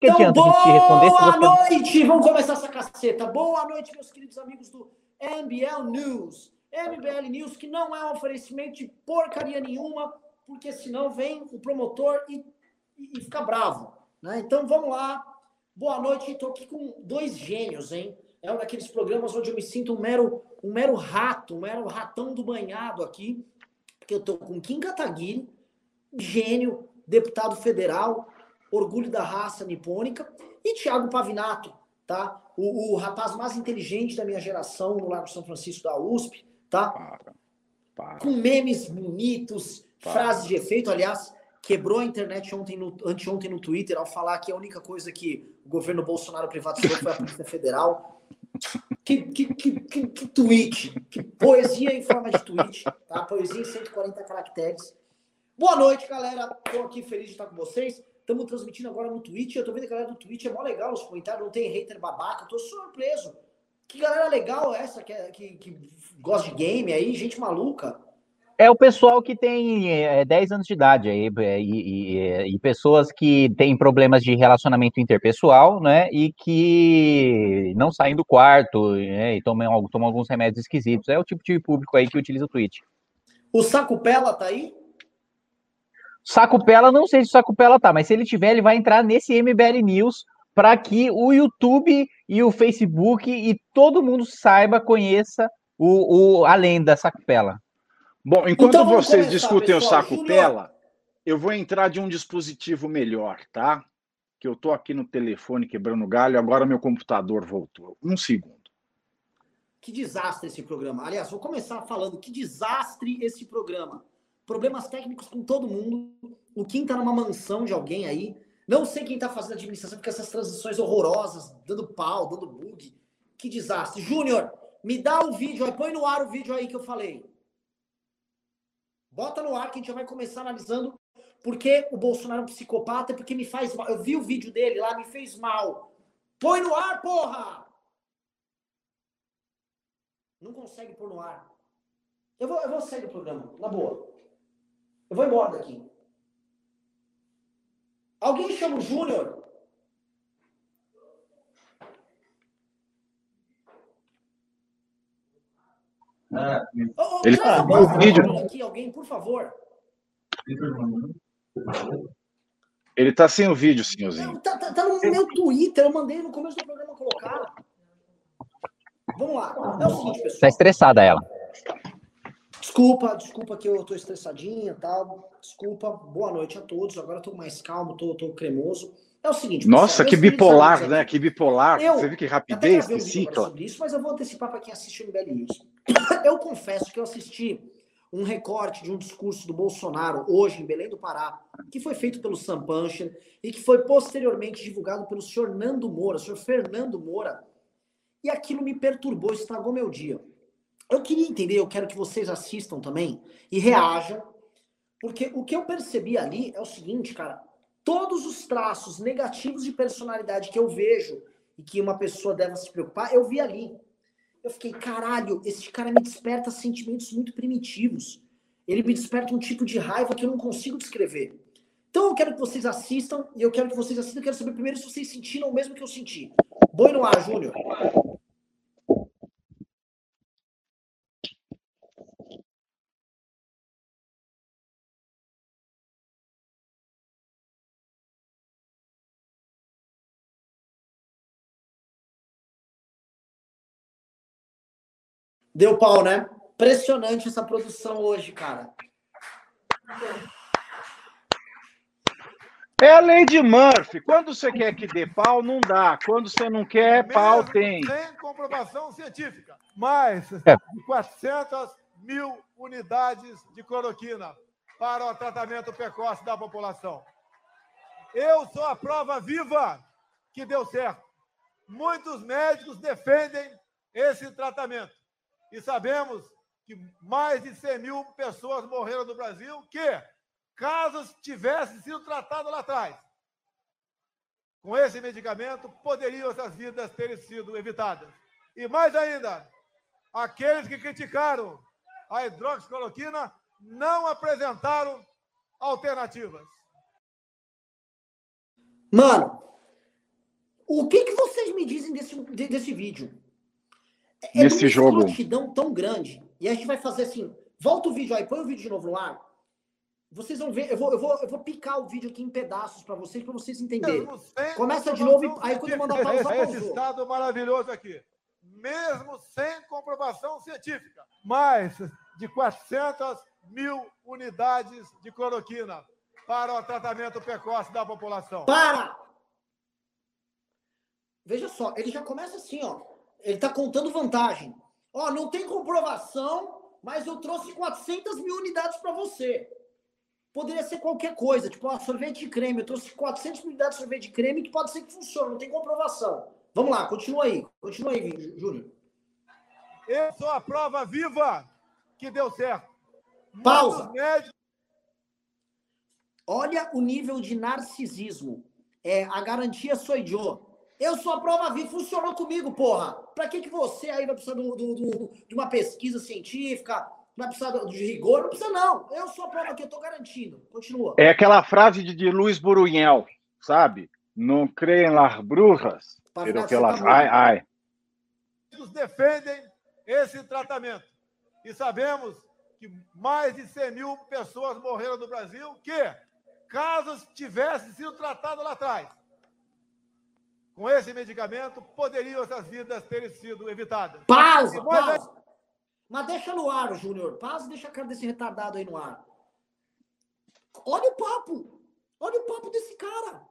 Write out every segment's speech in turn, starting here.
Que então, adianta a gente responder boa se você... noite! Vamos começar essa caceta. Boa noite, meus queridos amigos do MBL News. MBL News, que não é um oferecimento de porcaria nenhuma, porque senão vem o promotor e, e, e fica bravo. Né? Então vamos lá. Boa noite. Estou aqui com dois gênios, hein? É um daqueles programas onde eu me sinto um mero, um mero rato, um mero ratão do banhado aqui, porque eu estou com Kim Kataguiri, gênio, deputado federal, orgulho da raça nipônica, e Thiago Pavinato, tá? O, o, rapaz mais inteligente da minha geração no Largo São Francisco da USP, tá? Para, para. Com memes bonitos, para. frases de efeito, aliás, quebrou a internet ontem no, anteontem no Twitter ao falar que a única coisa que o governo Bolsonaro privatizou foi a Polícia Federal. Que, que, que, que, que tweet, que poesia em forma de tweet, tá? Poesia em 140 caracteres. Boa noite, galera. Estou aqui feliz de estar com vocês. Estamos transmitindo agora no Twitch. Eu tô vendo que a galera do Twitch é mó legal os comentários, não tem hater babaca. Tô surpreso. Que galera legal é essa que, é, que, que gosta de game aí, gente maluca. É o pessoal que tem é, 10 anos de idade aí, é, e, e, e, pessoas que têm problemas de relacionamento interpessoal, né? E que não saem do quarto né, e tomam, tomam alguns remédios esquisitos. É o tipo de público aí que utiliza o Twitch. O Saco Pela tá aí? Sacupela, não sei se o Sacupela tá, mas se ele tiver, ele vai entrar nesse MBL News para que o YouTube e o Facebook e todo mundo saiba, conheça o, o a lenda Sacupela. Bom, enquanto então, vocês começar, discutem pessoal, o Sacupela, eu vou entrar de um dispositivo melhor, tá? Que eu tô aqui no telefone quebrando galho, agora meu computador voltou. Um segundo. Que desastre esse programa. Aliás, vou começar falando que desastre esse programa problemas técnicos com todo mundo. O Kim tá numa mansão de alguém aí. Não sei quem tá fazendo administração, porque essas transições horrorosas, dando pau, dando bug. Que desastre. Júnior, me dá o vídeo aí, põe no ar o vídeo aí que eu falei. Bota no ar que a gente já vai começar analisando porque o Bolsonaro é um psicopata, porque me faz mal. Eu vi o vídeo dele lá, me fez mal. Põe no ar, porra! Não consegue pôr no ar. Eu vou, eu vou sair do programa, na boa. Eu vou embora daqui. Alguém chama o Júnior? É. Oh, Ele tá o vídeo. Aqui, alguém, por favor. Ele tá sem o vídeo, senhorzinho. Tá, tá, tá, no meu Twitter, eu mandei no começo do programa colocar. Vamos lá. É o seguinte, pessoal. Tá estressada ela. Desculpa, desculpa que eu tô estressadinha tal. Desculpa. Boa noite a todos. Agora eu tô mais calmo, tô, tô cremoso. É o seguinte. Nossa, que bipolar, né? Que bipolar. Eu, Você viu que rapidez, que cicla. Sobre isso, mas eu vou antecipar para quem assiste o MBL News. Eu confesso que eu assisti um recorte de um discurso do Bolsonaro hoje em Belém do Pará, que foi feito pelo Sam Puncher e que foi posteriormente divulgado pelo senhor Nando Moura, senhor Fernando Moura. E aquilo me perturbou, estragou meu dia. Eu queria entender, eu quero que vocês assistam também e reajam, porque o que eu percebi ali é o seguinte, cara, todos os traços negativos de personalidade que eu vejo e que uma pessoa deve se preocupar, eu vi ali. Eu fiquei, caralho, esse cara me desperta sentimentos muito primitivos. Ele me desperta um tipo de raiva que eu não consigo descrever. Então eu quero que vocês assistam, e eu quero que vocês assistam, eu quero saber primeiro se vocês sentiram o mesmo que eu senti. Boi no ar, Júnior. Deu pau, né? Impressionante essa produção hoje, cara. É a lei de Murphy. Quando você quer que dê pau, não dá. Quando você não quer, Mesmo pau tem. Sem comprovação científica. Mais é. de 400 mil unidades de cloroquina para o tratamento precoce da população. Eu sou a prova viva que deu certo. Muitos médicos defendem esse tratamento. E sabemos que mais de 100 mil pessoas morreram no Brasil que, caso tivessem sido tratadas lá atrás, com esse medicamento, poderiam essas vidas terem sido evitadas. E mais ainda, aqueles que criticaram a hidroxicloroquina não apresentaram alternativas. Mano, O que, que vocês me dizem desse, desse vídeo? É Nesse jogo. uma tão grande. E a gente vai fazer assim, volta o vídeo aí, põe o vídeo de novo no ar. Vocês vão ver, eu vou, eu vou, eu vou picar o vídeo aqui em pedaços para vocês, para vocês entenderem. Começa de novo, aí quando eu mandar pausar, Esse estado maravilhoso aqui, mesmo sem comprovação científica, mais de 400 mil unidades de cloroquina para o tratamento precoce da população. Para! Veja só, ele já começa assim, ó. Ele está contando vantagem. Ó, não tem comprovação, mas eu trouxe 400 mil unidades para você. Poderia ser qualquer coisa, tipo, ó, sorvete de creme. Eu trouxe 400 mil unidades de sorvete de creme que pode ser que funcione, não tem comprovação. Vamos lá, continua aí. Continua aí, Júnior. Eu sou a prova viva que deu certo. Pausa. Olha o nível de narcisismo. É, a garantia sou eu. Eu sou a prova viva, funcionou comigo, porra. Pra que, que você aí vai precisar do, do, do, de uma pesquisa científica? Vai precisar de rigor? Não precisa, não. Eu sou a prova que eu tô garantindo. Continua. É aquela frase de, de Luiz Burunhel, sabe? Não creem las brujas, pero que elas... Ai, ai. defendem esse tratamento. E sabemos que mais de 100 mil pessoas morreram no Brasil que, caso tivessem sido tratadas lá atrás, com esse medicamento, poderiam essas vidas terem sido evitadas. Pausa, pausa. Mas deixa no ar, Júnior. Pausa e deixa a cara desse retardado aí no ar. Olha o papo. Olha o papo desse cara.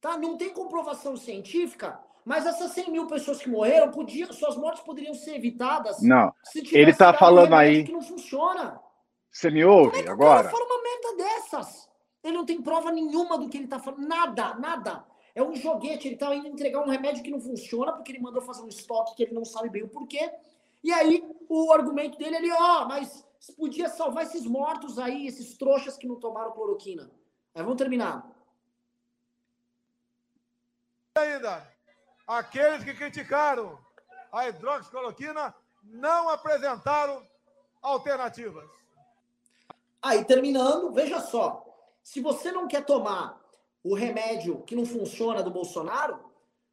Tá? Não tem comprovação científica, mas essas 100 mil pessoas que morreram, podiam, suas mortes poderiam ser evitadas. Não. ele está falando aí. Que não funciona. Você me ouve Como é agora? Ele fala uma merda dessas. Ele não tem prova nenhuma do que ele está falando. Nada, nada. É um joguete, ele tá indo entregar um remédio que não funciona, porque ele mandou fazer um estoque que ele não sabe bem o porquê. E aí, o argumento dele ali, ó, oh, mas podia salvar esses mortos aí, esses trouxas que não tomaram cloroquina. Aí vamos terminar. Ainda, aqueles que criticaram a hidroxicloroquina não apresentaram alternativas. Aí, terminando, veja só. Se você não quer tomar o remédio que não funciona do Bolsonaro,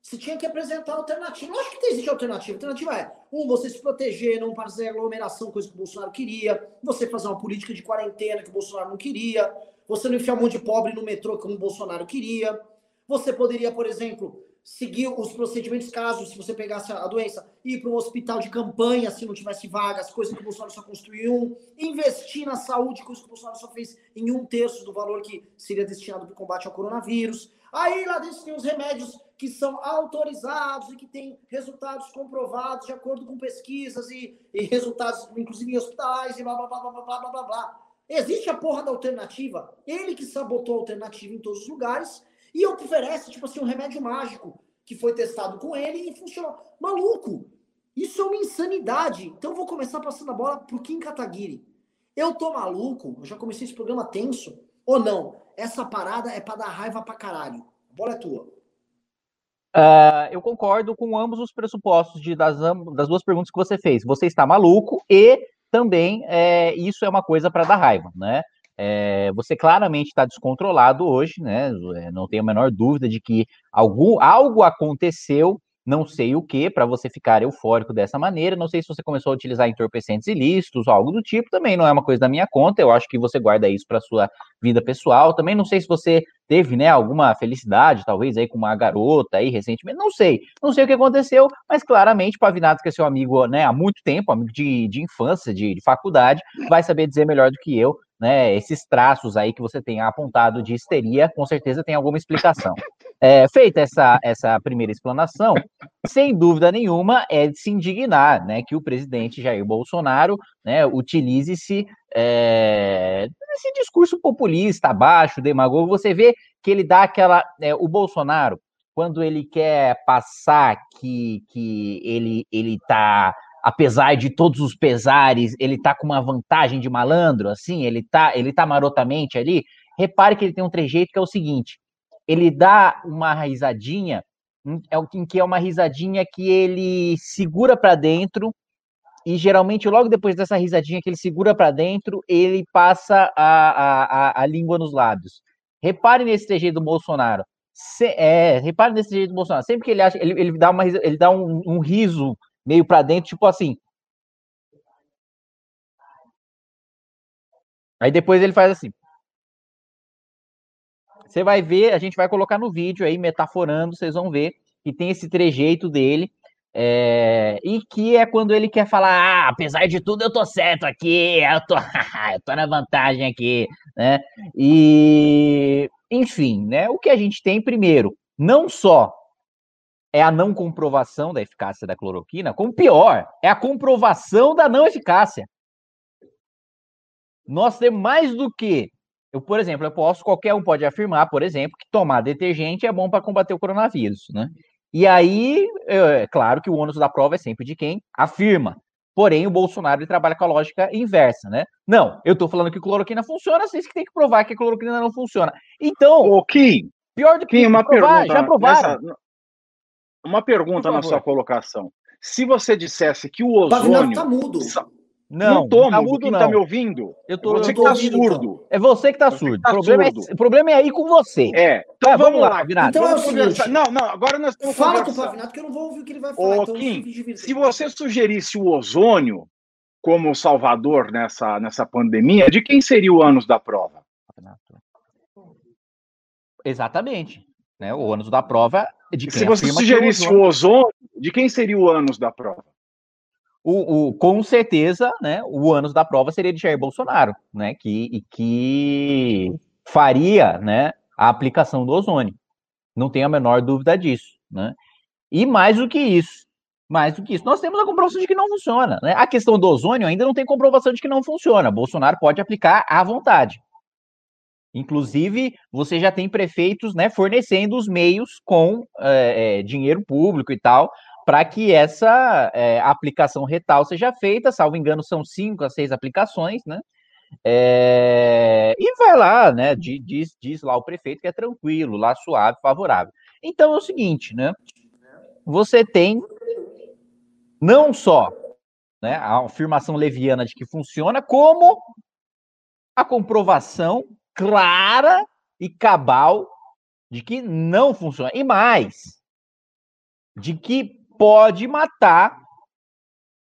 você tinha que apresentar alternativa. Lógico que existe alternativa. A alternativa é, um, você se proteger, não fazer aglomeração, coisa que o Bolsonaro queria, você fazer uma política de quarentena que o Bolsonaro não queria, você não enfiar um monte de pobre no metrô como o Bolsonaro queria. Você poderia, por exemplo, seguir os procedimentos, caso se você pegasse a doença, ir para um hospital de campanha se não tivesse vagas, coisas que o Bolsonaro só construiu um, investir na saúde, coisa que o Bolsonaro só fez em um terço do valor que seria destinado para o combate ao coronavírus. Aí lá dentro tem os remédios que são autorizados e que têm resultados comprovados de acordo com pesquisas e, e resultados, inclusive em hospitais e blá blá blá blá blá blá blá. Existe a porra da alternativa. Ele que sabotou a alternativa em todos os lugares e oferece, tipo assim, um remédio mágico que foi testado com ele e funcionou. Maluco! Isso é uma insanidade. Então vou começar passando a bola pro Kim Kataguiri. Eu tô maluco? Eu já comecei esse programa tenso? Ou não? Essa parada é para dar raiva pra caralho. A bola é tua. Uh, eu concordo com ambos os pressupostos de, das, das duas perguntas que você fez. Você está maluco e também é, isso é uma coisa para dar raiva, né? É, você claramente está descontrolado hoje, né? É, não tenho a menor dúvida de que algum, algo aconteceu, não sei o que, para você ficar eufórico dessa maneira. Não sei se você começou a utilizar entorpecentes ilícitos ou algo do tipo, também não é uma coisa da minha conta. Eu acho que você guarda isso para sua vida pessoal. Também não sei se você teve, né, alguma felicidade, talvez aí com uma garota aí recentemente. Não sei, não sei o que aconteceu, mas claramente Pavinato, que é seu amigo, né, há muito tempo, amigo de, de infância, de, de faculdade, vai saber dizer melhor do que eu né, esses traços aí que você tem apontado de histeria, com certeza tem alguma explicação. É, feita essa, essa primeira explanação, sem dúvida nenhuma é de se indignar, né, que o presidente Jair Bolsonaro, né, utilize-se é, esse discurso populista, abaixo, demagogo, você vê que ele dá aquela, é, o Bolsonaro, quando ele quer passar que, que ele ele está apesar de todos os pesares, ele tá com uma vantagem de malandro, assim, ele tá, ele tá marotamente ali. Repare que ele tem um trejeito que é o seguinte: ele dá uma risadinha, é em que é uma risadinha que ele segura para dentro e geralmente logo depois dessa risadinha que ele segura para dentro, ele passa a, a, a, língua nos lábios. Repare nesse trejeito do Bolsonaro. Se, é, repare nesse jeito do Bolsonaro. Sempre que ele acha, ele, ele dá, uma, ele dá um, um riso meio para dentro, tipo assim. Aí depois ele faz assim. Você vai ver, a gente vai colocar no vídeo aí, metaforando, vocês vão ver que tem esse trejeito dele. É, e que é quando ele quer falar, ah, apesar de tudo, eu tô certo aqui, eu tô, eu tô na vantagem aqui, né? E, enfim, né? O que a gente tem primeiro, não só é a não comprovação da eficácia da cloroquina, como pior, é a comprovação da não eficácia. Nós temos mais do que eu, por exemplo, eu posso, qualquer um pode afirmar, por exemplo, que tomar detergente é bom para combater o coronavírus, né? E aí, é claro que o ônus da prova é sempre de quem afirma. Porém, o Bolsonaro ele trabalha com a lógica inversa, né? Não, eu estou falando que cloroquina funciona, vocês que tem que provar que a cloroquina não funciona. Então, Ô, Kim, pior do que Kim, uma provar, pergunta, já provaram. Nessa, uma pergunta na sua colocação. Se você dissesse que o ozônio... Tá mudo. Não, não tô, tá mudo, não. tá me ouvindo? Eu tô, você eu tô que tá ouvindo, surdo. Então. É você que tá você surdo. Que tá o, problema surdo. É, o problema é aí com você. É. Então, tá, vamos lá, Pavinato. Então vamos é. Não, não, agora nós estamos Fala com o Pavinato que eu não vou ouvir o que ele vai falar. Ô, então, Kim, se você sugerisse o ozônio como salvador nessa, nessa pandemia, de quem seria o ânus da prova? Exatamente. Né? O ânus da prova é de quem Se você sugerisse o ozônio... o ozônio, de quem seria o ânus da prova? O, o, com certeza, né, o ânus da prova seria de Jair Bolsonaro, né, que, que faria, né, a aplicação do ozônio. Não tenho a menor dúvida disso, né? E mais do que isso, mais do que isso, nós temos a comprovação de que não funciona, né? A questão do ozônio ainda não tem comprovação de que não funciona. Bolsonaro pode aplicar à vontade. Inclusive, você já tem prefeitos, né, fornecendo os meios com é, dinheiro público e tal para que essa é, aplicação retal seja feita, salvo engano, são cinco a seis aplicações, né? É, e vai lá, né? Diz, diz lá o prefeito que é tranquilo, lá suave, favorável. Então é o seguinte, né? Você tem não só né, a afirmação leviana de que funciona, como a comprovação clara e cabal de que não funciona. E mais, de que pode matar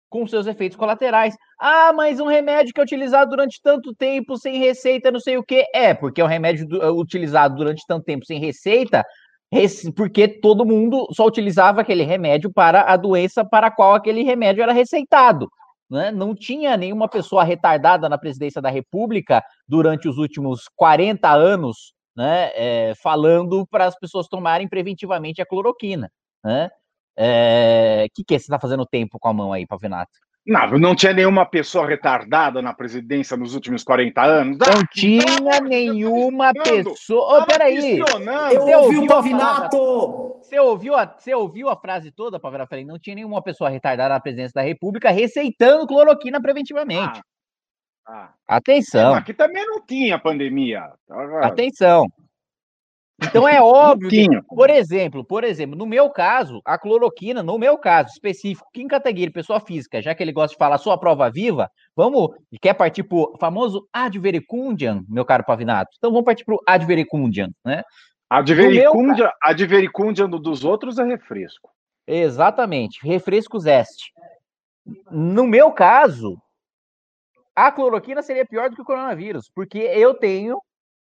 com seus efeitos colaterais. Ah, mas um remédio que é utilizado durante tanto tempo sem receita, não sei o que. É, porque é um remédio do, utilizado durante tanto tempo sem receita, porque todo mundo só utilizava aquele remédio para a doença para a qual aquele remédio era receitado. Né? Não tinha nenhuma pessoa retardada na presidência da República durante os últimos 40 anos né, é, falando para as pessoas tomarem preventivamente a cloroquina. Né? O é... que, que é? Você está fazendo tempo com a mão aí, Pavinato? Não, não tinha nenhuma pessoa retardada na presidência nos últimos 40 anos. Não ah, tinha não, nenhuma pessoa. Oh, peraí. Eu ouvi o Pavinato! Você ouviu, a, você ouviu a frase toda, Pavinato? Falei, não tinha nenhuma pessoa retardada na presidência da República receitando cloroquina preventivamente. Ah, ah. Atenção. aqui também não tinha pandemia. Atenção. Então é óbvio, que, por exemplo, por exemplo, no meu caso, a cloroquina, no meu caso específico, Kim Kataguiri, pessoa física, já que ele gosta de falar sua prova viva, vamos, e quer partir pro famoso advericundian, meu caro Pavinato. Então vamos partir pro advericundian, né? Advericundian, advericundian dos outros é refresco. Exatamente, refresco zeste. No meu caso, a cloroquina seria pior do que o coronavírus, porque eu tenho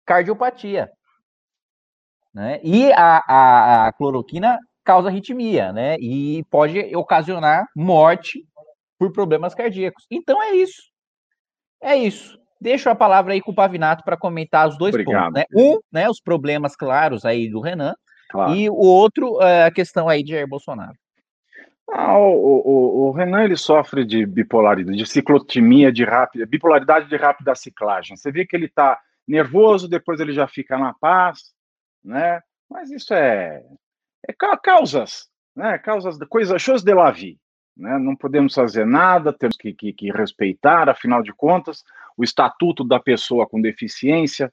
cardiopatia. Né? E a, a, a cloroquina causa arritmia, né? E pode ocasionar morte por problemas cardíacos. Então é isso. É isso. Deixo a palavra aí com o Pavinato para comentar os dois Obrigado. pontos. Né? Um, né, os problemas claros aí do Renan, claro. e o outro, é, a questão aí de Jair Bolsonaro. Ah, o, o, o, Renan ele sofre de bipolaridade, de ciclotimia de rápida, bipolaridade de rápida ciclagem. Você vê que ele está nervoso, depois ele já fica na paz, né? Mas isso é, é causas, né? Causas, coisas, choses de la vie. Né? Não podemos fazer nada, temos que, que, que respeitar, afinal de contas, o estatuto da pessoa com deficiência,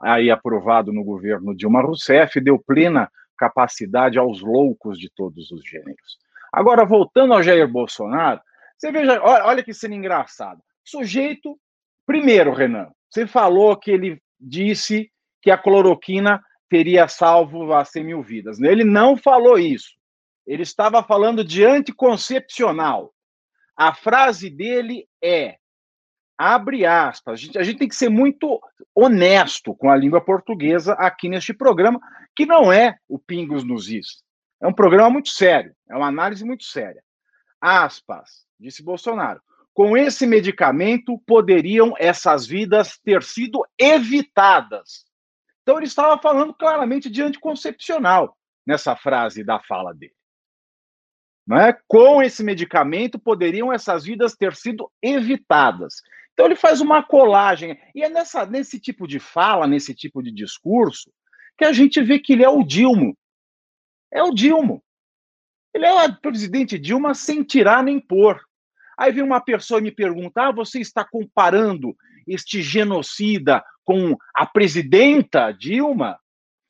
aí aprovado no governo Dilma Rousseff, deu plena capacidade aos loucos de todos os gêneros. Agora, voltando ao Jair Bolsonaro, você veja, olha, olha que cena engraçada. Sujeito, primeiro, Renan, você falou que ele disse que a cloroquina teria salvo as 100 mil vidas. Ele não falou isso. Ele estava falando de anticoncepcional. A frase dele é, abre aspas, a gente, a gente tem que ser muito honesto com a língua portuguesa aqui neste programa, que não é o Pingos nos Is. É um programa muito sério, é uma análise muito séria. Aspas, disse Bolsonaro. Com esse medicamento, poderiam essas vidas ter sido evitadas. Então, ele estava falando claramente de anticoncepcional nessa frase da fala dele. Né? Com esse medicamento, poderiam essas vidas ter sido evitadas. Então, ele faz uma colagem. E é nessa, nesse tipo de fala, nesse tipo de discurso, que a gente vê que ele é o Dilma. É o Dilma. Ele é o presidente Dilma sem tirar nem pôr. Aí vem uma pessoa e me pergunta: ah, você está comparando este genocida com a presidenta Dilma?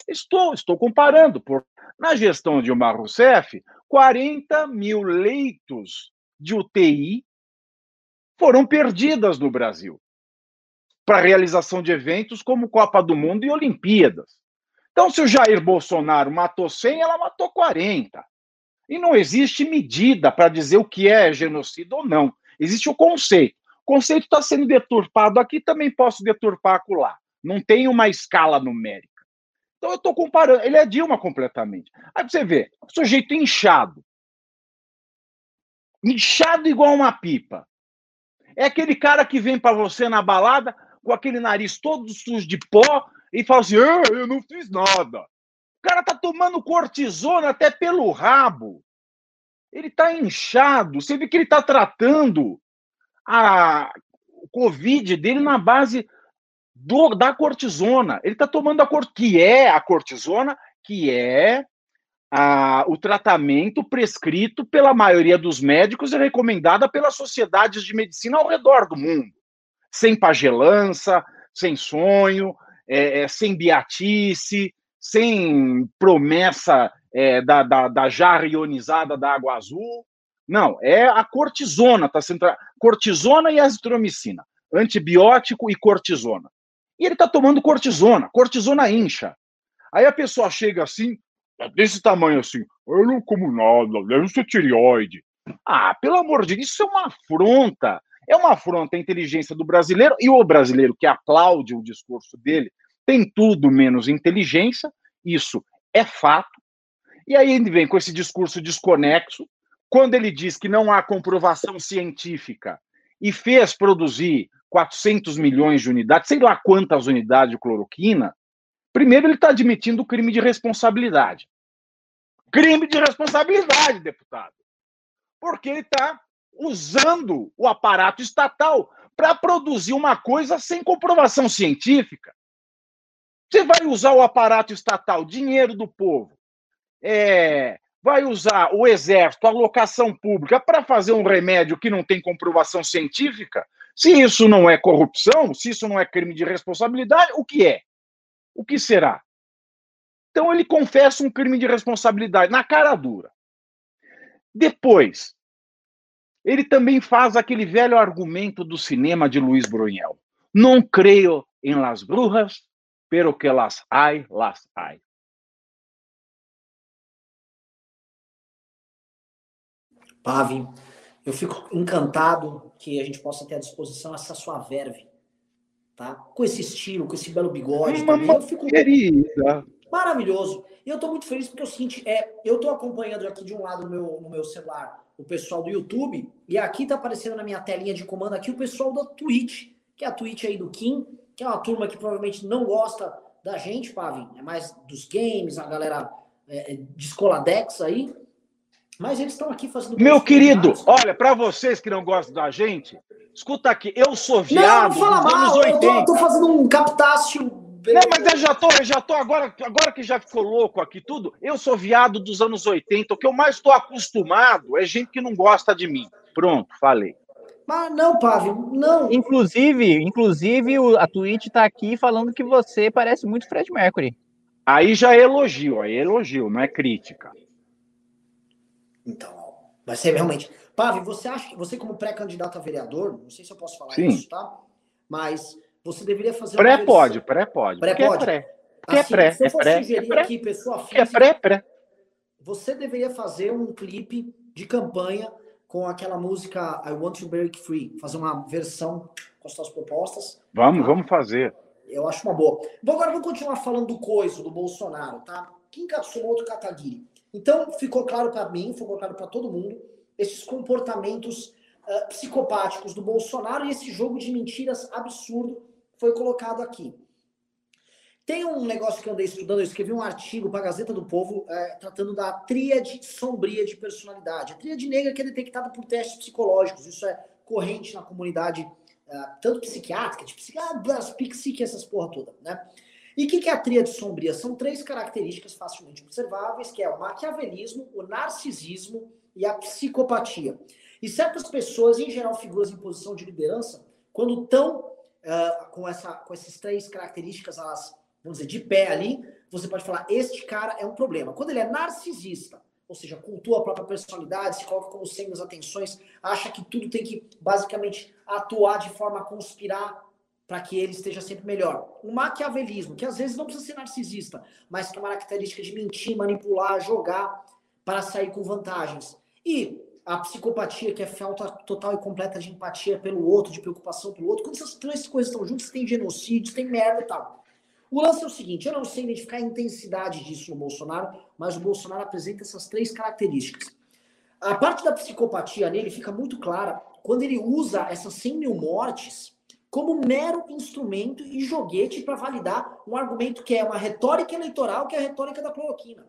Estou, estou comparando. Por, na gestão de Dilma Rousseff, 40 mil leitos de UTI foram perdidas no Brasil para realização de eventos como Copa do Mundo e Olimpíadas. Então, se o Jair Bolsonaro matou 100, ela matou 40. E não existe medida para dizer o que é genocídio ou não. Existe o conceito. Conceito está sendo deturpado aqui, também posso deturpar acolá. Não tem uma escala numérica. Então eu estou comparando. Ele é Dilma completamente. Aí você vê, sujeito inchado. Inchado igual uma pipa. É aquele cara que vem para você na balada com aquele nariz todo sujo de pó e fala assim: ah, eu não fiz nada. O cara tá tomando cortisona até pelo rabo. Ele tá inchado. Você vê que ele tá tratando a Covid dele na base do, da cortisona. Ele está tomando a cor, que é a cortisona, que é a, o tratamento prescrito pela maioria dos médicos e recomendada pelas sociedades de medicina ao redor do mundo. Sem pagelança, sem sonho, é, é, sem beatice, sem promessa é, da, da, da jarra ionizada da água azul. Não, é a cortisona, tá sendo cortisona e azitromicina, antibiótico e cortisona. E ele está tomando cortisona, cortisona incha. Aí a pessoa chega assim, é desse tamanho assim, eu não como nada, deve ser tireoide. Ah, pelo amor de Deus, isso é uma afronta. É uma afronta à inteligência do brasileiro, e o brasileiro que aplaude o discurso dele tem tudo menos inteligência, isso é fato. E aí ele vem com esse discurso desconexo, quando ele diz que não há comprovação científica e fez produzir 400 milhões de unidades, sei lá quantas unidades de cloroquina, primeiro ele está admitindo o crime de responsabilidade. Crime de responsabilidade, deputado. Porque ele está usando o aparato estatal para produzir uma coisa sem comprovação científica. Você vai usar o aparato estatal, dinheiro do povo, é, vai usar o exército, a locação pública, para fazer um remédio que não tem comprovação científica? Se isso não é corrupção, se isso não é crime de responsabilidade, o que é? O que será? Então ele confessa um crime de responsabilidade na cara dura. Depois, ele também faz aquele velho argumento do cinema de Luiz Brunel. Não creio em las brujas, pero que las hay, las hay. Pave, eu fico encantado que a gente possa ter à disposição essa sua verve, tá? Com esse estilo, com esse belo bigode. Uma também. Eu fico querida. maravilhoso. E eu tô muito feliz porque é o seguinte, é, eu tô acompanhando aqui de um lado no meu, no meu celular o pessoal do YouTube e aqui tá aparecendo na minha telinha de comando aqui o pessoal da Twitch, que é a Twitch aí do Kim, que é uma turma que provavelmente não gosta da gente, Pavin, é mais dos games, a galera é, de Escoladex aí. Mas eles estão aqui fazendo. Meu querido, olha, para vocês que não gostam da gente, escuta aqui, eu sou viado não, não fala dos mal, anos 80. Eu tô, tô fazendo um captácio. Não, mas eu já tô, eu já tô agora, agora que já ficou louco aqui tudo, eu sou viado dos anos 80. O que eu mais estou acostumado é gente que não gosta de mim. Pronto, falei. Mas não, Pavio, não. Inclusive, inclusive a Twitch tá aqui falando que você parece muito Fred Mercury. Aí já é elogio, aí é elogio, não é crítica. Então, vai ser realmente. Pavi, você acha que você, como pré-candidato a vereador, não sei se eu posso falar Sim. isso, tá? Mas você deveria fazer. Pré pode, pré pode. Pré é pré. Assim, é pré, se eu for é pré, sugerir é pré, aqui, pessoa física, é pré, pré. você deveria fazer um clipe de campanha com aquela música I Want to Break Free, fazer uma versão com as suas propostas. Vamos, tá? vamos fazer. Eu acho uma boa. Bom, agora vamos continuar falando do coiso, do Bolsonaro, tá? Kim Katsumoto Kataguiri. Então, ficou claro para mim, ficou claro para todo mundo, esses comportamentos uh, psicopáticos do Bolsonaro e esse jogo de mentiras absurdo foi colocado aqui. Tem um negócio que eu andei estudando, eu escrevi um artigo para a Gazeta do Povo é, tratando da tríade sombria de personalidade. A tríade negra que é detectada por testes psicológicos, isso é corrente na comunidade, uh, tanto psiquiátrica, de psiquiatras, psique, essas porra toda, né? E o que, que é a tríade sombria? São três características facilmente observáveis, que é o maquiavelismo, o narcisismo e a psicopatia. E certas pessoas, em geral figuras em posição de liderança, quando estão uh, com, essa, com essas três características, elas, vamos dizer, de pé ali, você pode falar, este cara é um problema. Quando ele é narcisista, ou seja, cultua a própria personalidade, se coloca como centro das atenções, acha que tudo tem que basicamente atuar de forma a conspirar para que ele esteja sempre melhor. O maquiavelismo, que às vezes não precisa ser narcisista, mas que é uma característica de mentir, manipular, jogar para sair com vantagens. E a psicopatia, que é falta total e completa de empatia pelo outro, de preocupação pelo outro. Quando essas três coisas estão juntas, tem genocídio, tem merda e tal. O lance é o seguinte: eu não sei identificar a intensidade disso no Bolsonaro, mas o Bolsonaro apresenta essas três características. A parte da psicopatia nele fica muito clara quando ele usa essas 100 mil mortes como mero instrumento e joguete para validar um argumento que é uma retórica eleitoral, que é a retórica da cloroquina.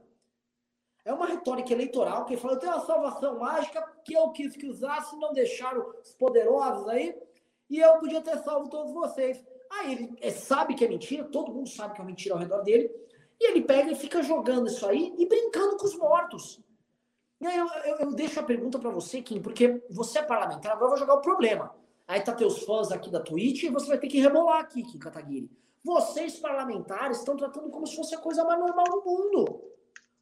É uma retórica eleitoral que fala, eu tenho uma salvação mágica que eu quis que usasse, não deixaram os poderosos aí, e eu podia ter salvo todos vocês. Aí ele é, sabe que é mentira, todo mundo sabe que é mentira ao redor dele, e ele pega e fica jogando isso aí e brincando com os mortos. E aí eu, eu, eu deixo a pergunta para você, Kim, porque você é parlamentar, agora eu vou jogar o problema. Aí tá teus fãs aqui da Twitch e você vai ter que rebolar aqui, Kim Kataguiri. Vocês parlamentares estão tratando como se fosse a coisa mais normal do mundo.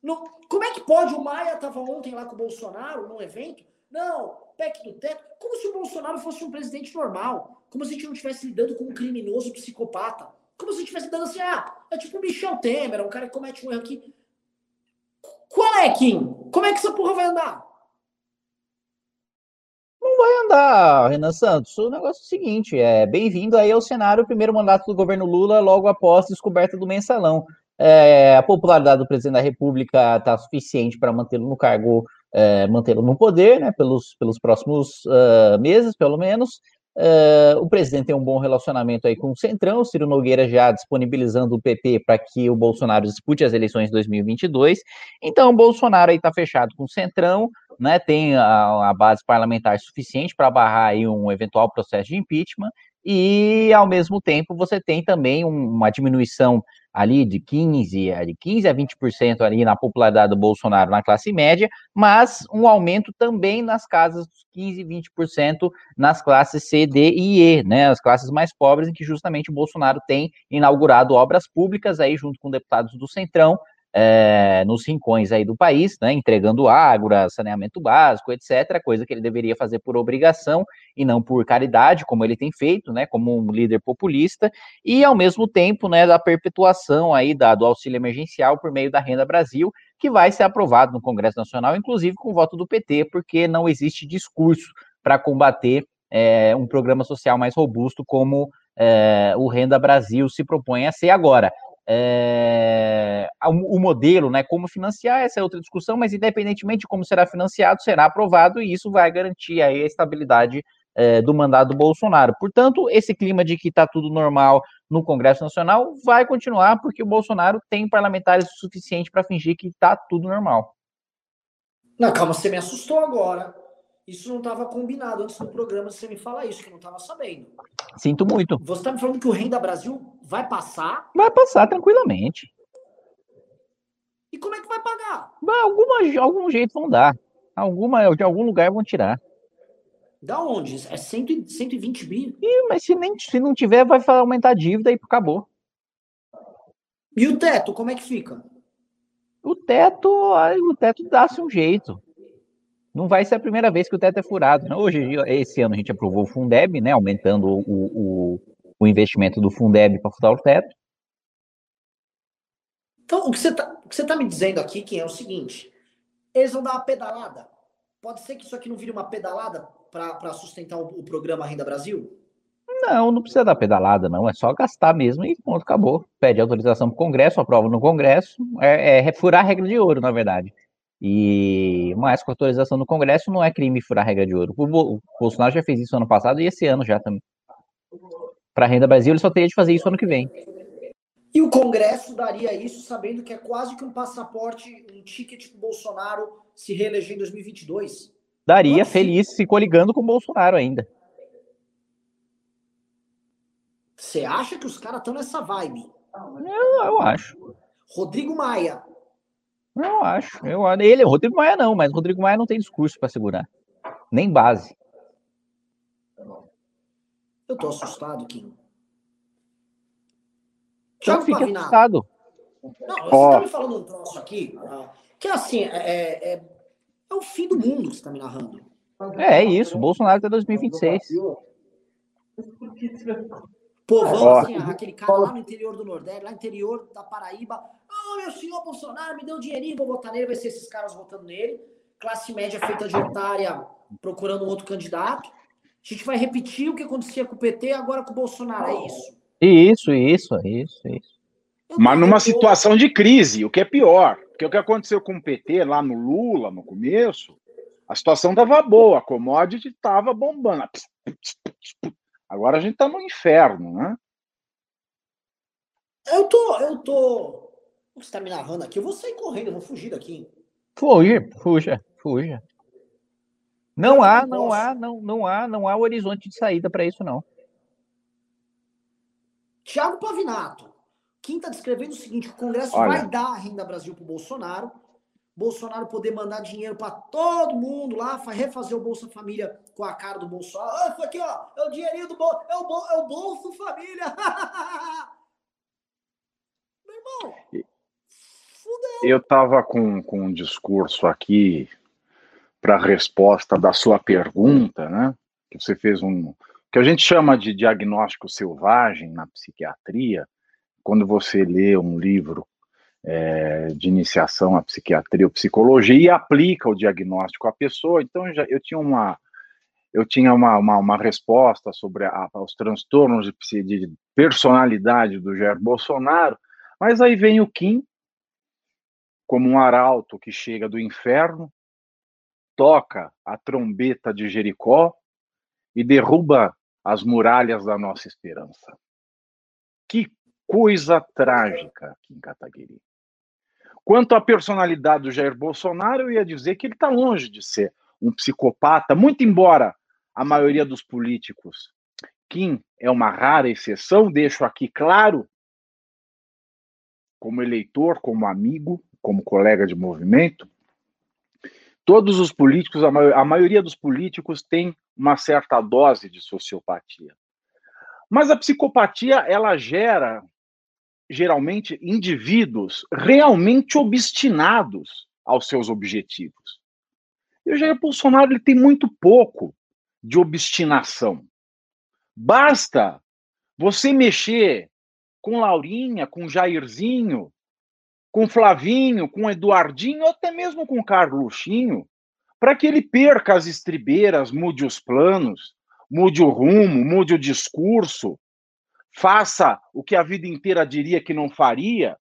No, como é que pode? O Maia estava ontem lá com o Bolsonaro num evento. Não, PEC do teto. Como se o Bolsonaro fosse um presidente normal. Como se a gente não estivesse lidando com um criminoso psicopata. Como se a gente estivesse lidando assim, ah, é tipo o Michel Temer, um cara que comete um erro aqui. Qual é, Kim? Como é que essa porra vai andar? Vai andar, Renan Santos. O negócio é o seguinte: é bem-vindo aí ao cenário, primeiro mandato do governo Lula, logo após a descoberta do mensalão. É, a popularidade do presidente da República está suficiente para mantê-lo no cargo, é, mantê-lo no poder, né, pelos, pelos próximos uh, meses, pelo menos. Uh, o presidente tem um bom relacionamento aí com o Centrão, o Ciro Nogueira já disponibilizando o PP para que o Bolsonaro dispute as eleições de 2022. Então, o Bolsonaro aí está fechado com o Centrão, né, tem a, a base parlamentar suficiente para barrar aí um eventual processo de impeachment, e ao mesmo tempo você tem também um, uma diminuição ali de 15, eh, de 15 a 20% ali na popularidade do Bolsonaro na classe média, mas um aumento também nas casas dos 15, 20% nas classes C, D e E, né, as classes mais pobres em que justamente o Bolsonaro tem inaugurado obras públicas aí junto com deputados do Centrão, é, nos rincões aí do país, né, entregando água, saneamento básico, etc., coisa que ele deveria fazer por obrigação e não por caridade, como ele tem feito, né, como um líder populista, e ao mesmo tempo, né, da perpetuação aí da, do auxílio emergencial por meio da Renda Brasil, que vai ser aprovado no Congresso Nacional, inclusive com o voto do PT, porque não existe discurso para combater é, um programa social mais robusto como é, o Renda Brasil se propõe a ser agora é, o, modelo, né, como financiar, essa é outra discussão, mas independentemente de como será financiado, será aprovado e isso vai garantir aí a estabilidade é, do mandato do Bolsonaro. Portanto, esse clima de que está tudo normal no Congresso Nacional vai continuar, porque o Bolsonaro tem parlamentares o suficiente para fingir que está tudo normal. Não, calma, você me assustou agora. Isso não estava combinado antes do programa você me falar isso, que eu não estava sabendo. Sinto muito. Você está me falando que o Renda Brasil vai passar? Vai passar tranquilamente. E como é que vai pagar? Vai, alguma, algum jeito vão dar. Alguma, de algum lugar vão tirar. Da onde? É 100, 120 bi? Ih, mas se, nem, se não tiver, vai aumentar a dívida e acabou. E o teto, como é que fica? O teto, o teto dá-se um jeito não vai ser a primeira vez que o teto é furado. Né? Hoje, esse ano, a gente aprovou o Fundeb, né, aumentando o, o, o investimento do Fundeb para furar o teto. Então, o que você está tá me dizendo aqui, que é o seguinte: eles vão dar uma pedalada. Pode ser que isso aqui não vire uma pedalada para sustentar o, o, programa Renda Brasil? Não, não precisa dar pedalada, não. É só gastar mesmo e ponto, acabou. Pede autorização para o Congresso, aprova no Congresso. É, é furar a regra de ouro, na verdade. E mais com autorização do Congresso não é crime furar a regra de ouro. O Bolsonaro já fez isso ano passado e esse ano já também. Para a Renda Brasil, ele só teria de fazer isso ano que vem. E o Congresso daria isso sabendo que é quase que um passaporte, um ticket para o Bolsonaro se reeleger em 2022? Daria, Nossa. feliz, se coligando com o Bolsonaro ainda. Você acha que os caras estão nessa vibe? Eu, eu acho. Rodrigo Maia. Eu acho. Eu, ele, Rodrigo Maia não, mas Rodrigo Maia não tem discurso para segurar. Nem base. Eu tô assustado, Kim. Tiago então fique assustado. Não, você oh. tá me falando um troço aqui, que assim, é, é, é, é o fim do mundo que você tá me narrando. É, é isso, Bolsonaro até 2026. Povão, oh. assim, aquele cara lá no interior do Nordeste, lá no interior da Paraíba. Meu senhor Bolsonaro me deu um dinheirinho, vou votar nele, vai ser esses caras votando nele. Classe média feita de otária procurando um outro candidato. A gente vai repetir o que acontecia com o PT agora com o Bolsonaro, é isso. Isso, isso, isso, isso. Mas numa situação de crise, o que é pior. Porque o que aconteceu com o PT lá no Lula, no começo, a situação estava boa, a commodity estava bombando. Agora a gente está no inferno, né? Eu tô, eu tô. Você está me narrando aqui? Eu vou sair correndo, eu vou fugir daqui. Fuja, fuja, fuja. Não há, não há, não, não há, não há horizonte de saída para isso, não. Tiago Pavinato. Quem está descrevendo o seguinte: o Congresso Olha. vai dar a renda Brasil para o Bolsonaro. Bolsonaro poder mandar dinheiro para todo mundo lá, refazer o Bolsa Família com a cara do Bolsonaro. Ah, isso aqui, ó, é o dinheirinho do bolso, é é o Bolsa Família. Meu irmão. Eu tava com, com um discurso aqui para a resposta da sua pergunta, né? Que você fez um, que a gente chama de diagnóstico selvagem na psiquiatria, quando você lê um livro é, de iniciação à psiquiatria ou psicologia e aplica o diagnóstico à pessoa, então já, eu tinha uma eu tinha uma, uma, uma resposta sobre a, os transtornos de, de, personalidade do Jair Bolsonaro, mas aí vem o Kim, como um arauto que chega do inferno, toca a trombeta de Jericó e derruba as muralhas da nossa esperança. Que coisa trágica aqui em Cataguiri. Quanto à personalidade do Jair Bolsonaro, eu ia dizer que ele está longe de ser um psicopata, muito embora a maioria dos políticos, Kim é uma rara exceção, deixo aqui claro, como eleitor, como amigo, como colega de movimento, todos os políticos, a, a maioria dos políticos tem uma certa dose de sociopatia. Mas a psicopatia, ela gera, geralmente, indivíduos realmente obstinados aos seus objetivos. E o Jair Bolsonaro ele tem muito pouco de obstinação. Basta você mexer com Laurinha, com Jairzinho, com Flavinho, com Eduardinho, até mesmo com Carluxinho, para que ele perca as estribeiras, mude os planos, mude o rumo, mude o discurso, faça o que a vida inteira diria que não faria.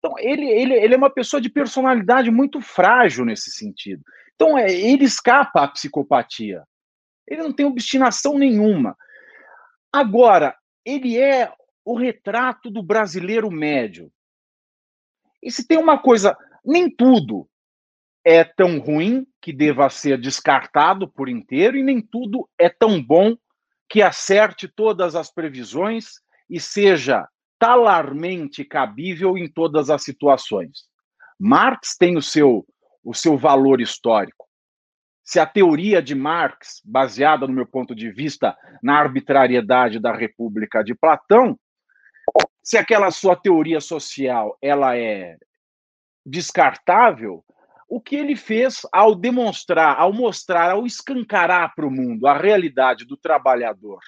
Então, ele, ele, ele é uma pessoa de personalidade muito frágil nesse sentido. Então, é, ele escapa à psicopatia. Ele não tem obstinação nenhuma. Agora, ele é o retrato do brasileiro médio. E se tem uma coisa, nem tudo é tão ruim que deva ser descartado por inteiro, e nem tudo é tão bom que acerte todas as previsões e seja talarmente cabível em todas as situações. Marx tem o seu, o seu valor histórico. Se a teoria de Marx, baseada, no meu ponto de vista, na arbitrariedade da República de Platão, se aquela sua teoria social ela é descartável, o que ele fez ao demonstrar, ao mostrar, ao escancarar para o mundo a realidade do trabalhador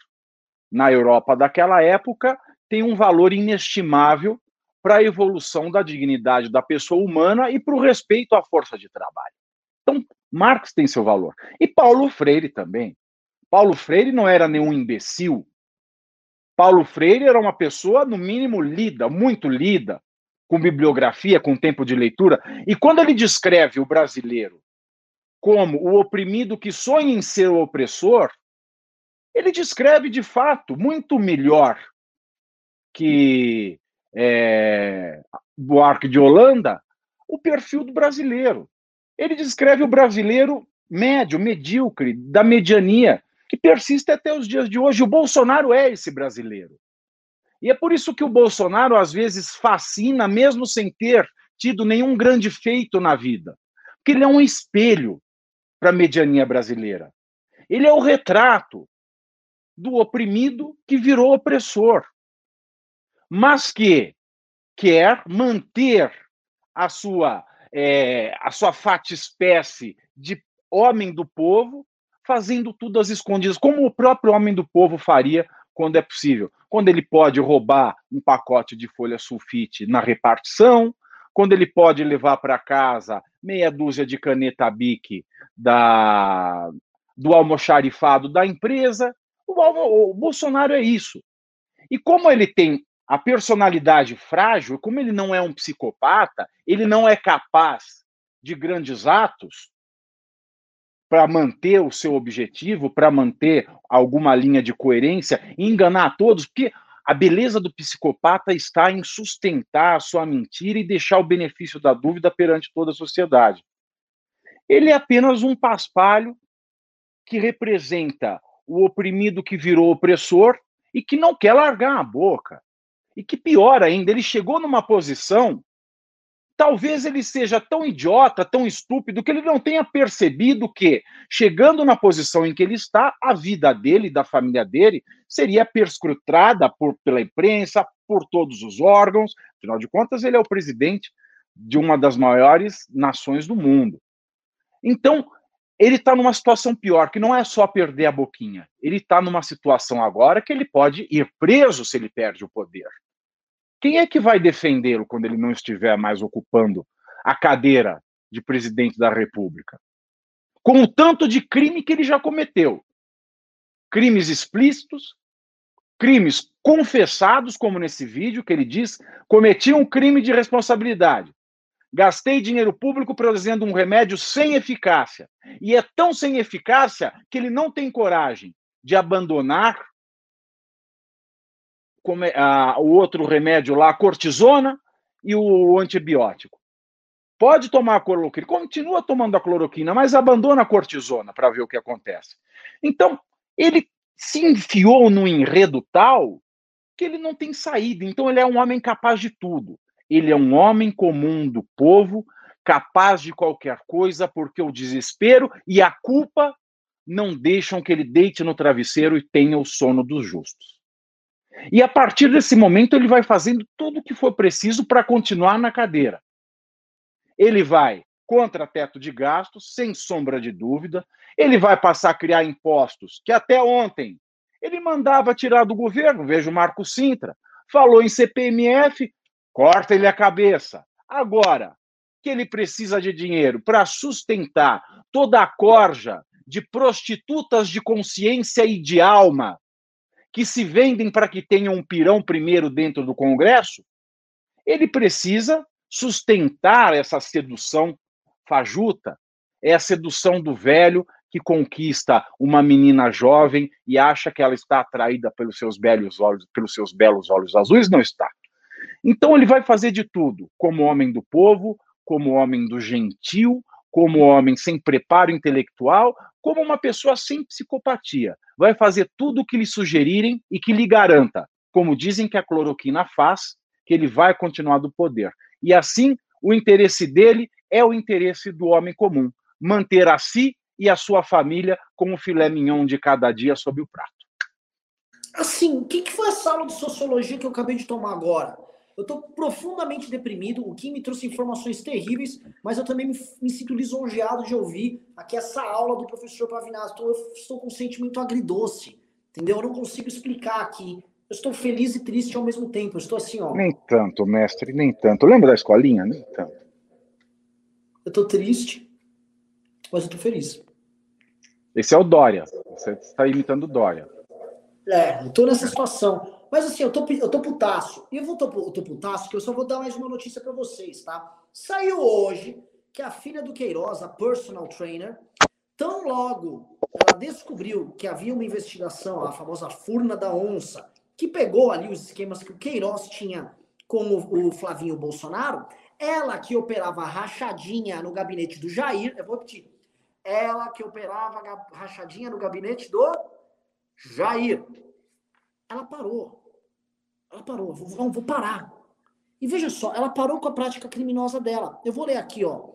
na Europa daquela época, tem um valor inestimável para a evolução da dignidade da pessoa humana e para o respeito à força de trabalho. Então, Marx tem seu valor. E Paulo Freire também. Paulo Freire não era nenhum imbecil. Paulo Freire era uma pessoa, no mínimo, lida, muito lida, com bibliografia, com tempo de leitura. E quando ele descreve o brasileiro como o oprimido que sonha em ser o opressor, ele descreve de fato muito melhor que é, Buarque de Holanda o perfil do brasileiro. Ele descreve o brasileiro médio, medíocre, da mediania, que persiste até os dias de hoje. O Bolsonaro é esse brasileiro. E é por isso que o Bolsonaro às vezes fascina, mesmo sem ter tido nenhum grande feito na vida. Porque ele é um espelho para a mediania brasileira. Ele é o retrato do oprimido que virou opressor, mas que quer manter a sua é, a sua fata espécie de homem do povo, fazendo tudo às escondidas, como o próprio homem do povo faria quando é possível. Quando ele pode roubar um pacote de folha sulfite na repartição, quando ele pode levar para casa meia dúzia de caneta Bic da, do almoxarifado da empresa. O, o Bolsonaro é isso. E como ele tem a personalidade frágil, como ele não é um psicopata, ele não é capaz de grandes atos para manter o seu objetivo, para manter alguma linha de coerência e enganar todos, porque a beleza do psicopata está em sustentar a sua mentira e deixar o benefício da dúvida perante toda a sociedade. Ele é apenas um paspalho que representa o oprimido que virou opressor e que não quer largar a boca. E que pior ainda, ele chegou numa posição, talvez ele seja tão idiota, tão estúpido, que ele não tenha percebido que, chegando na posição em que ele está, a vida dele da família dele seria perscrutada por, pela imprensa, por todos os órgãos. Afinal de contas, ele é o presidente de uma das maiores nações do mundo. Então, ele está numa situação pior, que não é só perder a boquinha. Ele está numa situação agora que ele pode ir preso se ele perde o poder. Quem é que vai defendê-lo quando ele não estiver mais ocupando a cadeira de presidente da República? Com o tanto de crime que ele já cometeu. Crimes explícitos, crimes confessados, como nesse vídeo que ele diz, cometi um crime de responsabilidade. Gastei dinheiro público produzindo um remédio sem eficácia. E é tão sem eficácia que ele não tem coragem de abandonar a, o outro remédio lá, a cortisona e o antibiótico. Pode tomar a cloroquina, continua tomando a cloroquina, mas abandona a cortisona para ver o que acontece. Então, ele se enfiou num enredo tal que ele não tem saída. Então, ele é um homem capaz de tudo. Ele é um homem comum do povo, capaz de qualquer coisa, porque o desespero e a culpa não deixam que ele deite no travesseiro e tenha o sono dos justos. E a partir desse momento, ele vai fazendo tudo o que for preciso para continuar na cadeira. Ele vai contra teto de gastos, sem sombra de dúvida. Ele vai passar a criar impostos que até ontem ele mandava tirar do governo. Veja o Marco Sintra. Falou em CPMF, corta ele a cabeça. Agora, que ele precisa de dinheiro para sustentar toda a corja de prostitutas de consciência e de alma que se vendem para que tenham um pirão primeiro dentro do Congresso, ele precisa sustentar essa sedução fajuta. É a sedução do velho que conquista uma menina jovem e acha que ela está atraída pelos seus belos olhos, pelos seus belos olhos azuis, não está. Então ele vai fazer de tudo, como homem do povo, como homem do gentil, como homem sem preparo intelectual, como uma pessoa sem psicopatia. Vai fazer tudo o que lhe sugerirem e que lhe garanta, como dizem que a cloroquina faz, que ele vai continuar do poder. E assim, o interesse dele é o interesse do homem comum, manter a si e a sua família como filé mignon de cada dia sob o prato. Assim, o que foi essa aula de sociologia que eu acabei de tomar agora? Eu estou profundamente deprimido. O Kim me trouxe informações terríveis, mas eu também me, me, sinto lisonjeado de ouvir aqui essa aula do professor Pavinato. Então, eu estou com um sentimento agridoce, entendeu? Eu não consigo explicar aqui. estou feliz e triste ao mesmo tempo. Eu estou assim, ó. Nem tanto, mestre, nem tanto. Lembra da escolinha? Nem tanto. Eu estou triste, mas eu estou feliz. Esse é o Dória. Você está imitando o Dória. É, eu estou nessa situação. Mas assim, eu tô, eu tô putaço. E eu, vou, tô, eu tô putaço, que eu só vou dar mais uma notícia para vocês, tá? Saiu hoje que a filha do Queiroz, a personal trainer, tão logo ela descobriu que havia uma investigação, a famosa furna da onça, que pegou ali os esquemas que o Queiroz tinha com o, o Flavinho Bolsonaro, ela que operava rachadinha no gabinete do Jair, eu vou repetir, ela que operava rachadinha no gabinete do Jair, ela parou. Ela parou, vou, vou parar. E veja só, ela parou com a prática criminosa dela. Eu vou ler aqui, ó.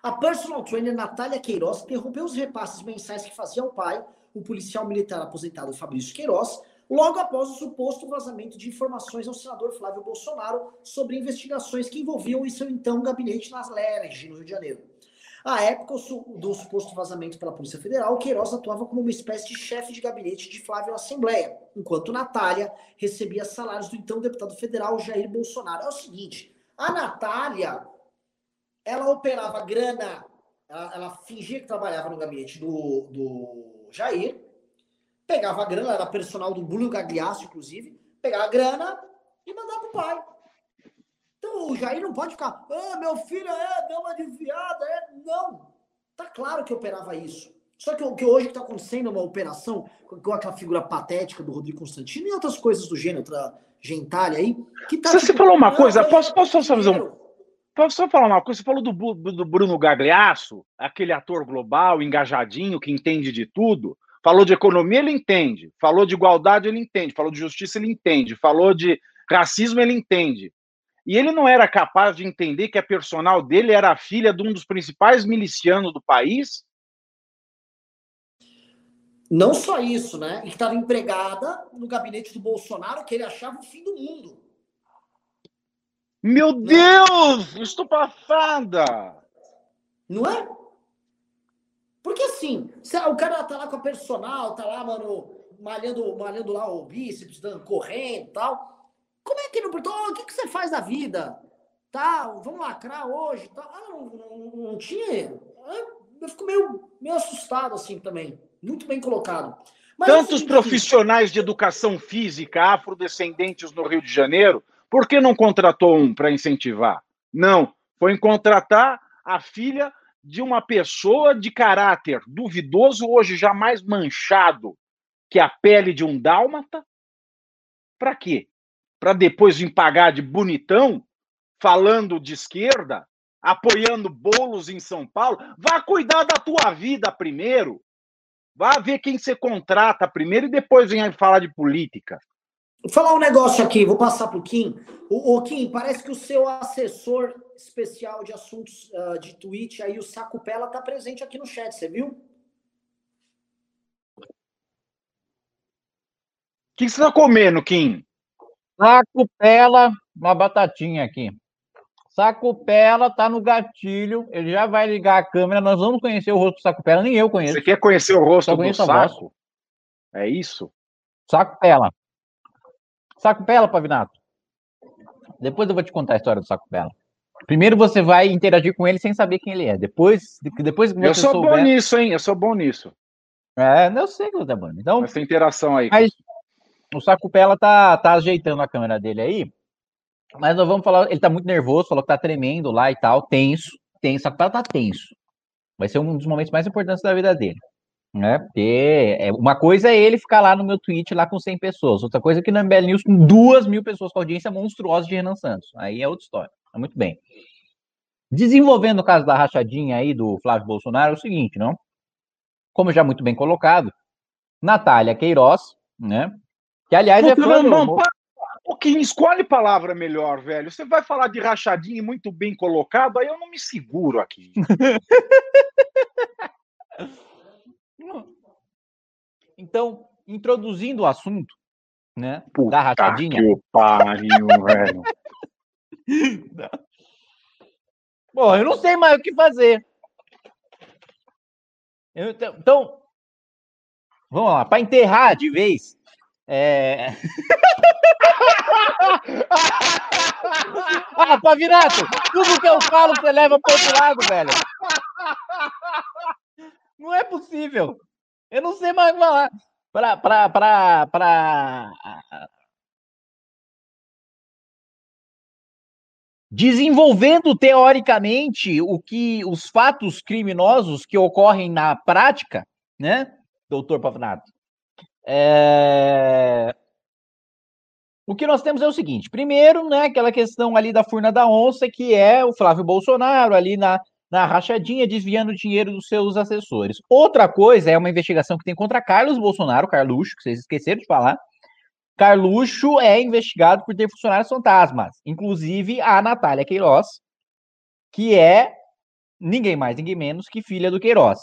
A personal trainer Natália Queiroz interrompeu os repasses mensais que fazia ao pai, o policial militar aposentado Fabrício Queiroz, logo após o suposto vazamento de informações ao senador Flávio Bolsonaro sobre investigações que envolviam o seu então gabinete nas LERJ, no Rio de Janeiro. À época do suposto vazamento pela Polícia Federal, Queiroz atuava como uma espécie de chefe de gabinete de Flávio Assembleia, enquanto Natália recebia salários do então deputado federal Jair Bolsonaro. É o seguinte, a Natália, ela operava grana, ela, ela fingia que trabalhava no gabinete do, do Jair, pegava a grana, era personal do Bulho Gagliasso, inclusive, pegava a grana e mandava pro pai. Então o Jair não pode ficar, ah, meu filho é, deu uma desviada, é. Não. Tá claro que operava isso. Só que o que hoje está acontecendo é uma operação com aquela figura patética do Rodrigo Constantino e outras coisas do gênero, outra gentalha aí. Que tá, você, tipo, falou uma coisa, posso, posso só fazer um. Posso só falar uma coisa? Você falou do, do Bruno Gagliasso, aquele ator global, engajadinho, que entende de tudo. Falou de economia, ele entende. Falou de igualdade, ele entende. Falou de justiça, ele entende. Falou de racismo, ele entende. E ele não era capaz de entender que a personal dele era a filha de um dos principais milicianos do país? Não só isso, né? E que estava empregada no gabinete do Bolsonaro, que ele achava o fim do mundo. Meu não. Deus! Estou passada! Não é? Porque assim, o cara tá lá com a personal, tá lá, mano, malhando, malhando lá o bíceps, correndo e tal. Como é que não perguntou? Oh, o que, que você faz da vida? Tá, vamos lacrar hoje? Tá. Ah, não, não, não tinha. Eu fico meio, meio assustado assim também. Muito bem colocado. Mas, Tantos assim, profissionais de educação física afrodescendentes no Rio de Janeiro, por que não contratou um para incentivar? Não, foi em contratar a filha de uma pessoa de caráter duvidoso, hoje já mais manchado que a pele de um dálmata. Para quê? Para depois vir pagar de bonitão, falando de esquerda, apoiando bolos em São Paulo. Vá cuidar da tua vida primeiro. Vá ver quem você contrata primeiro e depois venha falar de política. Vou falar um negócio aqui, vou passar para o Kim. O, Kim, parece que o seu assessor especial de assuntos uh, de Twitch, aí o Saco Pela, está presente aqui no chat, você viu? O que você está comendo, Kim? Sacupela, uma batatinha aqui. Sacupela tá no gatilho, ele já vai ligar a câmera, nós vamos conhecer o rosto do Sacupela, nem eu conheço. Você quer conhecer o rosto do saco? É isso? Sacupela. Sacupela, Pavinato. Depois eu vou te contar a história do Sacupela. Primeiro você vai interagir com ele sem saber quem ele é. Depois, depois que você Eu sou souber... bom nisso, hein? Eu sou bom nisso. É, eu sei que você é bom. Então, essa interação aí. Mas, o Sacupela tá, tá ajeitando a câmera dele aí. Mas nós vamos falar. Ele tá muito nervoso, falou que tá tremendo lá e tal, tenso. Tenso, Sacupela tá tenso. Vai ser um dos momentos mais importantes da vida dele. Né? Porque é, uma coisa é ele ficar lá no meu tweet lá com 100 pessoas, outra coisa é que no MBL News com 2 mil pessoas com audiência monstruosa de Renan Santos. Aí é outra história. Tá muito bem. Desenvolvendo o caso da rachadinha aí do Flávio Bolsonaro, é o seguinte, não? Como já muito bem colocado, Natália Queiroz, né? Que, aliás, é fã não, O que escolhe palavra melhor, velho. Você vai falar de rachadinho muito bem colocado, aí eu não me seguro aqui. então, introduzindo o assunto, né, Puta da rachadinha. Que pariu, velho. Bom, eu não sei mais o que fazer. Eu, então, vamos lá, para enterrar de vez, é... ah, Pavinato, tudo que eu falo você leva pro outro lado, velho. Não é possível. Eu não sei mais falar. Pra, pra, pra, pra... Desenvolvendo teoricamente o que os fatos criminosos que ocorrem na prática, né, doutor Pavinato? É... O que nós temos é o seguinte: primeiro, né, aquela questão ali da furna da onça, que é o Flávio Bolsonaro ali na, na rachadinha, desviando dinheiro dos seus assessores. Outra coisa é uma investigação que tem contra Carlos Bolsonaro, Carluxo, que vocês esqueceram de falar. Carluxo é investigado por ter funcionários fantasmas, inclusive a Natália Queiroz, que é ninguém mais, ninguém menos que filha do Queiroz.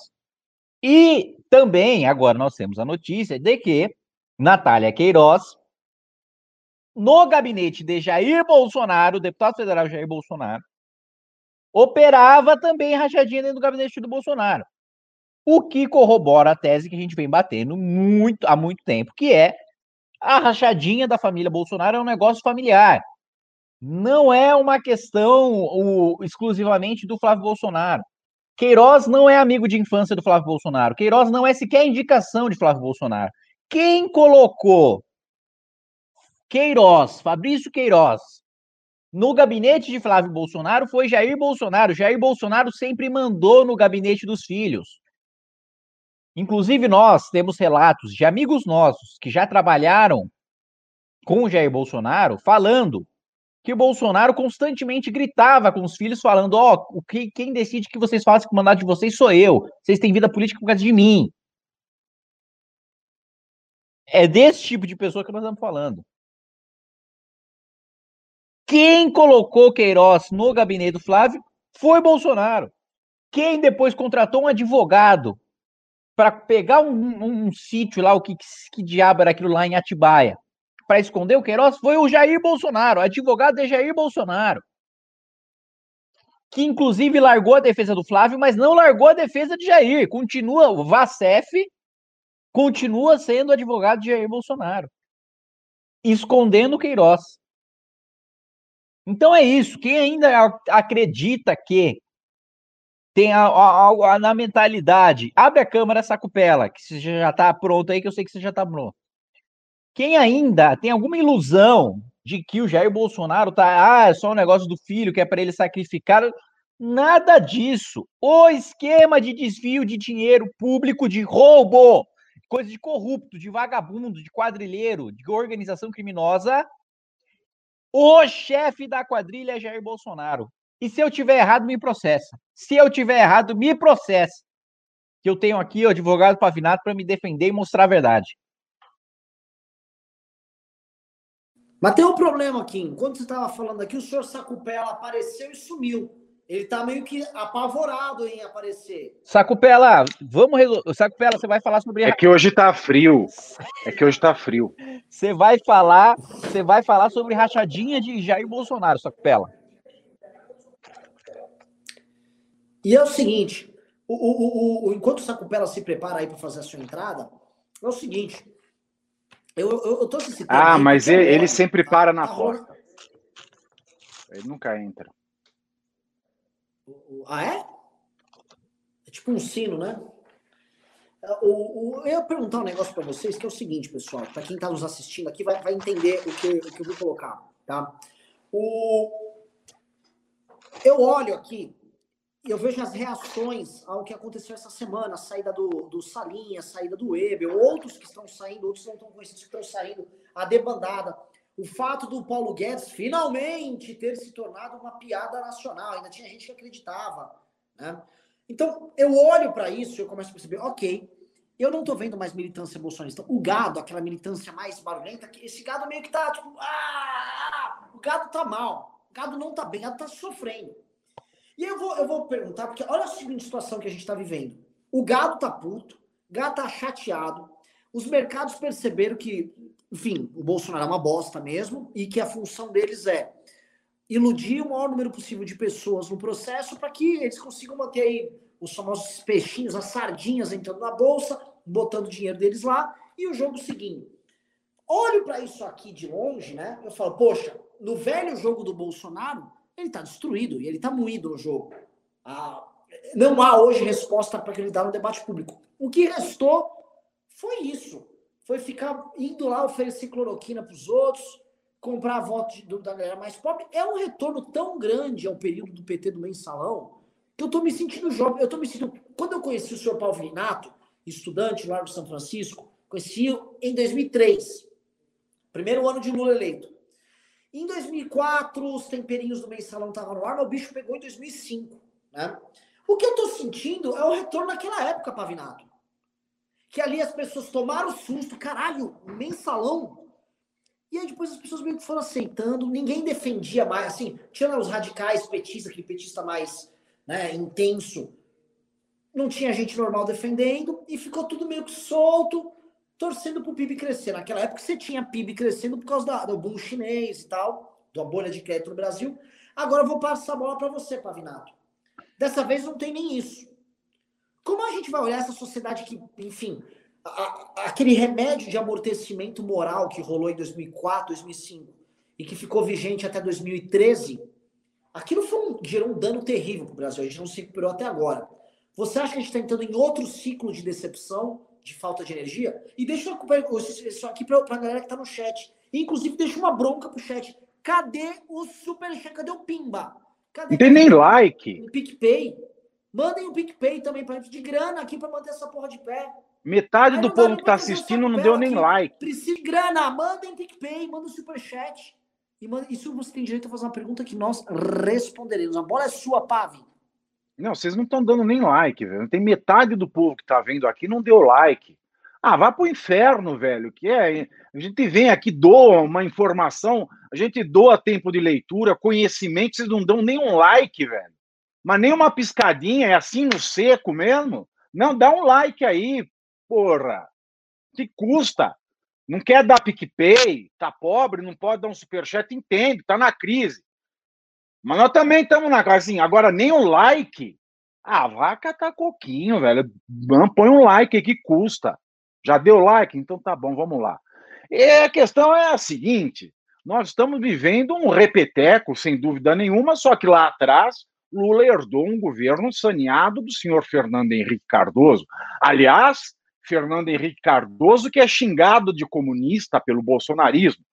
E também, agora nós temos a notícia de que Natália Queiroz no gabinete de Jair Bolsonaro, deputado federal Jair Bolsonaro, operava também rachadinha dentro do gabinete do Bolsonaro. O que corrobora a tese que a gente vem batendo muito há muito tempo, que é a rachadinha da família Bolsonaro é um negócio familiar. Não é uma questão o, exclusivamente do Flávio Bolsonaro. Queiroz não é amigo de infância do Flávio Bolsonaro. Queiroz não é sequer indicação de Flávio Bolsonaro. Quem colocou Queiroz, Fabrício Queiroz, no gabinete de Flávio Bolsonaro foi Jair Bolsonaro. Jair Bolsonaro sempre mandou no gabinete dos filhos. Inclusive, nós temos relatos de amigos nossos que já trabalharam com o Jair Bolsonaro falando que Bolsonaro constantemente gritava com os filhos, falando: Ó, oh, quem decide que vocês façam com o mandato de vocês sou eu. Vocês têm vida política por causa de mim. É desse tipo de pessoa que nós estamos falando. Quem colocou Queiroz no gabinete do Flávio foi Bolsonaro. Quem depois contratou um advogado para pegar um, um, um, sítio lá, o que, que diabo era aquilo lá em Atibaia, para esconder o Queiroz, foi o Jair Bolsonaro, advogado de Jair Bolsonaro. Que inclusive largou a defesa do Flávio, mas não largou a defesa de Jair. Continua, o Vacef continua sendo advogado de Jair Bolsonaro, escondendo o Queiroz. Então é isso. Quem ainda acredita que tem algo na mentalidade, abre a câmera sacupela, que você já está pronto aí, que eu sei que você já está pronto. Quem ainda tem alguma ilusão de que o Jair Bolsonaro tá, ah, é só um negócio do filho que é para ele sacrificar, nada disso. O esquema de desvio de dinheiro público de roubo, coisa de corrupto, de vagabundo, de quadrilheiro, de organização criminosa o chefe da quadrilha é Jair Bolsonaro. E se eu tiver errado, me processa. Se eu tiver errado, me processa. Que eu tenho aqui o advogado Pavinato para me defender e mostrar a verdade. Mas tem um problema aqui. Enquanto você estava falando aqui, o senhor Sacupela apareceu e sumiu. Ele está meio que apavorado em aparecer. Sacupela, vamos resolver. Sacupela, você vai falar sobre. É que hoje está frio. É que hoje está frio. Você vai falar, você vai falar sobre rachadinha de Jair Bolsonaro, Sacupela. E é o seguinte, o, o, o, enquanto o Sacupela se prepara aí para fazer a sua entrada, é o seguinte. Eu, eu, eu tô Ah, mas ele, ele, sempre para na porta. Ele nunca entra. Ah, é? É tipo um sino, né? Eu ia perguntar um negócio para vocês que é o seguinte, pessoal, para quem está nos assistindo aqui vai, vai entender o que, o que eu vou colocar, tá? O, eu olho aqui eu vejo as reações ao que aconteceu essa semana, a saída do, do Salinha, a saída do Ebel, outros que estão saindo, outros não estão conhecidos que estão saindo, a debandada. O fato do Paulo Guedes finalmente ter se tornado uma piada nacional, ainda tinha gente que acreditava, né? Então, eu olho para isso e eu começo a perceber, ok, eu não estou vendo mais militância bolsonarista. O gado, aquela militância mais barulhenta, esse gado meio que tá, tipo, ah, o gado tá mal, o gado não tá bem, o gado tá sofrendo. E eu vou, eu vou perguntar, porque olha a seguinte situação que a gente está vivendo. O gado tá puto, o gado tá chateado, os mercados perceberam que, enfim, o Bolsonaro é uma bosta mesmo e que a função deles é iludir o maior número possível de pessoas no processo para que eles consigam manter aí os famosos peixinhos, as sardinhas entrando na bolsa, botando o dinheiro deles lá e o jogo seguindo. olho para isso aqui de longe, né? Eu falo, poxa, no velho jogo do Bolsonaro, ele está destruído e ele está moído no jogo. Ah, não há hoje resposta para que ele dá no debate público. O que restou foi isso. Foi ficar indo lá oferecer cloroquina para os outros, comprar voto de, da galera mais pobre. É um retorno tão grande ao período do PT do mensalão que eu estou me sentindo jovem. Eu estou me sentindo. Quando eu conheci o senhor Paulo Vinato, estudante lá de São Francisco, conheci em 2003, primeiro ano de Lula eleito. Em 2004, os temperinhos do mensalão estavam no ar, mas o bicho pegou em 2005. Né? O que eu estou sentindo é o retorno daquela época, Pavinato. Que ali as pessoas tomaram susto, caralho, mensalão. E aí depois as pessoas meio que foram aceitando, ninguém defendia mais, assim, tinha os radicais petistas, aquele petista mais né, intenso. Não tinha gente normal defendendo e ficou tudo meio que solto torcendo para o PIB crescer. Naquela época você tinha PIB crescendo por causa da, do boom chinês e tal, da bolha de crédito no Brasil. Agora eu vou passar a bola para você, Pavinato. Dessa vez não tem nem isso. Como a gente vai olhar essa sociedade que, enfim, a, a, aquele remédio de amortecimento moral que rolou em 2004, 2005 e que ficou vigente até 2013, aquilo foi um, gerou um dano terrível para o Brasil. A gente não se recuperou até agora. Você acha que a gente está entrando em outro ciclo de decepção? De falta de energia. E deixa eu isso aqui para a galera que está no chat. Inclusive, deixa uma bronca pro chat. Cadê o superchat? Cadê o Pimba? Cadê não tem nem like. O PicPay. Mandem o PicPay também para de grana aqui para manter essa porra de pé. Metade do povo que está assistindo não deu nem aqui. like. Precisa de grana. Mandem PicPay, manda o superchat. E manda, isso você tem direito a fazer uma pergunta que nós responderemos. A bola é sua, Pave. Não, vocês não estão dando nem like, velho. Tem metade do povo que está vendo aqui não deu like. Ah, vá pro inferno, velho. Que é, a gente vem aqui, doa uma informação, a gente doa tempo de leitura, conhecimento, vocês não dão nem um like, velho. Mas nem uma piscadinha, é assim no seco mesmo. Não, dá um like aí, porra. Que custa? Não quer dar PicPay, tá pobre, não pode dar um superchat, entende, tá na crise. Mas nós também estamos na casa, assim, agora nem um like. Ah, vai catar coquinho, velho. Põe um like que custa. Já deu like? Então tá bom, vamos lá. E a questão é a seguinte: nós estamos vivendo um repeteco, sem dúvida nenhuma, só que lá atrás Lula herdou um governo saneado do senhor Fernando Henrique Cardoso. Aliás, Fernando Henrique Cardoso, que é xingado de comunista pelo bolsonarismo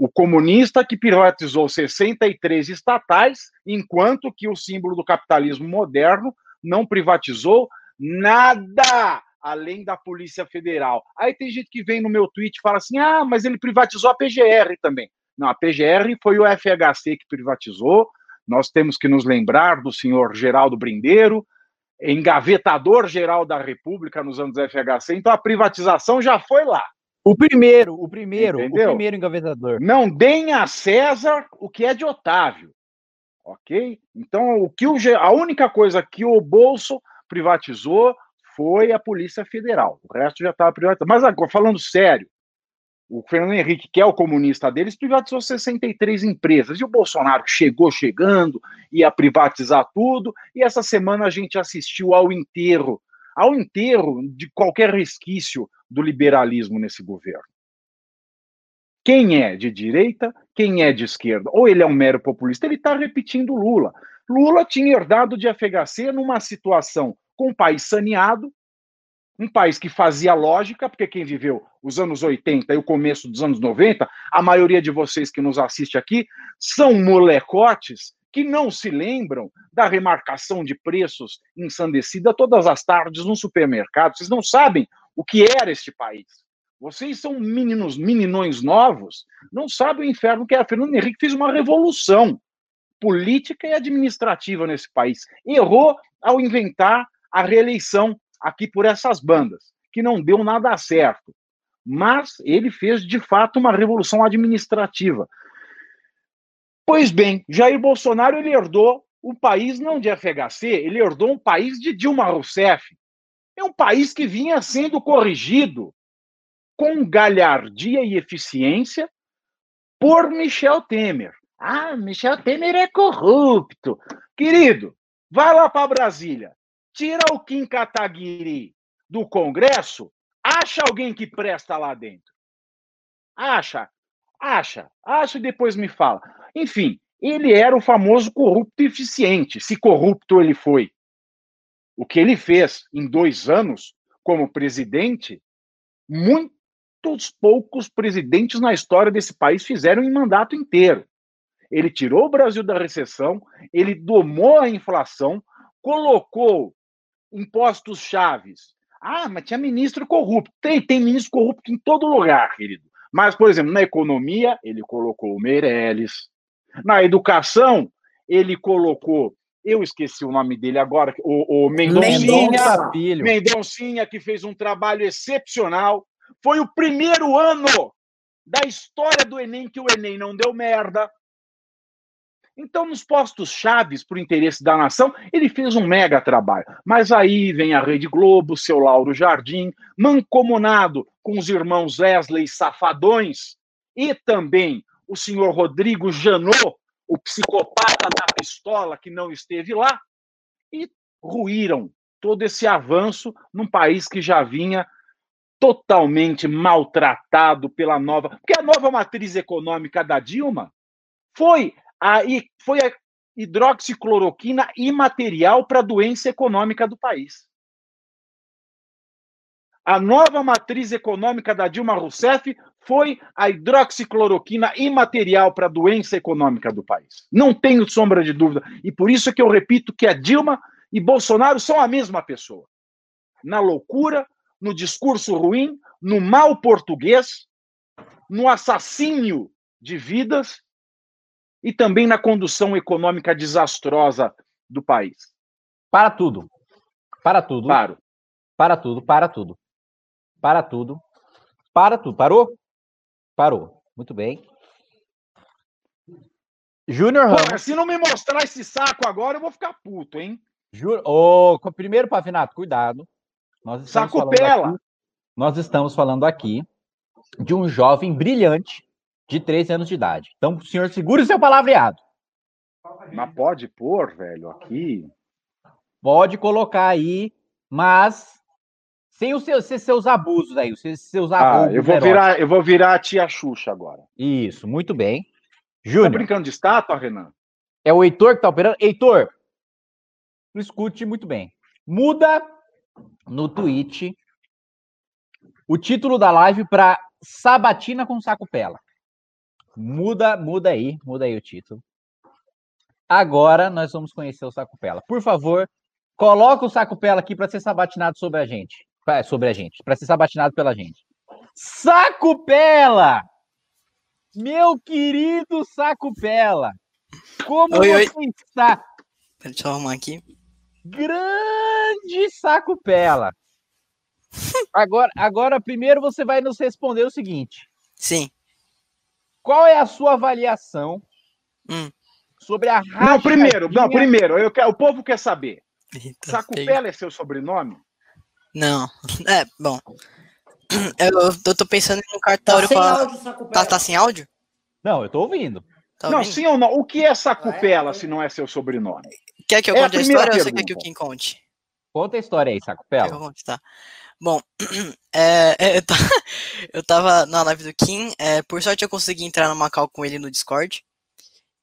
o comunista que privatizou 63 estatais, enquanto que o símbolo do capitalismo moderno não privatizou nada além da Polícia Federal. Aí tem gente que vem no meu tweet e fala assim: ah, mas ele privatizou a PGR também. Não, a PGR foi o FHC que privatizou. Nós temos que nos lembrar do senhor Geraldo Brindeiro, engavetador geral da República nos anos FHC. Então a privatização já foi lá. O primeiro, o primeiro, Entendeu? o primeiro engavetador. Não deem a César o que é de Otávio. Ok? Então, o que o, a única coisa que o Bolso privatizou foi a Polícia Federal. O resto já estava privatizado. Mas agora, falando sério, o Fernando Henrique, que é o comunista deles, privatizou 63 empresas. E o Bolsonaro chegou chegando, ia privatizar tudo. E essa semana a gente assistiu ao enterro ao enterro de qualquer resquício do liberalismo nesse governo. Quem é de direita, quem é de esquerda? Ou ele é um mero populista? Ele está repetindo Lula. Lula tinha herdado de FHC numa situação com um país saneado, um país que fazia lógica, porque quem viveu os anos 80 e o começo dos anos 90, a maioria de vocês que nos assiste aqui, são molecotes que não se lembram da remarcação de preços ensandecida todas as tardes no supermercado. Vocês não sabem o que era este país. Vocês são meninos, meninões novos, não sabem o inferno que é. Fernando Henrique fez uma revolução política e administrativa nesse país. Errou ao inventar a reeleição aqui por essas bandas, que não deu nada certo. Mas ele fez, de fato, uma revolução administrativa. Pois bem, Jair Bolsonaro ele herdou um país não de FHC, ele herdou um país de Dilma Rousseff. É um país que vinha sendo corrigido com galhardia e eficiência por Michel Temer. Ah, Michel Temer é corrupto. Querido, vai lá para Brasília, tira o Kim Kataguiri do Congresso, acha alguém que presta lá dentro. Acha, acha, acha e depois me fala. Enfim, ele era o famoso corrupto eficiente, se corrupto ele foi. O que ele fez em dois anos como presidente, muitos poucos presidentes na história desse país fizeram em mandato inteiro. Ele tirou o Brasil da recessão, ele domou a inflação, colocou impostos chaves. Ah, mas tinha ministro corrupto. Tem, tem ministro corrupto em todo lugar, querido. Mas, por exemplo, na economia, ele colocou o Meirelles. Na educação, ele colocou eu esqueci o nome dele agora, o, o Mendoncinha, Mendoncinha, que fez um trabalho excepcional. Foi o primeiro ano da história do Enem que o Enem não deu merda. Então, nos postos chaves para o interesse da nação, ele fez um mega trabalho. Mas aí vem a Rede Globo, seu Lauro Jardim, mancomunado com os irmãos Wesley Safadões e também o senhor Rodrigo Janot, o psicopata da pistola que não esteve lá, e ruíram todo esse avanço num país que já vinha totalmente maltratado pela nova. Porque a nova matriz econômica da Dilma foi a, foi a hidroxicloroquina imaterial para a doença econômica do país. A nova matriz econômica da Dilma Rousseff foi a hidroxicloroquina imaterial para a doença econômica do país. Não tenho sombra de dúvida. E por isso é que eu repito que a Dilma e Bolsonaro são a mesma pessoa. Na loucura, no discurso ruim, no mal português, no assassínio de vidas e também na condução econômica desastrosa do país. Para tudo. Para tudo. Paro. Para tudo, para tudo. Para tudo. Para tudo. Parou? Parou. Muito bem. Júnior Ramos. se não me mostrar esse saco agora, eu vou ficar puto, hein? Ju... Oh, primeiro, Pavinato, cuidado. Nós saco pela. Aqui, nós estamos falando aqui de um jovem brilhante de 13 anos de idade. Então, o senhor segure o seu palavreado. Mas pode pôr, velho, aqui. Pode colocar aí, mas sem os seus, seus abusos aí, os seus abusos. Ah, eu vou, virar, eu vou virar a tia Xuxa agora. Isso, muito bem. Júnior. Tá brincando de estátua, Renan? É o Heitor que tá operando. Heitor, escute muito bem. Muda no tweet o título da live para Sabatina com Saco Pela. Muda, muda aí, muda aí o título. Agora nós vamos conhecer o Saco Pela. Por favor, coloca o Saco Pela aqui para ser sabatinado sobre a gente sobre a gente, para ser sabatinado pela gente. Saco Pela! Meu querido Saco Pela! Como oi, você oi. está? Deixa eu arrumar aqui. Grande Saco Pela! Agora, agora, primeiro você vai nos responder o seguinte. Sim. Qual é a sua avaliação hum. sobre a Não, primeiro, não, primeiro, eu quero, o povo quer saber. Eita, Saco Pela é seu sobrenome? Não. É, bom. Eu, eu tô pensando no cartório tá pra... áudio, tá, tá sem áudio? Não, eu tô ouvindo. Tá não, sim ou não? O que é Sacupela é, se não é seu sobrenome? Quer que eu é conte a, a história pergunta. ou você quer que o Kim conte? Conta a história aí, Sacupela. Eu tá. Bom, é, é, eu, eu tava na live do Kim, é, por sorte eu consegui entrar no Macau com ele no Discord.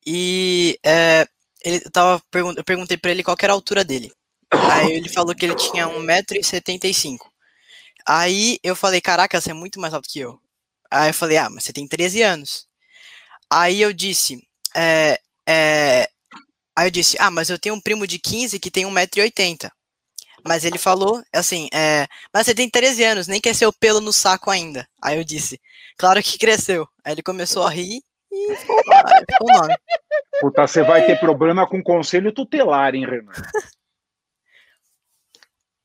E é, ele eu tava, eu perguntei pra ele qual era a altura dele. Aí ele falou que ele tinha 1,75m. Aí eu falei, caraca, você é muito mais alto que eu. Aí eu falei, ah, mas você tem 13 anos. Aí eu disse, é, é... aí eu disse, ah, mas eu tenho um primo de 15 que tem 1,80m. Mas ele falou assim, é, mas você tem 13 anos, nem cresceu pelo no saco ainda. Aí eu disse, claro que cresceu. Aí ele começou a rir e ficou, o nome. Puta, você vai ter problema com conselho tutelar, hein, Renan?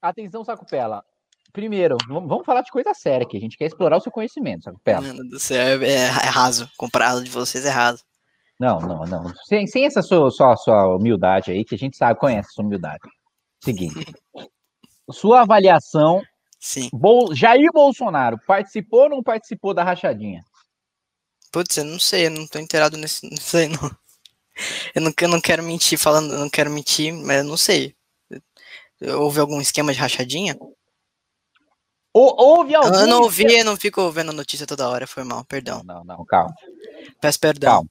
Atenção, Sacupela. Primeiro, vamos falar de coisa séria aqui. A gente quer explorar o seu conhecimento, Sacupela. Mano do céu, é, é raso. Comprado de vocês é raso. Não, não, não. Sem, sem essa sua, sua, sua humildade aí, que a gente sabe, conhece a sua humildade. Seguinte. sua avaliação. Sim. Bol Jair Bolsonaro participou ou não participou da rachadinha? Putz, eu não sei, eu não tô inteirado nesse, nisso aí, não. Eu não, eu não quero mentir falando, eu não quero mentir, mas eu não sei. Houve algum esquema de rachadinha? Ou, houve algum... Eu não ouvi, eu não fico vendo notícia toda hora, foi mal, perdão. Não, não, calma. Peço perdão. Calma.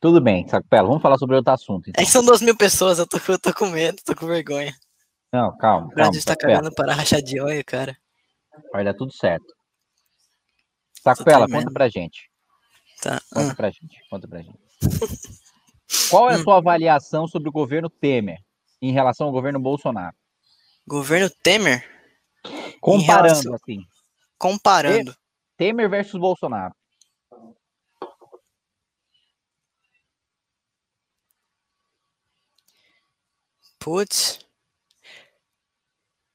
Tudo bem, Sacupela, vamos falar sobre outro assunto. Então. É que são duas mil pessoas, eu tô, eu tô com medo, tô com vergonha. Não, calma. O Brasil está cagando para rachar de olho, cara. Vai dar tudo certo. Sacupela, conta pra gente. Tá. Conta ah. pra gente, conta pra gente. Qual é a hum. sua avaliação sobre o governo Temer em relação ao governo Bolsonaro? Governo Temer? Comparando, relação... assim. Comparando. Temer versus Bolsonaro. Putz.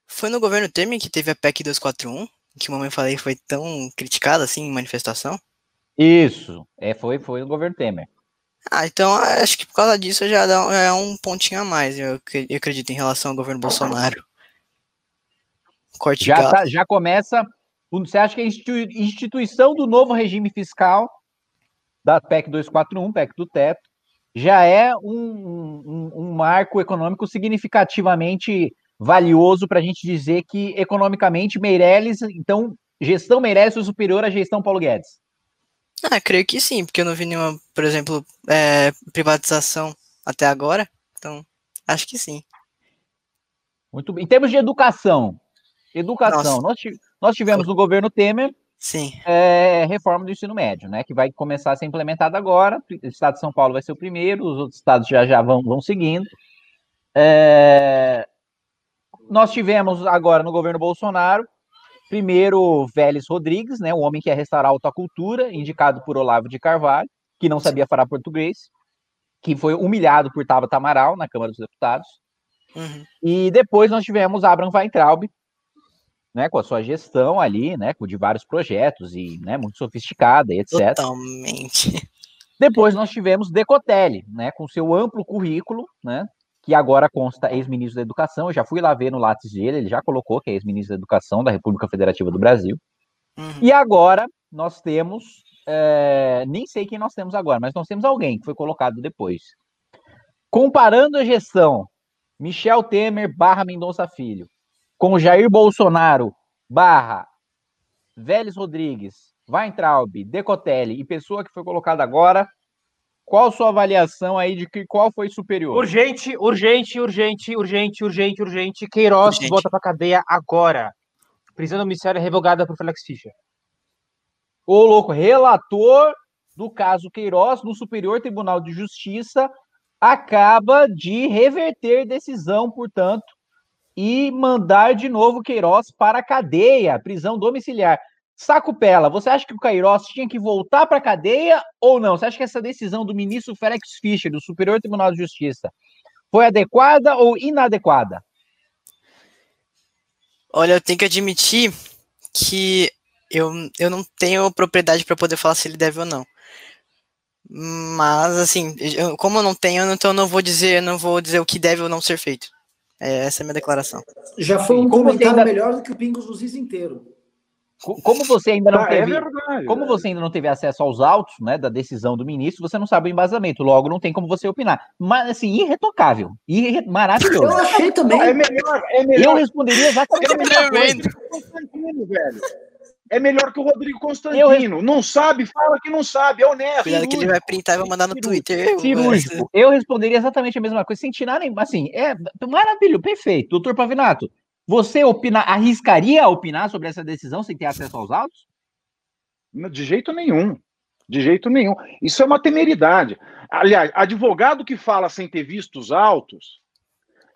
Foi no governo Temer que teve a PEC 241, que o mamãe falei foi tão criticada assim em manifestação? Isso, é, foi, foi no governo Temer. Ah, então acho que por causa disso já, dá, já é um pontinho a mais, eu, eu acredito, em relação ao governo Bolsonaro. Corte já, tá, já começa. Você acha que a instituição do novo regime fiscal da PEC 241, PEC do teto, já é um, um, um marco econômico significativamente valioso para a gente dizer que economicamente Meirelles, então, gestão Meirelles é superior à gestão Paulo Guedes? Ah, creio que sim, porque eu não vi nenhuma, por exemplo, é, privatização até agora, então acho que sim. Muito bem. Em termos de educação, educação, nós, nós tivemos no governo Temer Sim. É, reforma do ensino médio, né? Que vai começar a ser implementada agora. O estado de São Paulo vai ser o primeiro, os outros estados já já vão, vão seguindo. É, nós tivemos agora no governo Bolsonaro, primeiro Vélez Rodrigues, né? O homem que ia restaurar a autocultura, indicado por Olavo de Carvalho, que não sabia falar português, que foi humilhado por Tabata Amaral na Câmara dos Deputados. Uhum. E depois nós tivemos Abraham Weintraub, né, com a sua gestão ali, né, de vários projetos e, né, muito sofisticada e etc. Totalmente. Depois nós tivemos Decotelli, né, com seu amplo currículo, né, que agora consta ex-ministro da Educação. Eu já fui lá ver no lápis dele, ele já colocou que é ex-ministro da Educação da República Federativa do Brasil. Uhum. E agora nós temos, é, nem sei quem nós temos agora, mas nós temos alguém que foi colocado depois. Comparando a gestão Michel Temer barra Mendonça Filho com Jair Bolsonaro barra Vélez Rodrigues, Weintraub, Decotelli e pessoa que foi colocada agora, qual a sua avaliação aí de que qual foi superior? Urgente, urgente, urgente, urgente, urgente, urgente. Queiroz urgente. volta para cadeia agora. Prisão domiciliar revogada por Felix Fischer. Ô, louco, relator do caso Queiroz no Superior Tribunal de Justiça acaba de reverter decisão, portanto, e mandar de novo Queiroz para a cadeia, prisão domiciliar. Saco Pela, você acha que o Queiroz tinha que voltar para a cadeia ou não? Você acha que essa decisão do ministro Felix Fischer, do Superior Tribunal de Justiça, foi adequada ou inadequada? Olha, eu tenho que admitir que eu, eu não tenho propriedade para poder falar se ele deve ou não. Mas, assim, eu, como eu não tenho, então eu não vou dizer, não vou dizer o que deve ou não ser feito. É, essa é a minha declaração. Já foi um como comentário ainda... melhor do que o Pingos dos Is inteiro. Como você ainda não ah, teve, é como você ainda não teve acesso aos autos, né, da decisão do ministro, você não sabe o embasamento, logo não tem como você opinar. Mas assim, irretocável, irre... maravilhoso. Eu achei também. É melhor, é melhor. Eu responderia exatamente. É melhor, velho é melhor que o Rodrigo Constantino. Eu... Não sabe, fala que não sabe, é honesto. Cuidado que ele vai printar e vai mandar no Twitter. Cirúrgico. Eu responderia exatamente a mesma coisa, sem tirar nem. Assim, é maravilhoso, perfeito. Doutor Pavinato, você opina, arriscaria opinar sobre essa decisão sem ter acesso aos autos? De jeito nenhum. De jeito nenhum. Isso é uma temeridade. Aliás, advogado que fala sem ter visto os autos,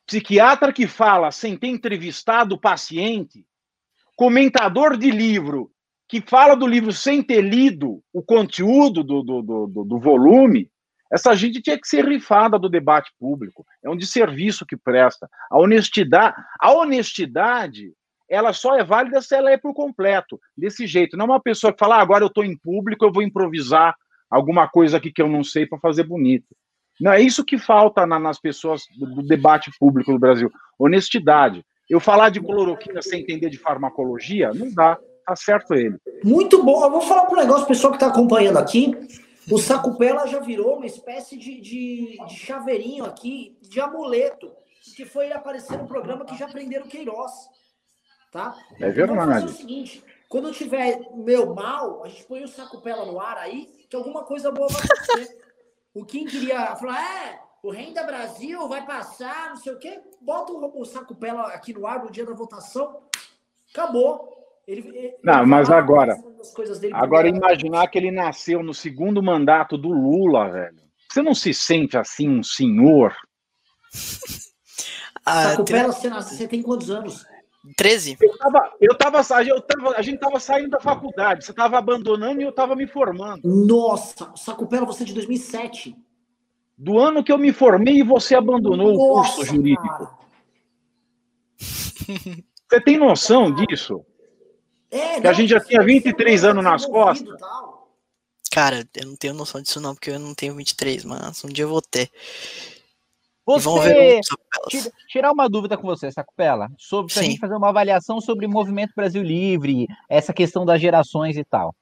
psiquiatra que fala sem ter entrevistado o paciente, comentador de livro que fala do livro sem ter lido o conteúdo do, do, do, do, volume, essa gente tinha que ser rifada do debate público. É um desserviço que presta. A honestidade, a honestidade, ela só é válida se ela é por completo, desse jeito. Não é uma pessoa que fala, ah, agora eu estou em público, eu vou improvisar alguma coisa aqui que eu não sei para fazer bonito. Não é isso que falta na, nas pessoas do, do debate público do Brasil. Honestidade. Eu falar de cloroquina sem entender de farmacologia, não dá. Tá certo ele. Muito bom. Eu vou falar para um negócio, pessoal que está acompanhando aqui. O Sacupela já virou uma espécie de, de, de, chaveirinho aqui, de amuleto, que foi aparecer no programa que já prenderam Queiroz. tá? É verdade. o seguinte, quando eu tiver meu mal, a gente põe o saco pela no ar aí, que alguma coisa boa vai acontecer. o Kim queria falar, é, o Renda Brasil vai passar, não sei o quê. Bota o, o saco pela aqui no ar no dia da votação. Acabou. Ele, ele não, mas agora, agora imaginar que ele nasceu no segundo mandato do Lula, velho. Você não se sente assim um senhor? Ah, Sacupela, você, você tem quantos anos? 13. Eu tava, eu tava, eu tava, a gente tava saindo da faculdade, você tava abandonando e eu tava me formando. Nossa, Sacupela, você é de 2007. Do ano que eu me formei e você abandonou Nossa, o curso jurídico. Cara. Você tem noção disso? É, que a gente já tinha 23 anos nas costas. Cara, eu não tenho noção disso não, porque eu não tenho 23, mas um dia eu vou ter. Você tira, tirar uma dúvida com você, Sacupela, sobre a gente fazer uma avaliação sobre o movimento Brasil Livre, essa questão das gerações e tal.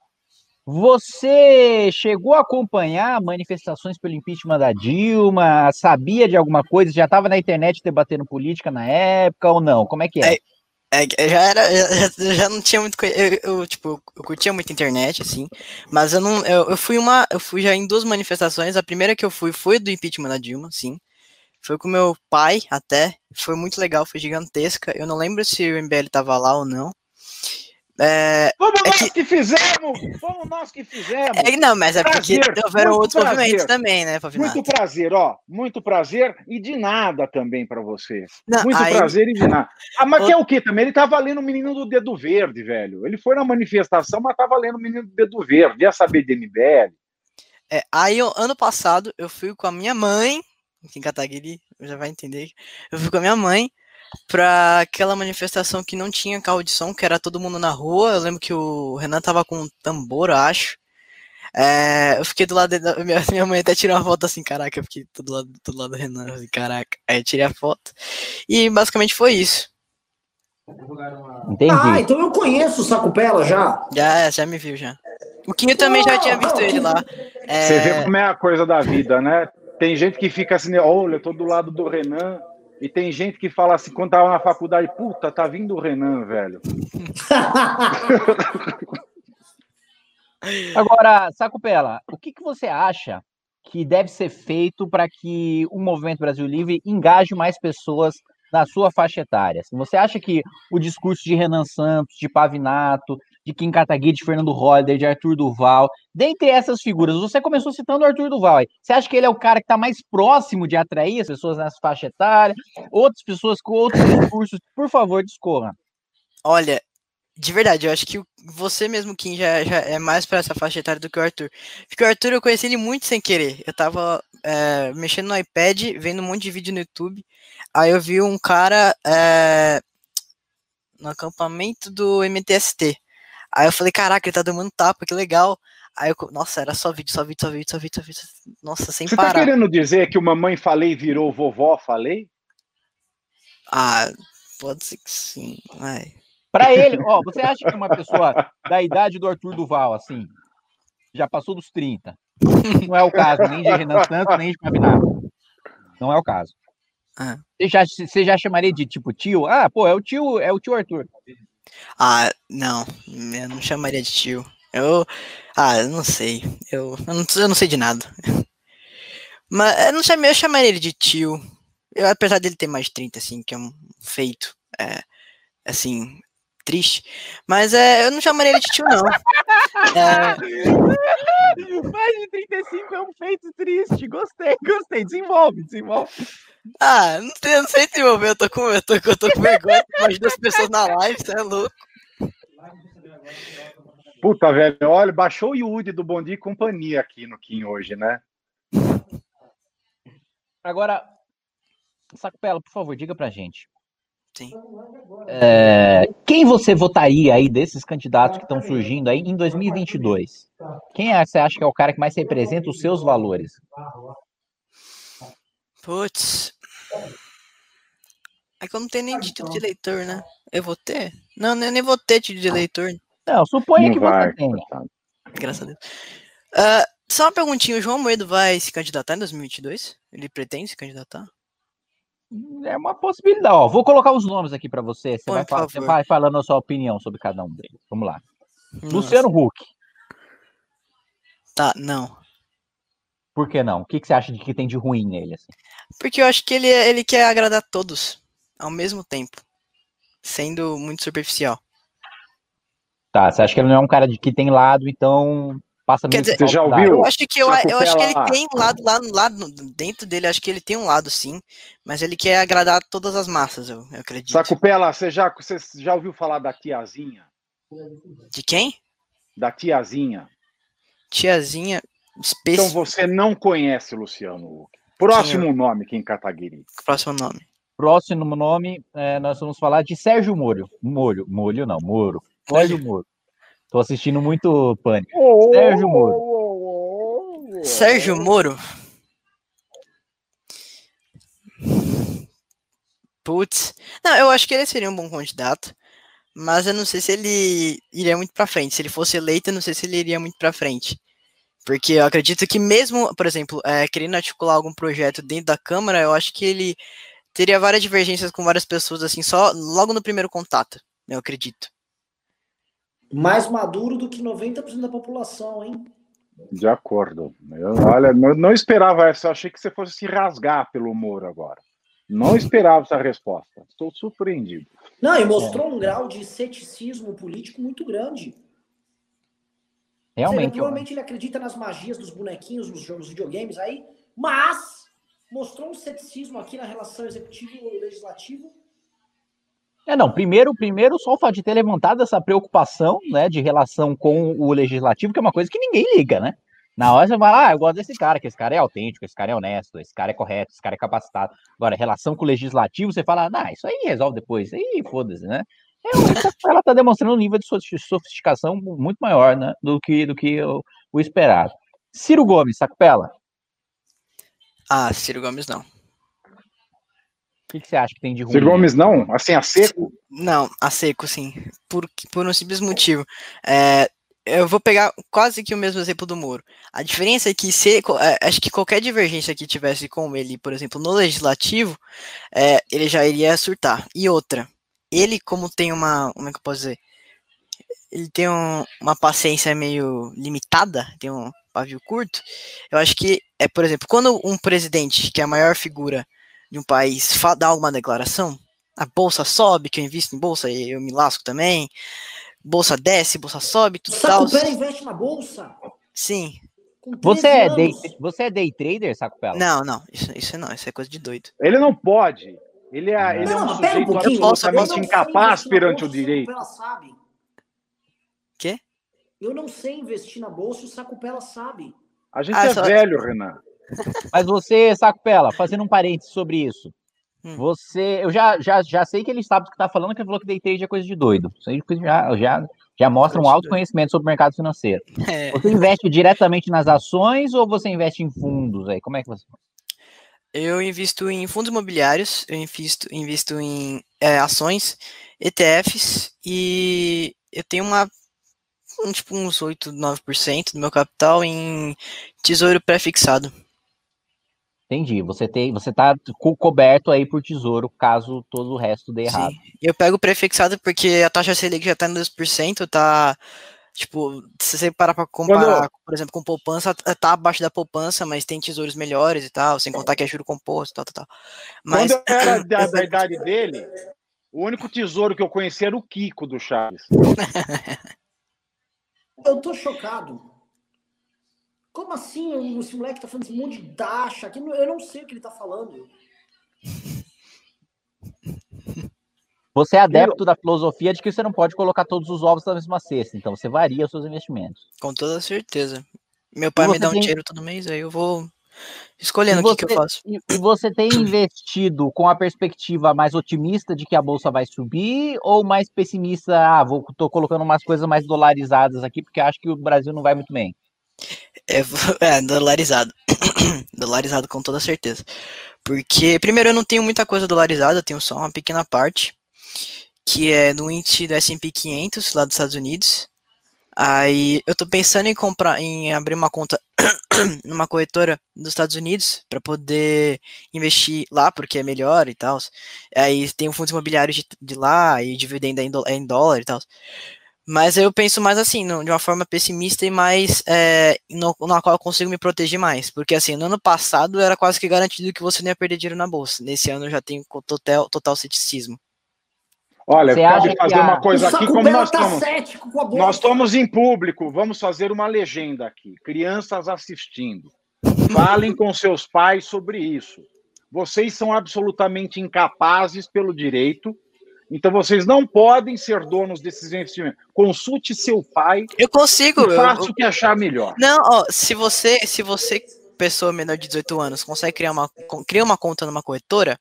Você chegou a acompanhar manifestações pelo impeachment da Dilma? Sabia de alguma coisa? Já estava na internet debatendo política na época ou não? Como é que é? é, é já era, já, já, não tinha muito, eu, eu, tipo, eu curtia muito internet, assim, mas eu não, eu, eu fui uma, eu fui já em duas manifestações. A primeira que eu fui foi do impeachment da Dilma, sim. Foi com meu pai até. Foi muito legal, foi gigantesca. Eu não lembro se o MBL tava lá ou não. É, Fomos é nós que... que... fizemos! Fomos nós que fizemos! É, não, mas é prazer, porque houveram outros prazer. movimentos também, né, Pavinato? Muito prazer, ó. Muito prazer e de nada também para você. Não, muito aí... prazer e de nada. Ah, mas o... que é o que também? Ele tava lendo o menino do dedo verde, velho. Ele foi na manifestação, mas tava lendo o menino do dedo verde. Ia saber de MBL. É, aí, ano passado, eu fui com a minha mãe em Kataguiri, já vai entender. Eu fui com a minha mãe pra aquela manifestação que não tinha carro de som, que era todo mundo na rua. Eu lembro que o Renan tava com um tambor, acho. É, eu fiquei do lado da minha, minha mãe até tirou uma foto assim, caraca, eu fiquei do lado, do lado do Renan, assim, caraca. Aí eu tirei a foto. E basicamente foi isso. Entendi. Ah, então eu conheço o Sacupela já. Já, já me viu já. O Quinho também já tinha visto ele lá. É... Você vê como é a coisa da vida, né? Tem gente que fica assim, olha, eu tô do lado do Renan. E tem gente que fala assim, quando tava na faculdade, puta, tá vindo o Renan, velho. Agora, Sacupela, o que, que você acha que deve ser feito para que o Movimento Brasil Livre engaje mais pessoas na sua faixa etária? Você acha que o discurso de Renan Santos, de Pavinato, de Kim Kataguiri, de Fernando Holliday, de Arthur Duval. Dentre essas figuras, você começou citando o Arthur Duval. Aí. Você acha que ele é o cara que está mais próximo de atrair as pessoas nessa faixa etária? Outras pessoas com outros discursos? Por favor, discorra. Olha, de verdade, eu acho que você mesmo, Kim, já, já é mais para essa faixa etária do que o Arthur. Porque o Arthur eu conheci ele muito sem querer. Eu tava é, mexendo no iPad, vendo um monte de vídeo no YouTube. Aí eu vi um cara é, no acampamento do MTST. Aí eu falei, caraca, ele tá dando tapa, que legal. Aí eu, nossa, era só vídeo, só vídeo, só vídeo, só vídeo, só vídeo. Nossa, sem Você parar. Você tá querendo dizer que o mamãe falei virou vovó falei? Ah, pode ser que sim, vai. Pra ele, ó, você acha que uma pessoa da idade do Arthur Duval, assim, já passou dos 30, não é o caso nem de Renan Santos, nem de Pavinato. Não é o caso. Ah. Você, já, você já chamaria de tipo tio? Ah, pô, é o tio, é o tio Arthur. Ah, não, eu não chamaria de tio. Eu. Ah, eu não sei. Eu, eu, não, eu não sei de nada. Mas eu não chamei, eu chamaria ele de tio. Eu, apesar dele ter mais de 30, assim, que é um feito. É, assim, triste. Mas é, eu não chamaria ele de tio, não. É... Mais de 35 é um feito triste. Gostei, gostei. Desenvolve, desenvolve. Ah, não, sei, não sei desenvolver. Eu tô com, eu tô, eu tô com vergonha. Mais duas pessoas na live, você é louco. Puta, velho, olha, baixou o Yudi do Bom Dia e Companhia aqui no Kim hoje, né? Agora, Sacopela, por favor, diga pra gente. Sim. É, quem você votaria aí desses candidatos que estão surgindo aí em 2022? Quem é, você acha que é o cara que mais representa os seus valores? Putz. É que eu não tenho nem título de eleitor, né? Eu vou ter? Não, eu nem vou ter título de eleitor. Não, suponha que vai, você tenha. Graças a Deus. Uh, só uma perguntinha, o João Moedo vai se candidatar em 2022? Ele pretende se candidatar? É uma possibilidade. Ó, vou colocar os nomes aqui para você. Você vai, você vai, falando a sua opinião sobre cada um deles. Vamos lá. Nossa. Luciano Huck. Tá, não. Por que não? O que, que você acha de que tem de ruim nele? Assim? Porque eu acho que ele, ele quer agradar todos ao mesmo tempo, sendo muito superficial. Tá, você acha que ele não é um cara de que tem lado, então passa Quer dizer, Você já ouviu? Eu acho que eu, eu acho que ele tem um lado lá, lá dentro dele, acho que ele tem um lado sim, mas ele quer agradar todas as massas, eu, eu acredito. Sacupela, você já, você já ouviu falar da tiazinha? De quem? Da tiazinha. Tiazinha. Então você não conhece Luciano Huck. Próximo quem nome aqui em Cataguiri. Próximo nome. Próximo nome, é, nós vamos falar de Sérgio Moro. Molho, Molho não, Moro. Sérgio Moro. Tô assistindo muito Pânico. Oh, Sérgio Moro. Oh, oh, Sérgio Moro. Putz. Não, eu acho que ele seria um bom candidato. Mas eu não sei se ele iria muito para frente. Se ele fosse eleito, eu não sei se ele iria muito para frente. Porque eu acredito que mesmo, por exemplo, é, querendo articular algum projeto dentro da Câmara, eu acho que ele teria várias divergências com várias pessoas, assim, só logo no primeiro contato, eu acredito. Mais maduro do que 90% da população, hein? De acordo. Eu, olha, não, não esperava essa, eu achei que você fosse se rasgar pelo humor agora. Não esperava essa resposta. Estou surpreendido. Não, e mostrou é. um grau de ceticismo político muito grande. Realmente. provavelmente ele acredita nas magias dos bonequinhos nos jogos videogames aí, mas mostrou um ceticismo aqui na relação executivo e legislativo. É, não, primeiro, primeiro só o fato de ter levantado essa preocupação, né, de relação com o legislativo, que é uma coisa que ninguém liga, né? Na hora você fala, ah, eu gosto desse cara, que esse cara é autêntico, esse cara é honesto, esse cara é correto, esse cara é capacitado. Agora, relação com o legislativo, você fala, ah, isso aí resolve depois, aí foda-se, né? É, ela está demonstrando um nível de sofisticação muito maior, né, do que, do que o, o esperado. Ciro Gomes, Sacupela. Ah, Ciro Gomes não. O que, que, você acha que tem de ruim? Ciro Gomes não? Assim, a seco? Não, a seco, sim. Por, por um simples motivo. É, eu vou pegar quase que o mesmo exemplo do Moro. A diferença é que se é, acho que qualquer divergência que tivesse com ele, por exemplo, no legislativo, é, ele já iria surtar. E outra, ele como tem uma, como é que eu posso dizer? Ele tem um, uma paciência meio limitada, tem um pavio curto. Eu acho que é, por exemplo, quando um presidente, que é a maior figura de um país, dá alguma declaração, a bolsa sobe, que eu invisto em bolsa e eu me lasco também bolsa desce, bolsa sobe, tudo tal. Sacupela investe na bolsa? Sim. Você é, day, você é day trader, Sacupela? Não, não, isso, isso não, isso é coisa de doido. Ele não pode. Ele é, ele é um sujeito um absolutamente incapaz perante o direito. Sabe. Quê? Eu não sei investir na bolsa, o Sacupela sabe. A gente ah, é só... velho, Renan. Mas você, Sacupela, fazendo um parênteses sobre isso. Hum. Você, eu já, já, já sei que ele sabe do que está falando, que ele falou que day trade é coisa de doido. Isso aí já, já, já mostra um alto conhecimento sobre o mercado financeiro. É. Você investe diretamente nas ações ou você investe em fundos aí? Como é que você Eu invisto em fundos imobiliários, eu invisto, invisto em é, ações, ETFs e eu tenho uma um, tipo uns 8, 9% do meu capital em tesouro pré-fixado. Entendi. Você tem, você tá co coberto aí por tesouro, caso todo o resto dê errado. Sim. Eu pego prefixado porque a taxa Selic já tá em 2%, tá tipo, se você parar para comparar, Quando... por exemplo, com poupança, tá abaixo da poupança, mas tem tesouros melhores e tal, sem contar que é juro composto, tal, tal, tal. Mas Quando eu era da, da idade dele, o único tesouro que eu conhecia era o Kiko do Chaves. eu tô chocado. Como assim? Esse moleque tá falando esse monte de dacha aqui. Eu não sei o que ele tá falando. Você é adepto da filosofia de que você não pode colocar todos os ovos na mesma cesta, então você varia os seus investimentos. Com toda certeza. Meu pai me dá tem... um dinheiro todo mês, aí eu vou escolhendo o que, que, eu faço. E você tem investido com a perspectiva mais otimista de que a bolsa vai subir ou mais pessimista? Ah, vou, tô colocando umas coisas mais dolarizadas aqui porque acho que o Brasil não vai muito bem. É, é dolarizado. dolarizado com toda certeza. Porque, primeiro, eu não tenho muita coisa dolarizada, eu tenho só uma pequena parte, que é no índice do S&P 500, lá dos Estados Unidos. Aí eu tô pensando em comprar, em abrir uma conta numa corretora dos Estados Unidos para poder investir lá, porque é melhor e tal. Aí tem o fundo imobiliário de, de lá e dividendo é em dólar e tal. Mas eu penso mais assim, de uma forma pessimista e mais é, no, na qual eu consigo me proteger mais. Porque assim, no ano passado era quase que garantido que você não ia perder dinheiro na bolsa. Nesse ano eu já tenho total, total ceticismo. Olha, Você pode fazer a... uma coisa aqui como nós tá estamos. Nós estamos em público, vamos fazer uma legenda aqui. Crianças assistindo. Falem com seus pais sobre isso. Vocês são absolutamente incapazes pelo direito então vocês não podem ser donos desses investimentos. Consulte seu pai. Eu consigo. E faça eu, o que achar melhor. Não, ó, se você, se você, pessoa menor de 18 anos, consegue criar uma, cria uma conta numa corretora,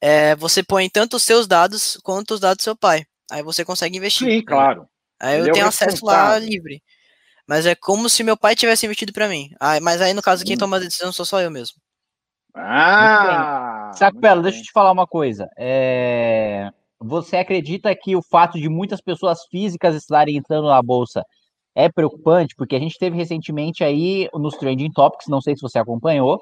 é, você põe tanto os seus dados quanto os dados do seu pai. Aí você consegue investir. Sim, claro. Aí eu é tenho acesso lá livre. Mas é como se meu pai tivesse investido para mim. Ah, mas aí, no caso, quem hum. toma a decisão sou só eu mesmo. Ah! Sacapela, deixa eu te falar uma coisa. É... Você acredita que o fato de muitas pessoas físicas estarem entrando na bolsa é preocupante? Porque a gente teve recentemente aí nos Trending Topics, não sei se você acompanhou,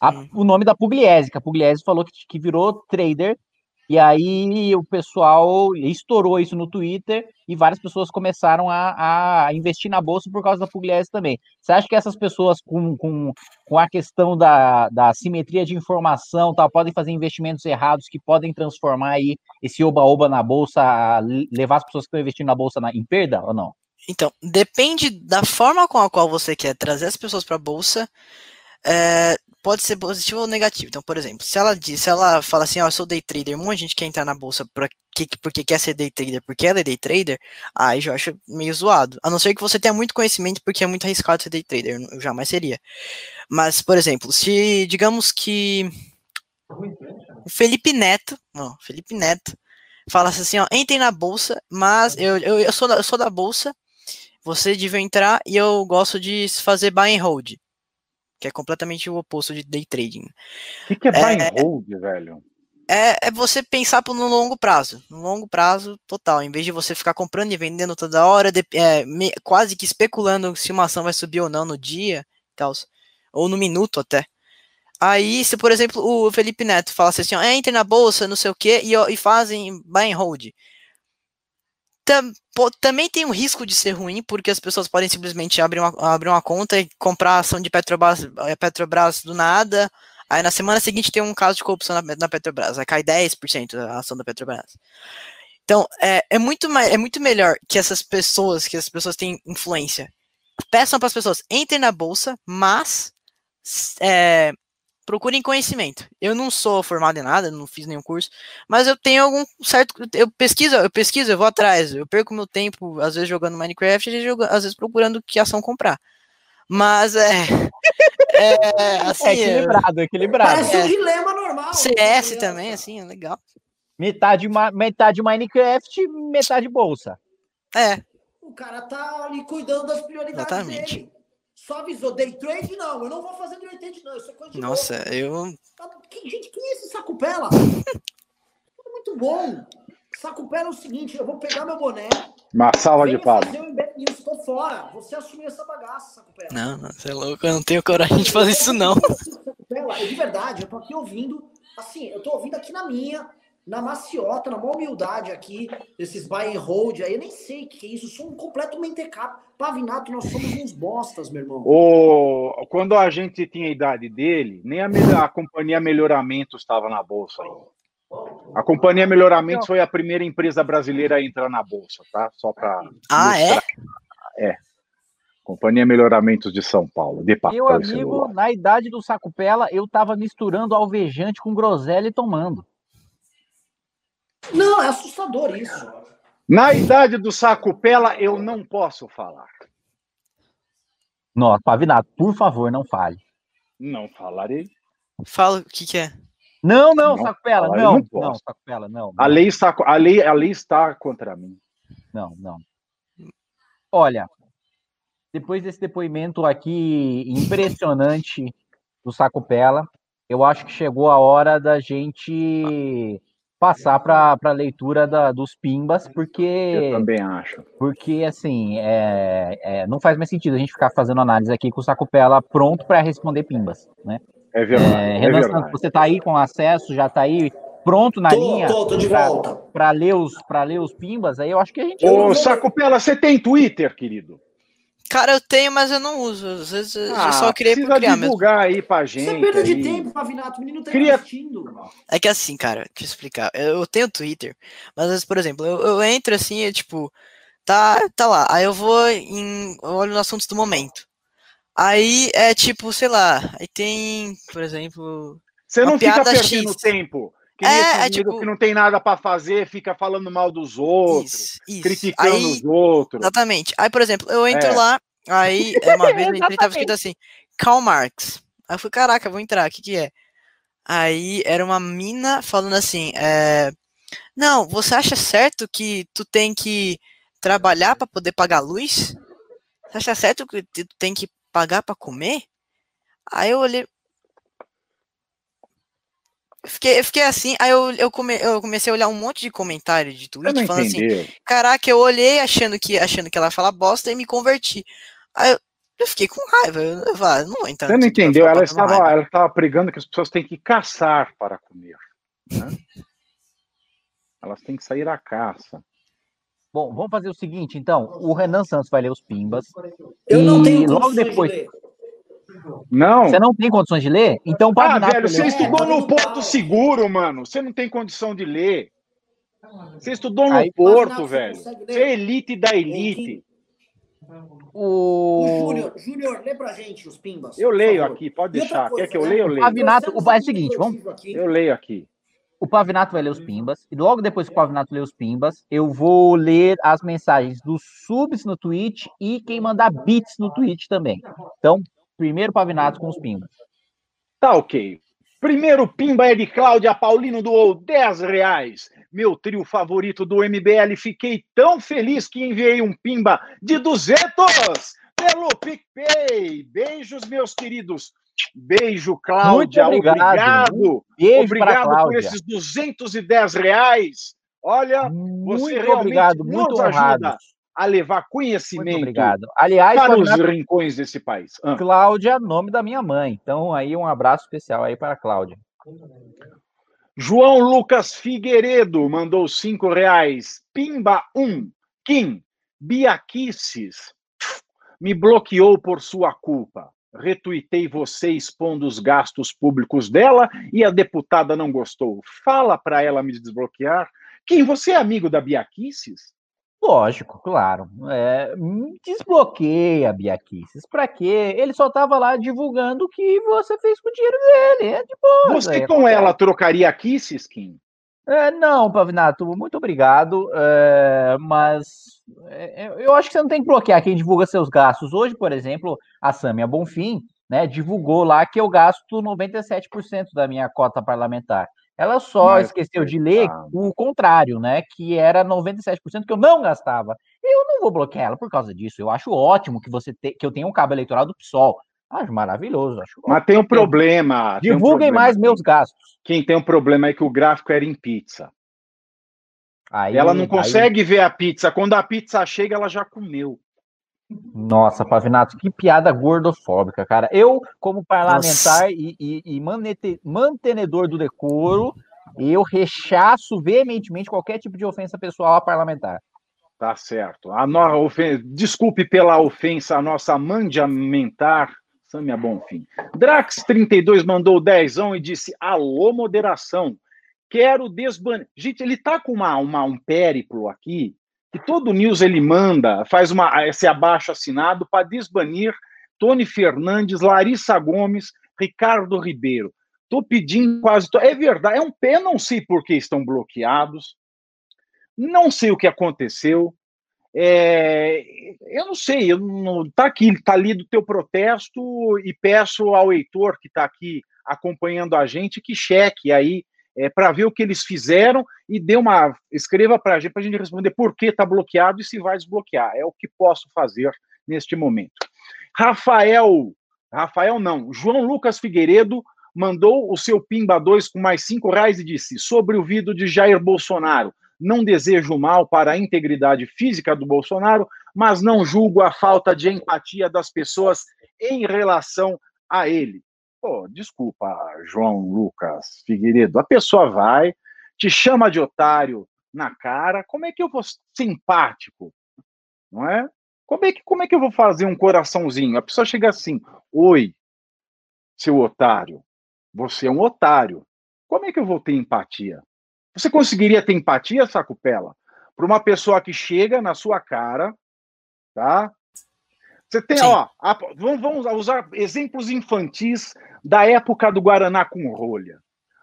a, o nome da Pugliese, que a Pugliese falou que, que virou trader, e aí o pessoal estourou isso no Twitter e várias pessoas começaram a, a investir na bolsa por causa da Pugliese também. Você acha que essas pessoas com, com, com a questão da, da simetria de informação tal, podem fazer investimentos errados que podem transformar aí esse oba-oba na bolsa, levar as pessoas que estão investindo na bolsa na, em perda ou não? Então, depende da forma com a qual você quer trazer as pessoas para a bolsa. É, pode ser positivo ou negativo. Então, por exemplo, se ela diz, se ela fala assim, ó, oh, eu sou day trader, um monte de gente quer entrar na bolsa pra, que, porque quer ser day trader, porque ela é day trader, aí eu acho meio zoado. A não ser que você tenha muito conhecimento, porque é muito arriscado ser day trader, eu jamais seria. Mas, por exemplo, se digamos que o Felipe Neto, não, Felipe Neto, falasse assim, ó, entrem na bolsa, mas eu, eu, eu, sou da, eu sou da bolsa, você deve entrar e eu gosto de fazer buy and hold que é completamente o oposto de day trading. O que, que é buy and hold, velho? É, é você pensar no longo prazo, no longo prazo total, em vez de você ficar comprando e vendendo toda hora, de, é, me, quase que especulando se uma ação vai subir ou não no dia, tal, ou no minuto até. Aí, se por exemplo o Felipe Neto falasse assim, ó, entre na bolsa, não sei o que, e, e fazem buy and hold, tam, pô, também tem um risco de ser ruim, porque as pessoas podem simplesmente abrir uma, abrir uma conta e comprar ação de Petrobras, eh, Petrobras do nada. Aí na semana seguinte tem um caso de corrupção na, na Petrobras, aí cai 10% a ação da Petrobras. Então, é, é, muito, é muito melhor que essas pessoas, que as pessoas têm influência, peçam para as pessoas, entrem na bolsa, mas é, procurem conhecimento. Eu não sou formado em nada, não fiz nenhum curso, mas eu tenho algum certo. Eu pesquiso, eu pesquiso, eu vou atrás, eu perco meu tempo, às vezes jogando Minecraft, às vezes procurando que ação comprar. Mas é. É, assim, é equilibrado, equilibrado. Parece um dilema normal. CS também, assim, é legal. Metade, metade Minecraft, metade bolsa. É. O cara tá ali cuidando das prioridades Exatamente. dele. Só avisou, day trade não, eu não vou fazer day trade não, isso é coisa de Nossa, louco. eu... Tá, gente, quem é esse Sacupela? é muito bom. Sacupela é o seguinte, eu vou pegar meu boné... Uma salva de palmas. Eu estou fora, você assumiu essa bagaça, Sacupela. Não, você é louco, eu não tenho coragem de fazer isso não. Sacupela, de verdade, eu tô aqui ouvindo, assim, eu tô ouvindo aqui na minha, na maciota, na maior humildade aqui, esses buy and hold aí, eu nem sei o que é isso, eu sou um completo mentecap. Pavinato, nós somos uns bostas, meu irmão. O... Quando a gente tinha a idade dele, nem a, a companhia Melhoramento estava na bolsa ainda. A companhia Melhoramentos foi a primeira empresa brasileira a entrar na bolsa, tá? Só para. Ah, é? É. Companhia Melhoramentos de São Paulo. De Meu amigo, na idade do Sacupela, eu tava misturando alvejante com groselha e tomando. Não, é assustador isso. Na idade do saco pela, eu não posso falar. Nossa, Pavinato, por favor, não fale. Não falarei. Fala o que, que é. Não, não, não Sacupela, não. Não, não Sacupela, não, não. A lei, está, a, lei, a lei está contra mim. Não, não. Olha, depois desse depoimento aqui impressionante do Sacupela, eu acho que chegou a hora da gente passar para a leitura da, dos pimbas, porque. Eu também acho. Porque, assim, é, é, não faz mais sentido a gente ficar fazendo análise aqui com o Sacopela pronto para responder pimbas, né? É verdade. É, Renan é verdade. você está aí com acesso, já está aí pronto na tô, linha tô, tô de volta. para ler os para ler os pimbas, aí eu acho que a gente Ô, Sacopela, você tem Twitter, querido? Cara, eu tenho, mas eu não uso. Às vezes ah, eu só criei pra criar divulgar mesmo. aí pra gente. Você é perda de aí. tempo, Pavinato. O menino tá Cria... assistindo. É que assim, cara, deixa eu explicar. Eu tenho Twitter, mas às vezes, por exemplo, eu, eu entro assim, é, tipo, tá, tá lá. Aí eu vou em. Eu olho nos assuntos do momento. Aí é tipo, sei lá, aí tem, por exemplo. Você não fica perdendo X. tempo. Que É, é, tipo... tipo- que não tem nada pra fazer, fica falando mal dos outros, Isso, isso. criticando Aí- os outros. Exatamente. Aí, por exemplo, eu entro É. lá, aí é, uma vez eu entrei, tava escrito assim, Karl Marx. Aí eu falei, caraca, vou entrar, o que que é? Aí era uma mina falando assim, é, não, você acha certo que tu tem que trabalhar para poder pagar a luz? Você acha certo que tu tem que pagar para comer? Aí eu olhei. Eu fiquei, eu fiquei assim, aí eu, eu, come, eu comecei a olhar um monte de comentário de não falando assim. Caraca, eu olhei achando que, achando que ela fala bosta e me converti. Aí eu, eu fiquei com raiva. Eu, eu falei, ah, não vou entrar Você não entendeu. Ela estava, raiva. ela estava pregando que as pessoas têm que caçar para comer. né? Elas têm que sair à caça. Bom, vamos fazer o seguinte, então. O Renan Santos vai ler os pimbas. Eu não e tenho logo depois. de ler. Não. Você não tem condições de ler? Então, Ah, Pavinato velho, você estudou no Porto Seguro, mano. Você não tem condição de ler. Você estudou no Aí- Porto, velho. Você é elite da elite. O O Júnior, Júnior, lê pra gente os pimbas. Eu leio aqui, pode deixar. coisa, Quer que eu né? leia? Eu leio. Pavinato, o é o seguinte, vamos. Eu leio aqui. O Pavinato vai ler os pimbas. E logo depois que o Pavinato ler os pimbas, eu vou ler as mensagens dos subs no Twitch e quem mandar bits no Twitch também. Então, primeiro Pavinato com os pimbas. Tá ok. Primeiro pimba é de Cláudia Paulino doou 10 reais. Meu trio favorito do MBL. Fiquei tão feliz que enviei um pimba de 200 pelo PicPay. Beijos, meus queridos. Beijo, Cláudia. Muito obrigado. Obrigado. Beijo Obrigado por esses 210 reais. Olha, você Muito realmente obrigado, muito nos honrado. ajuda a levar Muito conhecimento obrigado. Aliás, para os Pavinato, rincões desse país. Ah. Cláudia, nome da minha mãe. Então, aí um abraço especial aí para a Cláudia. João Lucas Figueiredo mandou cinco reais. Pimba 1. Um. Kim, Biaquices me bloqueou por sua culpa. Retuitei você expondo os gastos públicos dela e a deputada não gostou. Fala para ela me desbloquear. Kim, você é amigo da Biaquices? Lógico, claro. É, hum, desbloqueia, Biaquices. Pra quê? Ele só tava lá divulgando o que você fez com o dinheiro dele. É de boa. Você é, com ela trocaria Kisses, Kim? É, não, Pavinato, muito obrigado. é, mas é, é, eu acho que você não tem que bloquear quem divulga seus gastos. Hoje, por exemplo, a Samia Bonfim né, divulgou lá que eu gasto 97% da minha cota parlamentar. Ela só Mas, esqueceu de ler coitada. o contrário, né? Que era 97% que eu não gastava. Eu não vou bloquear ela por causa disso. Eu acho ótimo que você te- que eu tenha um cabo eleitoral do PSOL. Acho maravilhoso. Acho Mas tem um problema. tem um Divulguem problema, mais meus gastos. Quem tem um problema é que o gráfico era em pizza. Aí, ela não aí- consegue ver a pizza. Quando a pizza chega, ela já comeu. Nossa, Pavinato, que piada gordofóbica, cara. Eu, como parlamentar e, e- e manete- mantenedor do decoro, eu rechaço veementemente qualquer tipo de ofensa pessoal a parlamentar. Tá certo. A no... ofen- Desculpe pela ofensa à nossa mandiamentar. Samia Bonfim. Drax32 mandou dezão e disse: Alô, moderação. Quero desbanir. Gente, ele tá com uma, uma- um périplo aqui, que todo news ele manda, faz uma, esse abaixo assinado para desbanir Tony Fernandes, Larissa Gomes, Ricardo Ribeiro. Tô pedindo quase. É verdade, é um pé, não sei por que estão bloqueados. Não sei o que aconteceu. É, eu não sei, eu não, tá aqui, tá ali do teu protesto e peço ao Heitor que está aqui acompanhando a gente que cheque aí é, para ver o que eles fizeram e dê uma escreva para a gente para a gente responder por que está bloqueado e se vai desbloquear. É o que posso fazer neste momento. Rafael, Rafael não, João Lucas Figueiredo mandou o seu Pimba 2 com mais cinco reais e disse: sobre o vídeo de Jair Bolsonaro. Não desejo mal para a integridade física do Bolsonaro, mas não julgo a falta de empatia das pessoas em relação a ele. Pô, desculpa, João Lucas Figueiredo. A pessoa vai, te chama de otário na cara. Como é que eu vou simpático? Não é? Como é que, como é que eu vou fazer um coraçãozinho? A pessoa chega assim: Oi, seu otário, você é um otário. Como é que eu vou ter empatia? Você conseguiria ter empatia, Sacupela, para uma pessoa que chega na sua cara, tá? Você tem, Sim. ó, a, vamos, vamos usar exemplos infantis da época do Guaraná com rolha.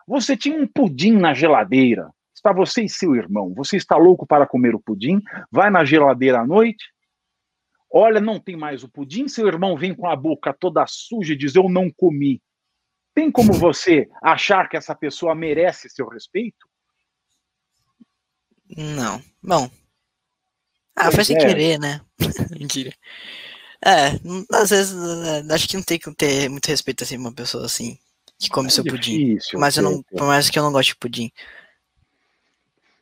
Você tinha um pudim na geladeira. Está você e seu irmão. Você está louco para comer o pudim? Vai na geladeira à noite, Olha, não tem mais o pudim, seu irmão vem com a boca toda suja e diz: Eu não comi. Tem como você achar que essa pessoa merece seu respeito? Não. Bom. Ah, pois faz sem é. querer, né? Mentira. É, às vezes é, acho que não tem que ter muito respeito assim uma pessoa assim que come é seu pudim. Mas eu não, por mais que eu não goste de pudim.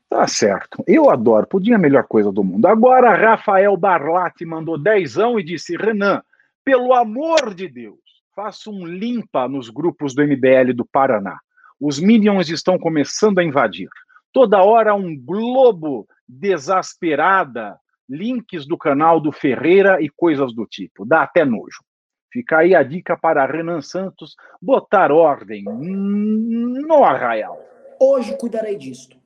Tá certo. Eu adoro. Pudim é a melhor coisa do mundo. Agora, Rafael Barlatti mandou dezão e disse: Renan, pelo amor de Deus, faça um limpa nos grupos do MBL do Paraná. Os Minions estão começando a invadir. Toda hora um globo desasperada, links do canal do Ferreira e coisas do tipo. Dá até nojo. Fica aí a dica para Renan Santos botar ordem no arraial. Hoje cuidarei disto.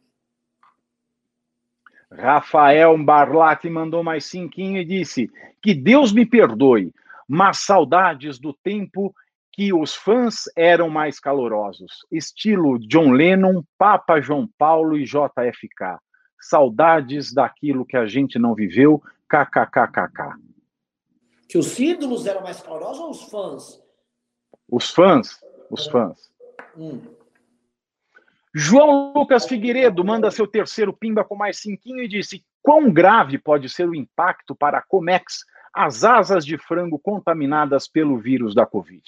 Rafael Barlatti mandou mais cinquinho e disse: Que Deus me perdoe, mas saudades do tempo que os fãs eram mais calorosos, estilo John Lennon, Papa João Paulo e JFK. Saudades daquilo que a gente não viveu, kkkk. Que os ídolos eram mais calorosos ou os fãs? Os fãs, os fãs. Hum. João Lucas Figueiredo manda seu terceiro pimba com mais cinquinho e disse: Quão grave pode ser o impacto para a Comex as asas de frango contaminadas pelo vírus da Covid?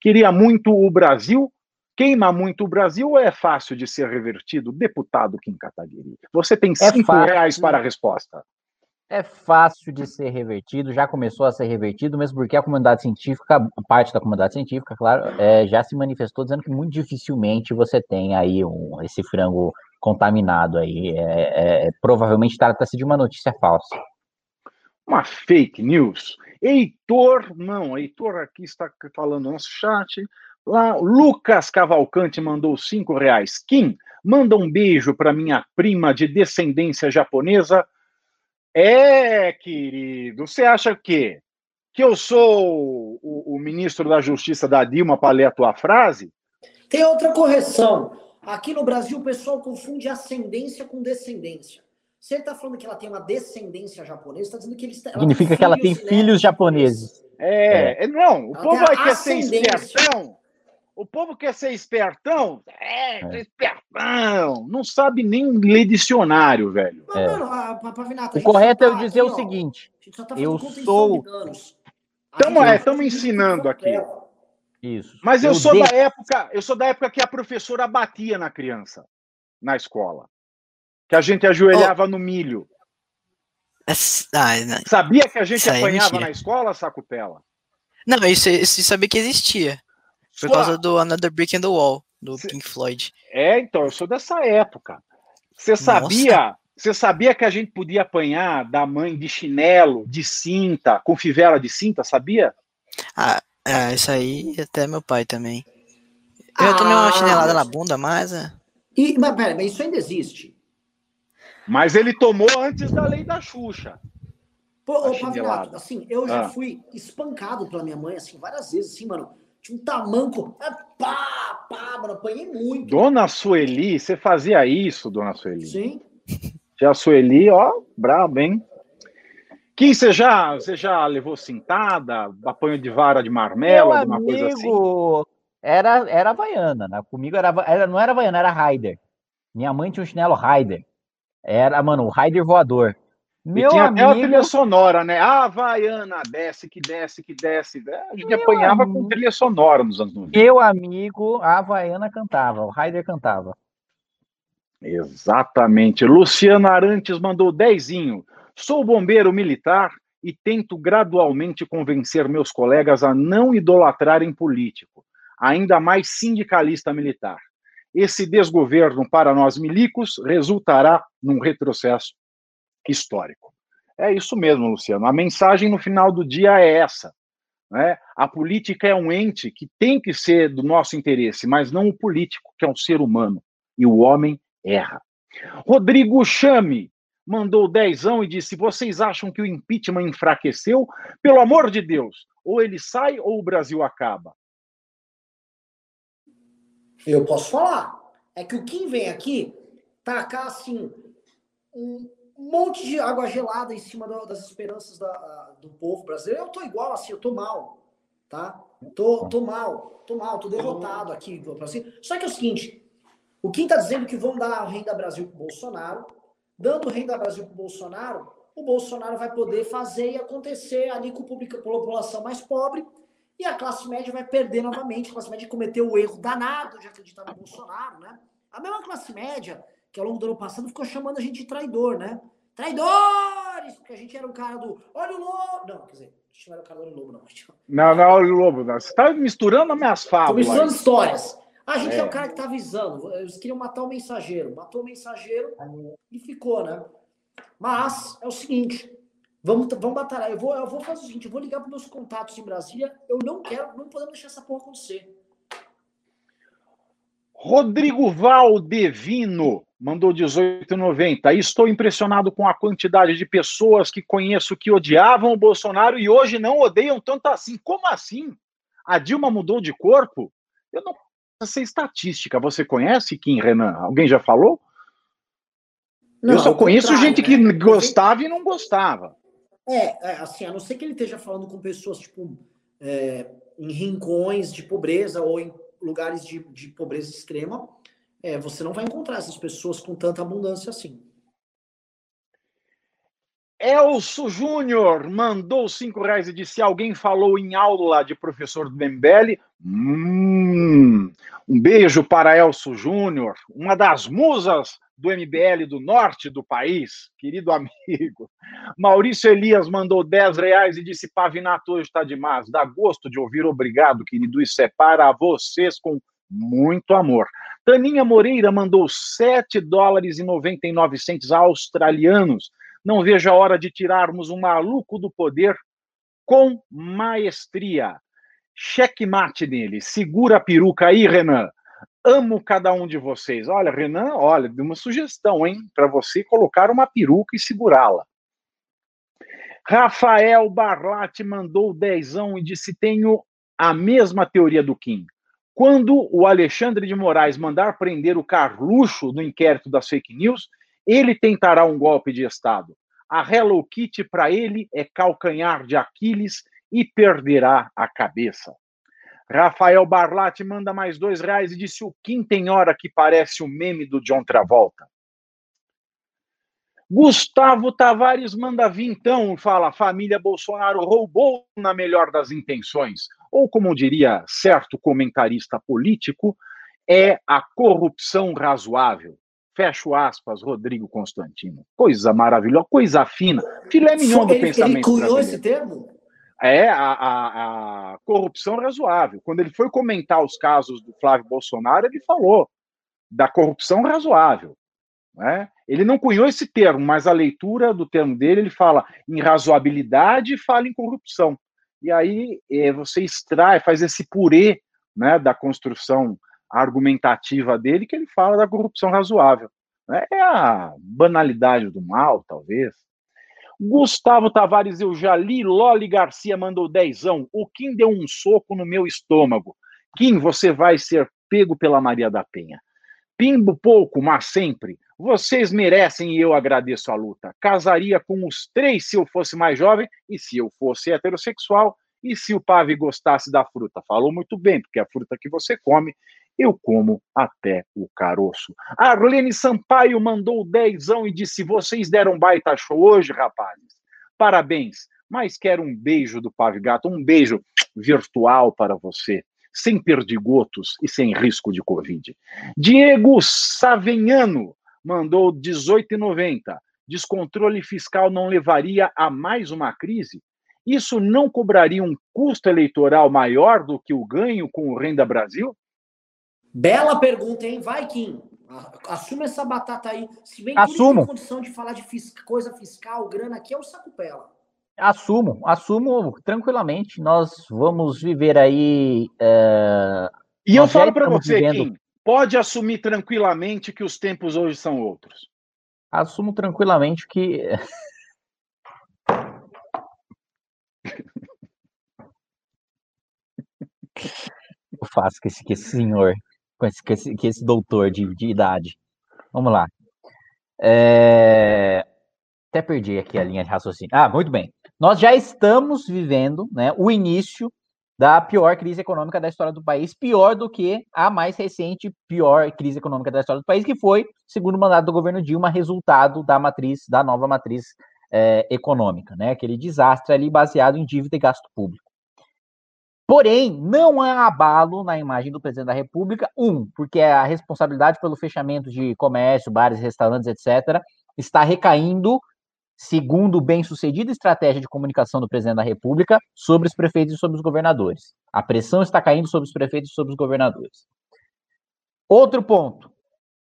Queria muito o Brasil. Queima muito o Brasil ou é fácil de ser revertido? Deputado Kim Kataguiri. Você tem é cinco é reais para a resposta é fácil de ser revertido, já começou a ser revertido, mesmo porque a comunidade científica, parte da comunidade científica, claro, é, já se manifestou dizendo que muito dificilmente você tem aí um, esse frango contaminado aí. É, é, provavelmente trata-se de uma notícia falsa. Uma fake news. Heitor, não, Heitor aqui está falando no nosso chat. Lá, Lucas Cavalcante mandou cinco reais. Kim, manda um beijo para minha prima de descendência japonesa, é, querido. Você acha o quê? Que eu sou o, o ministro da Justiça da Dilma para ler a tua frase? Tem outra correção. Aqui no Brasil o pessoal confunde ascendência com descendência. Você está falando que ela tem uma descendência japonesa, está dizendo que eles Significa que ela tem filhos japoneses. É, é, não, o ela povo vai querer ser espertão. O povo quer ser espertão? É, é. espertão. Não sabe nem ler dicionário, velho. É. o correto é eu dizer aqui, o seguinte: tá eu sou. Estamos é, estamos ensinando aqui. Isso. Mas eu, eu sou da época, eu sou da época que a professora batia na criança na escola. Que a gente ajoelhava oh. no milho. Ah, Sabia que a gente é apanhava na escola, Sacutela? Não, isso, isso sabia que existia. Por causa do Another Brick in the Wall, do Cê... Pink Floyd. É, então, eu sou dessa época. Você sabia, você sabia que a gente podia apanhar da mãe de chinelo, de cinta, com fivela de cinta, sabia? Ah, é, isso aí até meu pai também. Eu ah, tomei uma chinelada na bunda, mas. É. E, mas pera, mas isso ainda existe. Mas ele tomou antes da lei da Xuxa. Pô, ô, Pavinato, assim, eu já ah. fui espancado pela minha mãe, assim, várias vezes, assim, mano tinha um tamanco. É, pá, pá, mano, apanhei muito. Dona Sueli, você fazia isso, Dona Sueli? Sim. Já Sueli, ó, brabo, hein? Kim, você já, você já levou cintada, apanho de vara de marmelo, Meu alguma amigo, coisa assim? Era, era Havaiana, né? Comigo era, era, não era Havaiana, era Raider. Minha mãe tinha um chinelo Raider. Era, mano, o Raider voador. Meu e tinha amigo... até a trilha sonora, né? A Havaiana, desce, que desce, que desce. A gente Meu apanhava amigo... com trilha sonora nos anos 90. Meu amigo, a Havaiana cantava, o Raider cantava. Exatamente. Luciano Arantes mandou dezinho. Sou bombeiro militar e tento gradualmente convencer meus colegas a não idolatrarem político, ainda mais sindicalista militar. Esse desgoverno para nós milicos resultará num retrocesso histórico. É isso mesmo, Luciano. A mensagem no final do dia é essa. Né? A política é um ente que tem que ser do nosso interesse, mas não o político, que é um ser humano. E o homem erra. Rodrigo Chame mandou dezão e disse: Vocês acham que o impeachment enfraqueceu? Pelo amor de Deus, ou ele sai ou o Brasil acaba. Eu posso falar. É que o Kim vem aqui tacar assim um monte de água gelada em cima das esperanças da, do povo brasileiro. Eu tô igual assim, eu tô mal, tá? Tô, tô mal, tô mal, tô derrotado aqui. Só que é o seguinte: o Kim tá dizendo que vão dar renda Brasil pro Bolsonaro. Dando renda Brasil pro Bolsonaro, o Bolsonaro vai poder fazer e acontecer ali com a população mais pobre e a classe média vai perder novamente. A classe média cometeu o erro danado de acreditar no Bolsonaro, né? A mesma classe média que ao longo do ano passado ficou chamando a gente de traidor, né? Traidores! Porque a gente era o cara do olha o lobo. Não, quer dizer, a gente não era o cara do olho lobo, não. Não, não é olho lobo, não. Você tá misturando as minhas fábulas. Tô misturando histórias. A gente é. é. o cara que tá avisando. Eles queriam matar o mensageiro. Matou o mensageiro e ficou, né? Mas é o seguinte: Vamos, vamos batalhar. Eu vou, eu vou fazer o seguinte: eu vou ligar para meus contatos em Brasília. Eu não quero, não podemos deixar essa porra acontecer. Rodrigo Valdevino mandou 18,90. Estou impressionado com a quantidade de pessoas que conheço que odiavam o Bolsonaro e hoje não odeiam tanto assim. Como assim? A Dilma mudou de corpo? Eu não sei estatística. Você conhece, Kim Renan? Alguém já falou? Não, eu só conheço gente que né? gostava e não gostava. É, é, assim, a não ser que ele esteja falando com pessoas, tipo, é, em rincões de pobreza ou em lugares de, de pobreza extrema, é, você não vai encontrar essas pessoas com tanta abundância assim. Elso Júnior mandou cinco reais e disse: alguém falou em aula de professor do Dembele. Hum, um beijo para Elso Júnior, uma das musas do MBL do norte do país, querido amigo. Maurício Elias mandou 10 reais e disse: Pavinato hoje está demais. Dá gosto de ouvir, obrigado, querido. Isso é para vocês com muito amor. Taninha Moreira mandou 7 dólares e 99 centos australianos. Não vejo a hora de tirarmos um maluco do poder com maestria. Cheque mate nele. Segura a peruca aí, Renan. Amo cada um de vocês. Olha, Renan, olha, de uma sugestão, hein, para você colocar uma peruca e segurá-la. Rafael Barlatti mandou dezão e disse: Tenho a mesma teoria do Kim. Quando o Alexandre de Moraes mandar prender o Carluxo no inquérito das fake news, ele tentará um golpe de Estado. A Hello Kitty para ele é calcanhar de Aquiles e perderá a cabeça. Rafael Barlatti manda mais dois reais e disse: O Kim tem hora que parece o meme do John Travolta. Gustavo Tavares manda vintão, fala: família Bolsonaro roubou na melhor das intenções. Ou, como diria certo comentarista político, é a corrupção razoável. Fecho aspas, Rodrigo Constantino. Coisa maravilhosa, coisa fina. Filé mignon do ele, pensamento. Ele cunhou esse termo? é a, a, a, corrupção razoável. Quando ele foi comentar os casos do Flávio Bolsonaro, ele falou da corrupção razoável. Né? Ele não cunhou esse termo, mas a leitura do termo dele, ele fala em razoabilidade e fala em corrupção. E aí é, você extrai, faz esse purê né, da construção argumentativa dele, que ele fala da corrupção razoável. Né? É a banalidade do mal, talvez. Gustavo Tavares, eu já li. Loli Garcia mandou dezão. O Kim deu um soco no meu estômago. Kim, você vai ser pego pela Maria da Penha. Pimbo pouco, mas sempre. Vocês merecem e eu agradeço a luta. Casaria com os três se eu fosse mais jovem e se eu fosse heterossexual e se o Pave gostasse da fruta. Falou muito bem, porque é a fruta que você come eu como até o caroço. Arlene Sampaio mandou dezão e disse: Vocês deram baita show hoje, rapazes. Parabéns. Mas quero um beijo do Pavigato, um beijo virtual para você, sem perdigotos e sem risco de Covid. Diego Savenhano mandou 18,90. Descontrole fiscal não levaria a mais uma crise? Isso não cobraria um custo eleitoral maior do que o ganho com o Renda Brasil? Bela pergunta, hein? Vai, Kim. Assume essa batata aí. Se bem que Assumo. tem condição de falar de coisa fiscal, grana aqui é o sacupela. Assumo, assumo tranquilamente. Nós vamos viver aí. É... E eu falo para você, vivendo... Kim, pode assumir tranquilamente que os tempos hoje são outros. Assumo tranquilamente que. eu faço que esse, que esse senhor com esse, com esse, com esse doutor de, de idade. Vamos lá. É... Até perdi aqui a linha de raciocínio. Ah, muito bem. Nós já estamos vivendo né, o início da pior crise econômica da história do país, pior do que a mais recente pior crise econômica da história do país, que foi, segundo o mandato do governo Dilma, resultado da matriz, da nova matriz é, econômica, né? Aquele desastre ali baseado em dívida e gasto público. Porém, não há abalo na imagem do presidente da República. Um, porque a responsabilidade pelo fechamento de comércio, bares, restaurantes, etc., está recaindo, segundo bem-sucedida estratégia de comunicação do presidente da República, sobre os prefeitos e sobre os governadores. A pressão está caindo sobre os prefeitos e sobre os governadores. Outro ponto.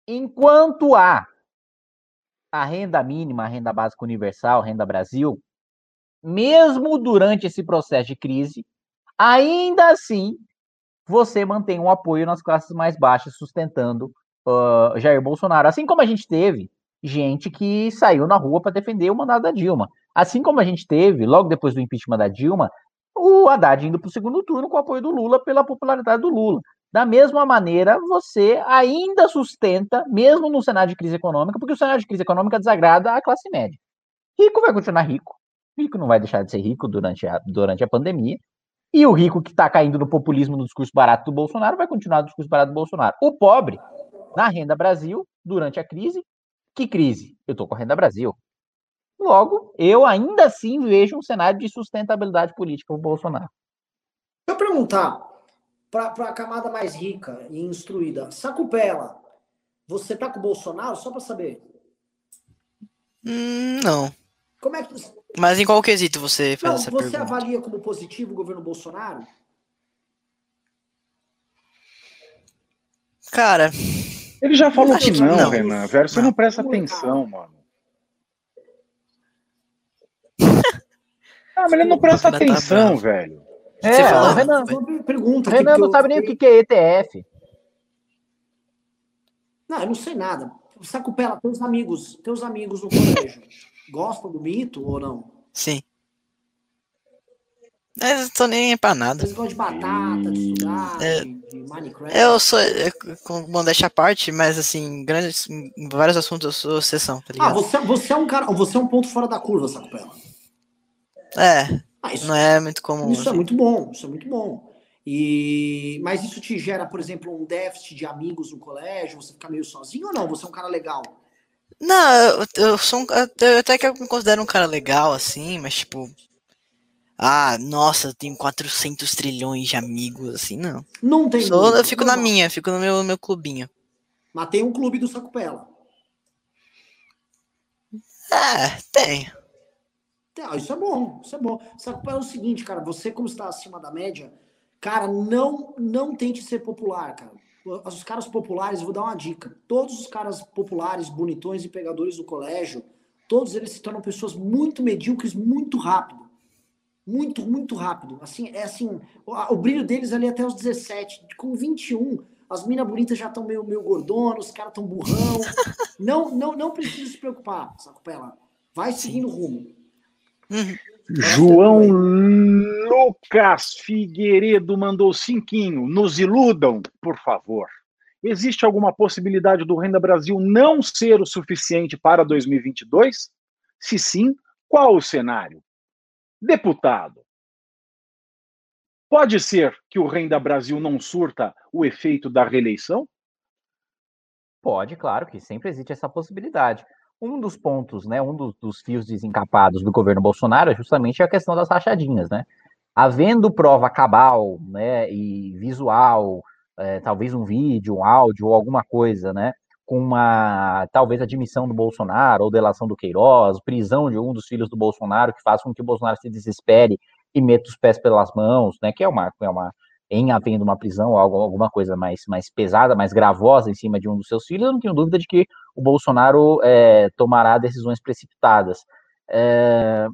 Enquanto há a renda mínima, a renda básica universal, a renda Brasil, mesmo durante esse processo de crise, Ainda assim, você mantém um apoio nas classes mais baixas, sustentando uh, Jair Bolsonaro. Assim como a gente teve gente que saiu na rua para defender o mandato da Dilma. Assim como a gente teve, logo depois do impeachment da Dilma, o Haddad indo para o segundo turno com o apoio do Lula pela popularidade do Lula. Da mesma maneira, você ainda sustenta, mesmo no cenário de crise econômica, porque o cenário de crise econômica desagrada a classe média. Rico vai continuar rico. Rico não vai deixar de ser rico durante a, durante a pandemia. E o rico que está caindo no populismo no discurso barato do Bolsonaro vai continuar no discurso barato do Bolsonaro. O pobre, na renda Brasil, durante a crise, que crise? Eu estou com a renda Brasil. Logo, eu ainda assim vejo um cenário de sustentabilidade política para o Bolsonaro. Eu perguntar para a camada mais rica e instruída, Sacupela, você tá com o Bolsonaro? Só para saber. Hum, não. Como é que mas em qual quesito você faz Não, essa você pergunta? Você avalia como positivo o governo Bolsonaro? Cara. Ele já falou que não, não, Renan. Velho, você não, não presta atenção, mano. ah, mas ele não presta tá atenção, tá velho. É, você fala, Renan, pergunta. Renan não sabe nem o que é ETF. Não, eu não sei nada. Sacupela, teus amigos, teus amigos no colégio. Gostam do mito ou não? Sim. Eu tô nem pra nada. Vocês gostam de batata, de estudar, é, de Minecraft? Eu sou, é, com modéstia à parte, mas assim, grandes, em vários assuntos eu sou exceção, tá ligado? Ah, você, você é um cara, você é um ponto fora da curva, Sacupela. É, ah, isso, não é muito comum. Isso é assim. é muito bom, isso é muito bom. E, mas isso te gera, por exemplo, um déficit de amigos no colégio, você fica meio sozinho ou não? Você é um cara legal? Não, eu, eu sou um, eu até que eu me considero um cara legal, assim, mas tipo. Ah, nossa, eu tenho 400 trilhões de amigos, assim, não. Não tem. Sou, eu fico na minha, fico no meu, meu clubinho. Mas tem um clube do Sacupela. É, tem. Ah, isso é bom, isso é bom. Sacupela é o seguinte, cara, você como está acima da média, cara, não, não tente ser popular, cara os caras populares, vou dar uma dica. Todos os caras populares, bonitões e pegadores do colégio, todos eles se tornam pessoas muito medíocres muito rápido. Muito, muito rápido. Assim, é assim, o, o brilho deles ali até os 17, com 21, as minas bonitas já estão meio, meio gordonas, os caras estão burrão. não, não, não precisa se preocupar, Sacupela. Vai seguindo o rumo. Uhum. João Lucas Figueiredo mandou cinquinho. Nos iludam, por favor. Existe alguma possibilidade do Renda Brasil não ser o suficiente para 2022? Se sim, qual o cenário? Deputado, Pode ser que o Renda Brasil não surta o efeito da reeleição? Pode, claro que sempre existe essa possibilidade. Um dos pontos, né, um dos, dos fios desencapados do governo Bolsonaro é justamente a questão das rachadinhas, né? Havendo prova cabal, né, e visual, é, talvez um vídeo, um áudio ou alguma coisa, né, com uma talvez admissão do Bolsonaro ou delação do Queiroz, prisão de um dos filhos do Bolsonaro que faz com que o Bolsonaro se desespere e meta os pés pelas mãos, né? Que é uma, é uma em havendo uma prisão ou alguma coisa mais, mais pesada, mais gravosa em cima de um dos seus filhos, eu não tenho dúvida de que o Bolsonaro é, tomará decisões precipitadas. É,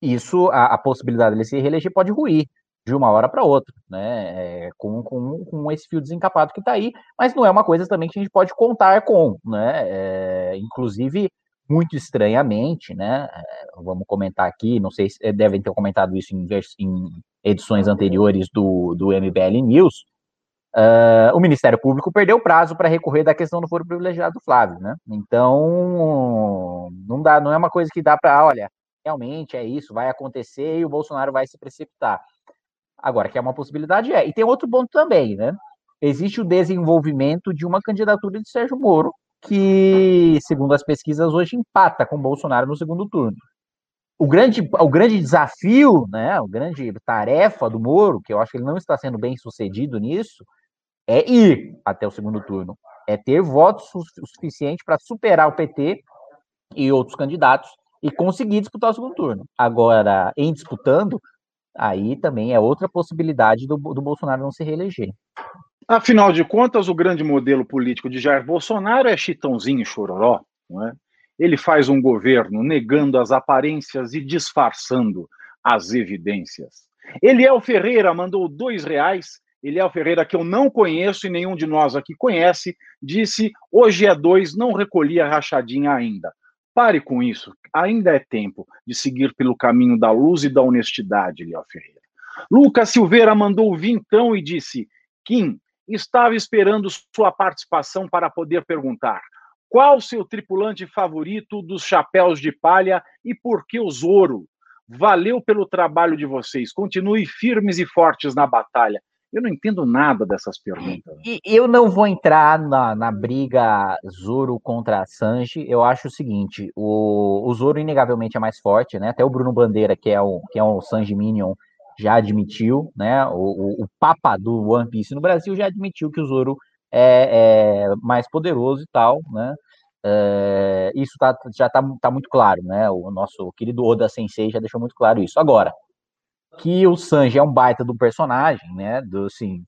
isso, a, a, possibilidade dele se reeleger pode ruir de uma hora para outra, né? É, com, com, com esse fio desencapado que está aí, mas não é uma coisa também que a gente pode contar com, né? É, inclusive, muito estranhamente, né? Eh, vamos comentar aqui, não sei se eh, devem ter comentado isso em, em edições anteriores do, do MBL News. Uh, o Ministério Público perdeu o prazo para recorrer da questão do foro privilegiado do Flávio, né? Então, não dá, não é uma coisa que dá para, olha, realmente é isso, vai acontecer e o Bolsonaro vai se precipitar. Agora, que é uma possibilidade, é. E tem outro ponto também, né? Existe o desenvolvimento de uma candidatura de Sérgio Moro que, segundo as pesquisas, hoje empata com Bolsonaro no segundo turno. O grande, o grande desafio, né, a grande tarefa do Moro, que eu acho que ele não está sendo bem sucedido nisso, é ir até o segundo turno. É ter votos o suficiente para superar o PT e outros candidatos e conseguir disputar o segundo turno. Agora, em disputando, aí também é outra possibilidade do, do Bolsonaro não se reeleger. Afinal de contas, o grande modelo político de Jair Bolsonaro é chitãozinho chororó. Não é? Ele faz um governo negando as aparências e disfarçando as evidências. Eliel Ferreira mandou dois reais. Eliel Ferreira, que eu não conheço e nenhum de nós aqui conhece, disse: hoje é dois, não recolhi a rachadinha ainda. Pare com isso, ainda é tempo de seguir pelo caminho da luz e da honestidade, Eliel Ferreira. Lucas Silveira mandou vintão e disse: Kim, estava esperando sua participação para poder perguntar qual seu tripulante favorito dos chapéus de palha e por que o Zoro. Valeu pelo trabalho de vocês. Continue firmes e fortes na batalha. Eu não entendo nada dessas perguntas. E eu não vou entrar na, na briga Zoro contra Sanji. Eu acho o seguinte: o, o Zoro, inegavelmente, é mais forte, né? Até o Bruno Bandeira, que é o, que é um Sanji Minion, já admitiu, né? O, o, o, Papa do One Piece no Brasil já admitiu que o Zoro é, é mais poderoso e tal, né? É, isso tá, já está tá muito claro, né? O nosso querido Oda Sensei já deixou muito claro isso. Agora, que o Sanji é um baita do personagem, né? Do, assim,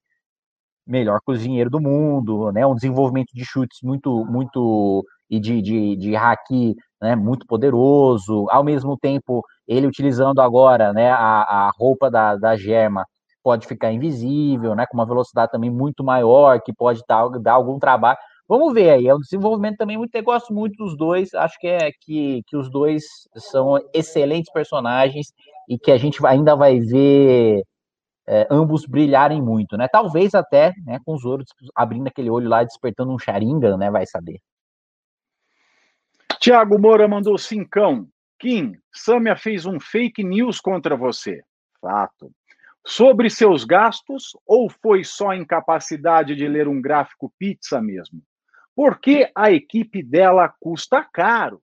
melhor cozinheiro do mundo, né? Um desenvolvimento de chutes muito, muito e de, de, de haki, né? Muito poderoso. Ao mesmo tempo, ele utilizando agora né, a, a roupa da, da germa pode ficar invisível, né, com uma velocidade também muito maior, que pode dar, dar algum trabalho. Vamos ver aí, é um desenvolvimento também muito, eu gosto muito dos dois, acho que é que, que os dois são excelentes personagens e que a gente ainda vai ver é, ambos brilharem muito, né? Talvez até, né, com os outros abrindo aquele olho lá, despertando um Sharingan, né, vai saber. Tiago Moura mandou cincão. Kim, Samia fez um fake news contra você. Fato. Sobre seus gastos ou foi só incapacidade de ler um gráfico pizza mesmo? Porque a equipe dela custa caro.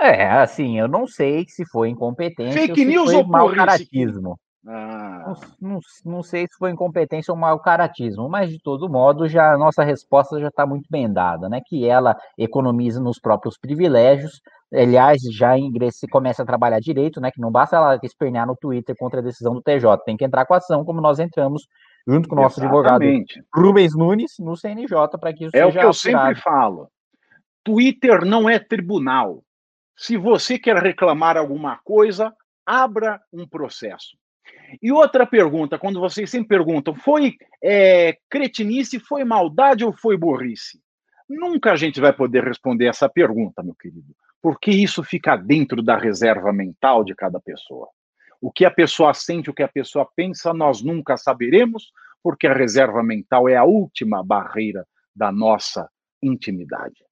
É, assim, eu não sei se foi incompetência Fake ou se news foi ou mau caratismo. Ah. Não, não, não, sei se foi incompetência ou mau caratismo, mas de todo modo, já a nossa resposta já está muito bem dada, né? Que ela economiza nos próprios privilégios. Aliás, já ingressa, começa a trabalhar direito, né? Que não basta ela espernear no Twitter contra a decisão do TJ, tem que entrar com a ação, como nós entramos junto com o nosso Exatamente. advogado Rubens Nunes no CNJ para que isso é seja. É o que eu sempre falo. Twitter não é tribunal. Se você quer reclamar alguma coisa, abra um processo. E outra pergunta, quando vocês sempre perguntam, foi é, cretinice, foi maldade ou foi burrice? Nunca a gente vai poder responder essa pergunta, meu querido, porque isso fica dentro da reserva mental de cada pessoa. O que a pessoa sente, o que a pessoa pensa, nós nunca saberemos, porque a reserva mental é a última barreira da nossa intimidade.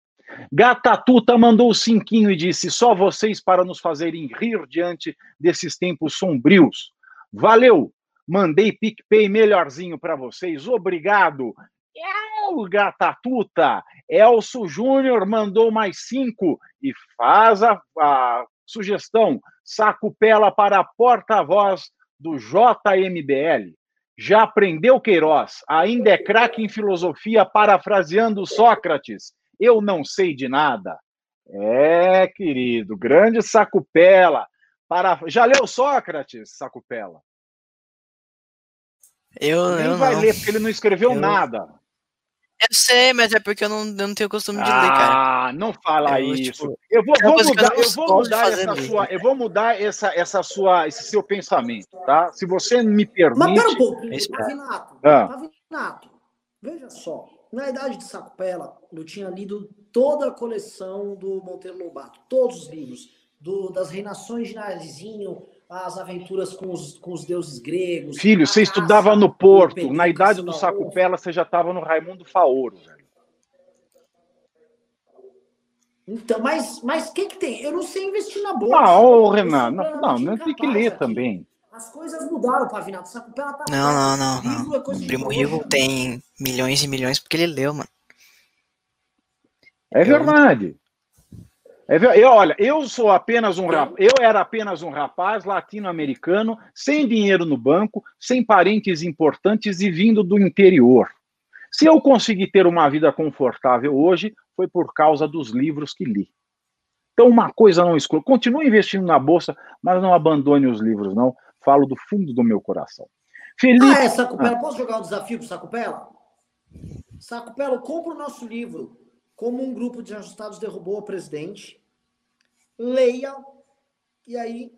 Gatatuta mandou o cinquinho e disse: só vocês para nos fazerem rir diante desses tempos sombrios. Valeu! Mandei PicPay melhorzinho para vocês. Obrigado. O Gatatuta. Elso Júnior mandou mais cinco e faz a, a sugestão. Saco Pela para porta-voz do JMBL. Já aprendeu Queiroz, ainda é craque em filosofia, parafraseando Sócrates. Eu não sei de nada. É, querido, grande Sacupela. Para... Já leu Sócrates, Sacupela? Eu, Nem eu vai não. ler, porque ele não escreveu Eu- nada. Eu sei, mas é porque eu não, eu não tenho costume de ler, cara. Ah, não fala Eu, isso. tipo, eu vou, vou eu mudar, não eu vou mudar essa mesmo. sua, eu vou mudar essa, essa sua, esse seu pensamento, tá? Se você me Mas pera um permite, Isso, Pavinato. Ah. Pavinato, veja só. Na idade de Sacupela, eu tinha lido toda a coleção do Monteiro Lobato, todos os livros, do, das reinações de Narizinho, as aventuras com os, com os deuses gregos. filho, você estudava no Porto, Pedro na idade do Sacupela, você já estava no Raimundo Faoro, velho. Então, mas mas o que, que tem? Eu não sei investir na bolsa. Ah, ô, Renan, não, não, não tem que ler aqui. também. As coisas mudaram, Pavinato. Sacupela tá Não, não, não, Livro não. é coisa O de Primo. Rico tem milhões e milhões porque ele leu, mano. É Eu- verdade. É eu, olha, eu sou apenas um rapaz, eu era apenas um rapaz latino-americano, sem dinheiro no banco, sem parentes importantes e vindo do interior. Se eu consegui ter uma vida confortável hoje, foi por causa dos livros que li. Então, uma coisa não exclui. Continue investindo na bolsa, mas não abandone os livros, não. Falo do fundo do meu coração. Felipe. Ah, é, Sacupela. Posso jogar um desafio pro Sacupela? Sacupela, compra o nosso livro Como um grupo de ajustados derrubou o presidente. Leia. E aí,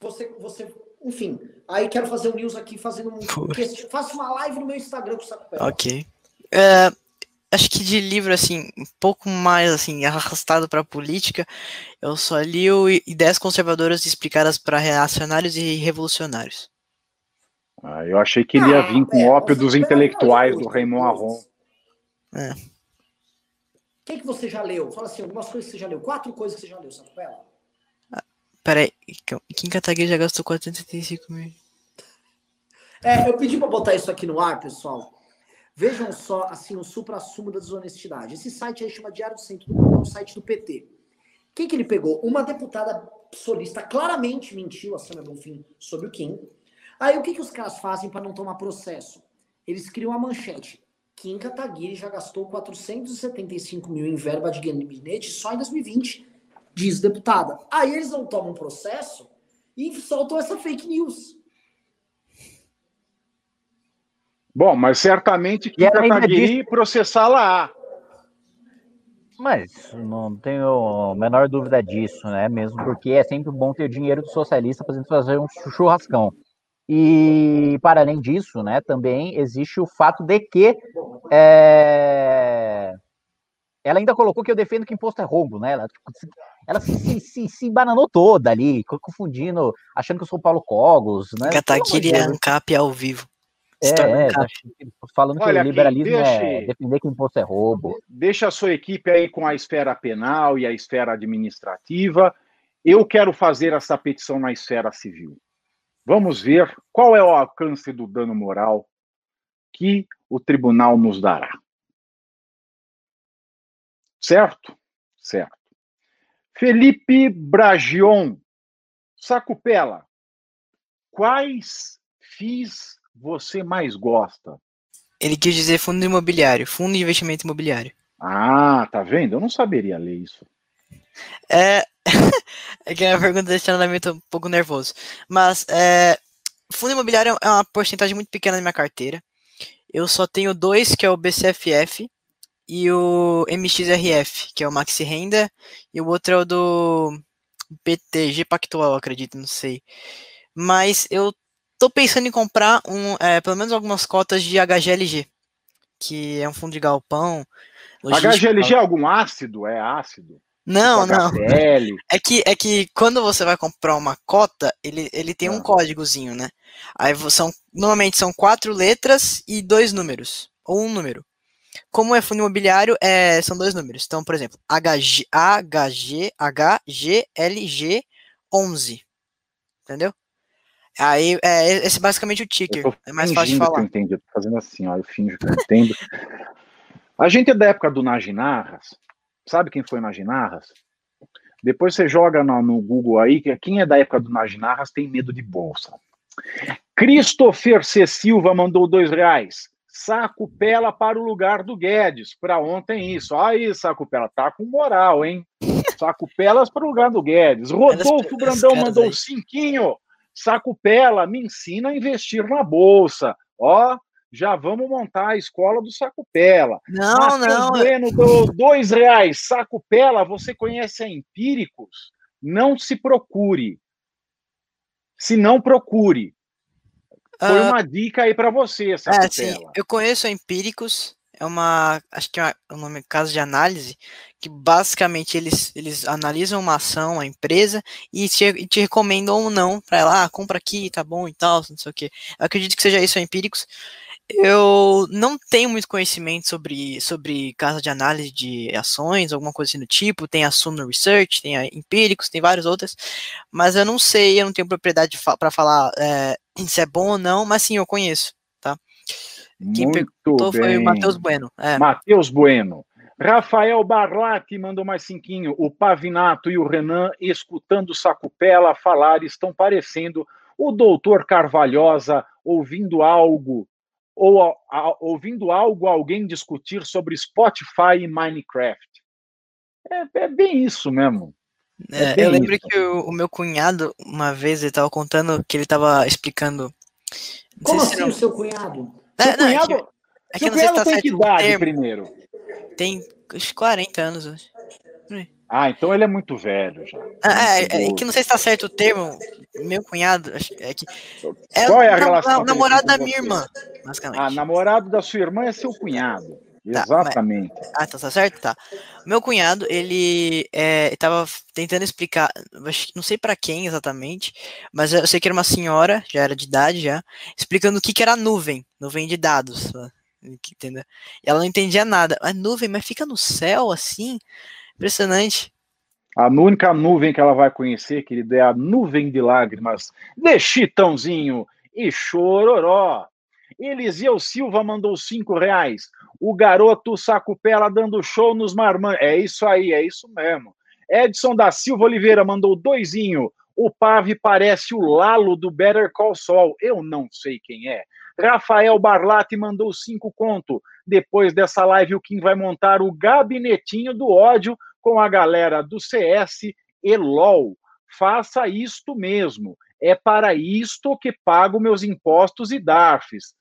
você, você enfim. Aí quero fazer um news aqui, fazendo um. Faça uma live no meu Instagram com o Sacupela. Ok. É, acho que de livro, assim, um pouco mais, assim, arrastado pra política, eu só li o Ideias Conservadoras Explicadas para Reacionários e Revolucionários. Ah, eu achei que ele ia vir com Ah, é, o ópio dos intelectuais do Raymond Aron. É. O que, que você já leu? Fala assim, algumas coisas que você já leu. Quatro coisas que você já leu, Sacupela. Peraí, Kim Kataguiri já gastou 435 mil. É, eu pedi para botar isso aqui no ar, pessoal. Vejam só, assim, o supra-sumo da desonestidade. Esse site aí chama Diário do Centro, é um site do PT. O que, que ele pegou? Uma deputada solista claramente mentiu a Sandra Bonfim sobre o Kim. Aí o que, que os caras fazem para não tomar processo? Eles criam a manchete. Kim Kataguiri já gastou 475 mil em verba de gabinete só em 2020, diz deputada. Aí eles não tomam processo e soltam essa fake news. Bom, mas certamente que ainda Kataguiri processá-la. Mas não tenho a menor dúvida disso, né? Mesmo porque é sempre bom ter dinheiro do socialista para fazer um churrascão. E, para além disso, né, também existe o fato de que é, ela ainda colocou que eu defendo que imposto é roubo, né? Ela, tipo, se- ela se, se, se, se embananou toda ali, co- confundindo, achando que eu sou o Paulo Cogos, né? Kataguiri é. ANCAP ao vivo. É, é, ANCAP. falando que Olha o aqui, liberalismo é deixe- defender que o imposto é roubo. Deixa a sua equipe aí com a esfera penal e a esfera administrativa. Eu quero fazer essa petição na esfera civil. Vamos ver qual é o alcance do dano moral que o tribunal nos dará. Certo? Certo. Felipe Bragion, Sacupela, quais FIIs você mais gosta? Ele quis dizer fundo imobiliário, fundo de investimento imobiliário. Ah, tá vendo? Eu não saberia ler isso. É, é que a pergunta deixando me um pouco nervoso. Mas é, fundo imobiliário é uma porcentagem muito pequena da minha carteira. Eu só tenho dois, que é o BCFF e o MXRF, que é o Maxi Renda, e o outro é o do PTG Pactual, acredito, não sei. Mas eu tô pensando em comprar um, é, pelo menos algumas cotas de HGLG, que é um fundo de galpão. HGLG é algum ácido? É ácido? Não, não. HCl? É que, é que quando você vai comprar uma cota, ele, ele tem um Ah. códigozinho, né? Aí são, normalmente são quatro letras e dois números, ou um número. como é fundo imobiliário, é, são dois números. Então, por exemplo, HG, HG, HGLG 11. Entendeu? Aí, é, esse é basicamente o ticker. É mais fácil de falar. Que eu entendi, eu tô fazendo assim, ó, eu finjo que eu entendo. A gente é da época do Naginarras. Sabe quem foi Naginarras? Depois você joga no, no, Google aí, que quem é da época do Naginarras tem medo de bolsa. Christopher C. Silva mandou dois reais. Saco Pela para o lugar do Guedes. Para ontem isso. Aí, Saco Pela, tá com moral, hein? Saco Pelas para o lugar do Guedes. Rodolfo Brandão mandou cinquinho. Saco Pela, me ensina a investir na bolsa. Ó, já vamos montar a escola do Saco Pela. Não, Mateus não. Bueno do dois reais. Saco Pela, você conhece a Empíricos? Não se procure. Se não procure. Foi uh, uma dica aí para você, Saco é, sim, eu conheço a Empíricos. É uma, acho que é o nome caso de análise, que basicamente eles, eles analisam uma ação, a empresa, e te, te recomendam ou não para ela, ah, compra aqui, tá bom e tal, não sei o que. Eu acredito que seja isso a Empíricos. Eu não tenho muito conhecimento sobre, sobre casa de análise de ações, alguma coisa assim do tipo. Tem a Suno Research, tem a Empíricos, tem várias outras, mas eu não sei, eu não tenho propriedade para falar é, se é bom ou não, mas sim, eu conheço, tá? Quem Muito perguntou bem. foi o Matheus Bueno. É. Matheus Bueno. Rafael Barlatti mandou mais cinquinho. O Pavinato e o Renan, escutando Sacupela falar, estão parecendo o doutor Carvalhosa ouvindo algo ou a, a, ouvindo algo alguém discutir sobre Spotify e Minecraft. É, é bem isso mesmo. É, é eu lembro isso. que o, o, meu cunhado, uma vez, ele estava contando que ele estava explicando. Como assim o seu cunhado? É, seu não, cunhado, é que, é que seu cunhado tá tem que idade primeiro? Tem uns 40 anos. Acho. Ah, então ele é muito velho já. Ah, é, é, que não sei se tá certo o termo. Meu cunhado, é que. É Qual é a relação? namorado da minha irmã, basicamente. Ah, namorado da sua irmã é seu cunhado. Tá, Exatamente. Mas, ah, tá, tá certo? Tá. Meu cunhado, ele é, tava tentando explicar, não sei para quem exatamente, mas eu sei que era uma senhora, já era de idade já, explicando o que, que era nuvem, nuvem de dados. Entendeu? E ela não entendia nada. A nuvem, mas fica no céu assim? Impressionante. A única nuvem que ela vai conhecer, querida, é a nuvem de lágrimas de Chitãozinho e Chororó. Eliseu Silva mandou cinco reais. O garoto Sacupela dando show nos marmãs. É isso aí, é isso mesmo. Edson da Silva Oliveira mandou doisinho. O Pave parece o Lalo do Better Call Saul. Eu não sei quem é. Rafael Barlatti mandou cinco conto. Depois dessa live, o Kim vai montar o gabinetinho do ódio com a galera do CS e LOL. Faça isto mesmo. É para isto que pago meus impostos e DARFs.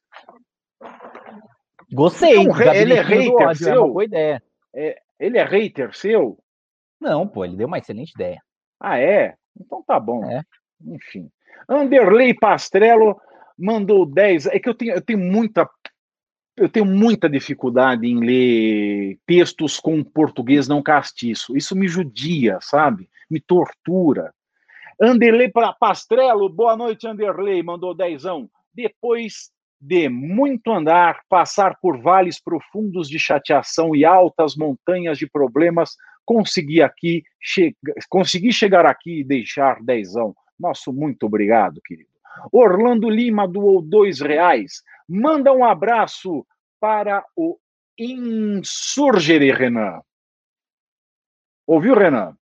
Gostei. Então, ele é hater ódio, seu? É uma boa ideia. É, ele é hater seu? Não, pô, ele deu uma excelente ideia. Ah, é? Então tá bom. É. Enfim. Anderley Pastrello mandou 10. É que eu tenho, eu tenho muita eu tenho muita dificuldade em ler textos com português não castiço. Isso me judia, sabe? Me tortura. Anderley Pastrello, boa noite, Anderley, mandou dezão. Depois de muito andar, passar por vales profundos de chateação e altas montanhas de problemas, consegui aqui, che consegui chegar aqui e deixar dezão. Nosso muito obrigado, querido. Orlando Lima doou dois reais. Manda um abraço para o Insurgere, Renan. Ouviu, Renan?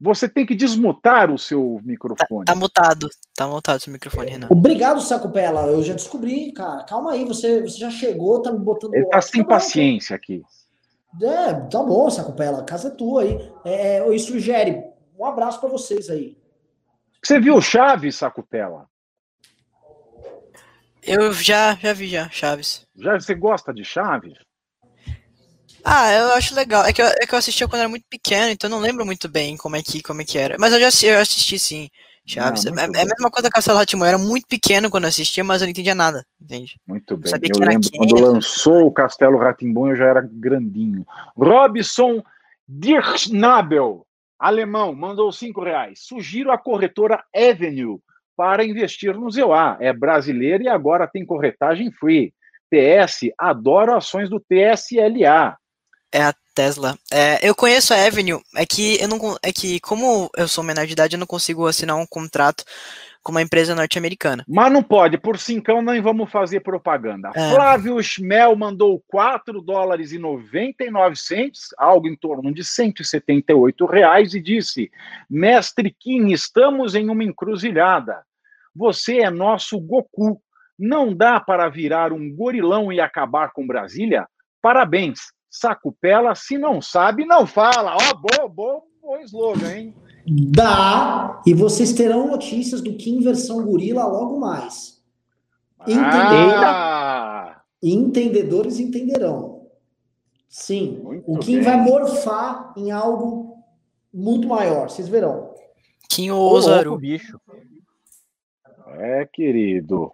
Você tem que desmutar o seu microfone. Tá, tá mutado. Tá mutado o seu microfone, Renan. Obrigado, Saco Pela. Eu já descobri, cara. Calma aí, você, você já chegou, tá me botando. Ele tá sem tá paciência aqui. É, tá bom, Saco Pela. A casa é tua aí. É, é, isso sugere. Um abraço para vocês aí. Você viu Chaves, Sacupela? Eu já, já vi já, Chaves. Já você gosta de Chaves? Ah, eu acho legal. É que eu, é que eu assistia quando era muito pequeno, então não lembro muito bem como é que, como é que era. Mas eu já assisti, eu assisti sim, Chaves. Ah, é, é, a mesma coisa que Castelo Ratimão. Eu era muito pequeno quando eu assistia, mas eu não entendia nada, entende? Muito bem. Eu, eu lembro quem, quando lançou o Castelo Ratimbom, eu já era grandinho. Robson Dirchnabel, alemão, mandou cinco reais. Sugiro a corretora Avenue para investir no ZEUA. É brasileira e agora tem corretagem free. TS, adoro ações do TSLA. É a Tesla. É, eu conheço a Avenue, é que eu não é que como eu sou menor de idade, eu não consigo assinar um contrato com uma empresa norte-americana. Mas não pode, por cincão não vamos fazer propaganda. É. Flávio Schmel mandou 4 dólares e 99 centos, algo em torno de 178 reais, e disse: Mestre Kim, estamos em uma encruzilhada. Você é nosso Goku. Não dá para virar um gorilão e acabar com Brasília? Parabéns. Sacupela, se não sabe, não fala. Ó, oh, bom, bom, bom slogan, hein? Dá, e vocês terão notícias do Kim versão gorila logo mais. Ah! Entendedores entenderão. Sim, muito o Kim bem. vai morfar em algo muito maior, vocês verão. Kim ousa o bicho. É, querido.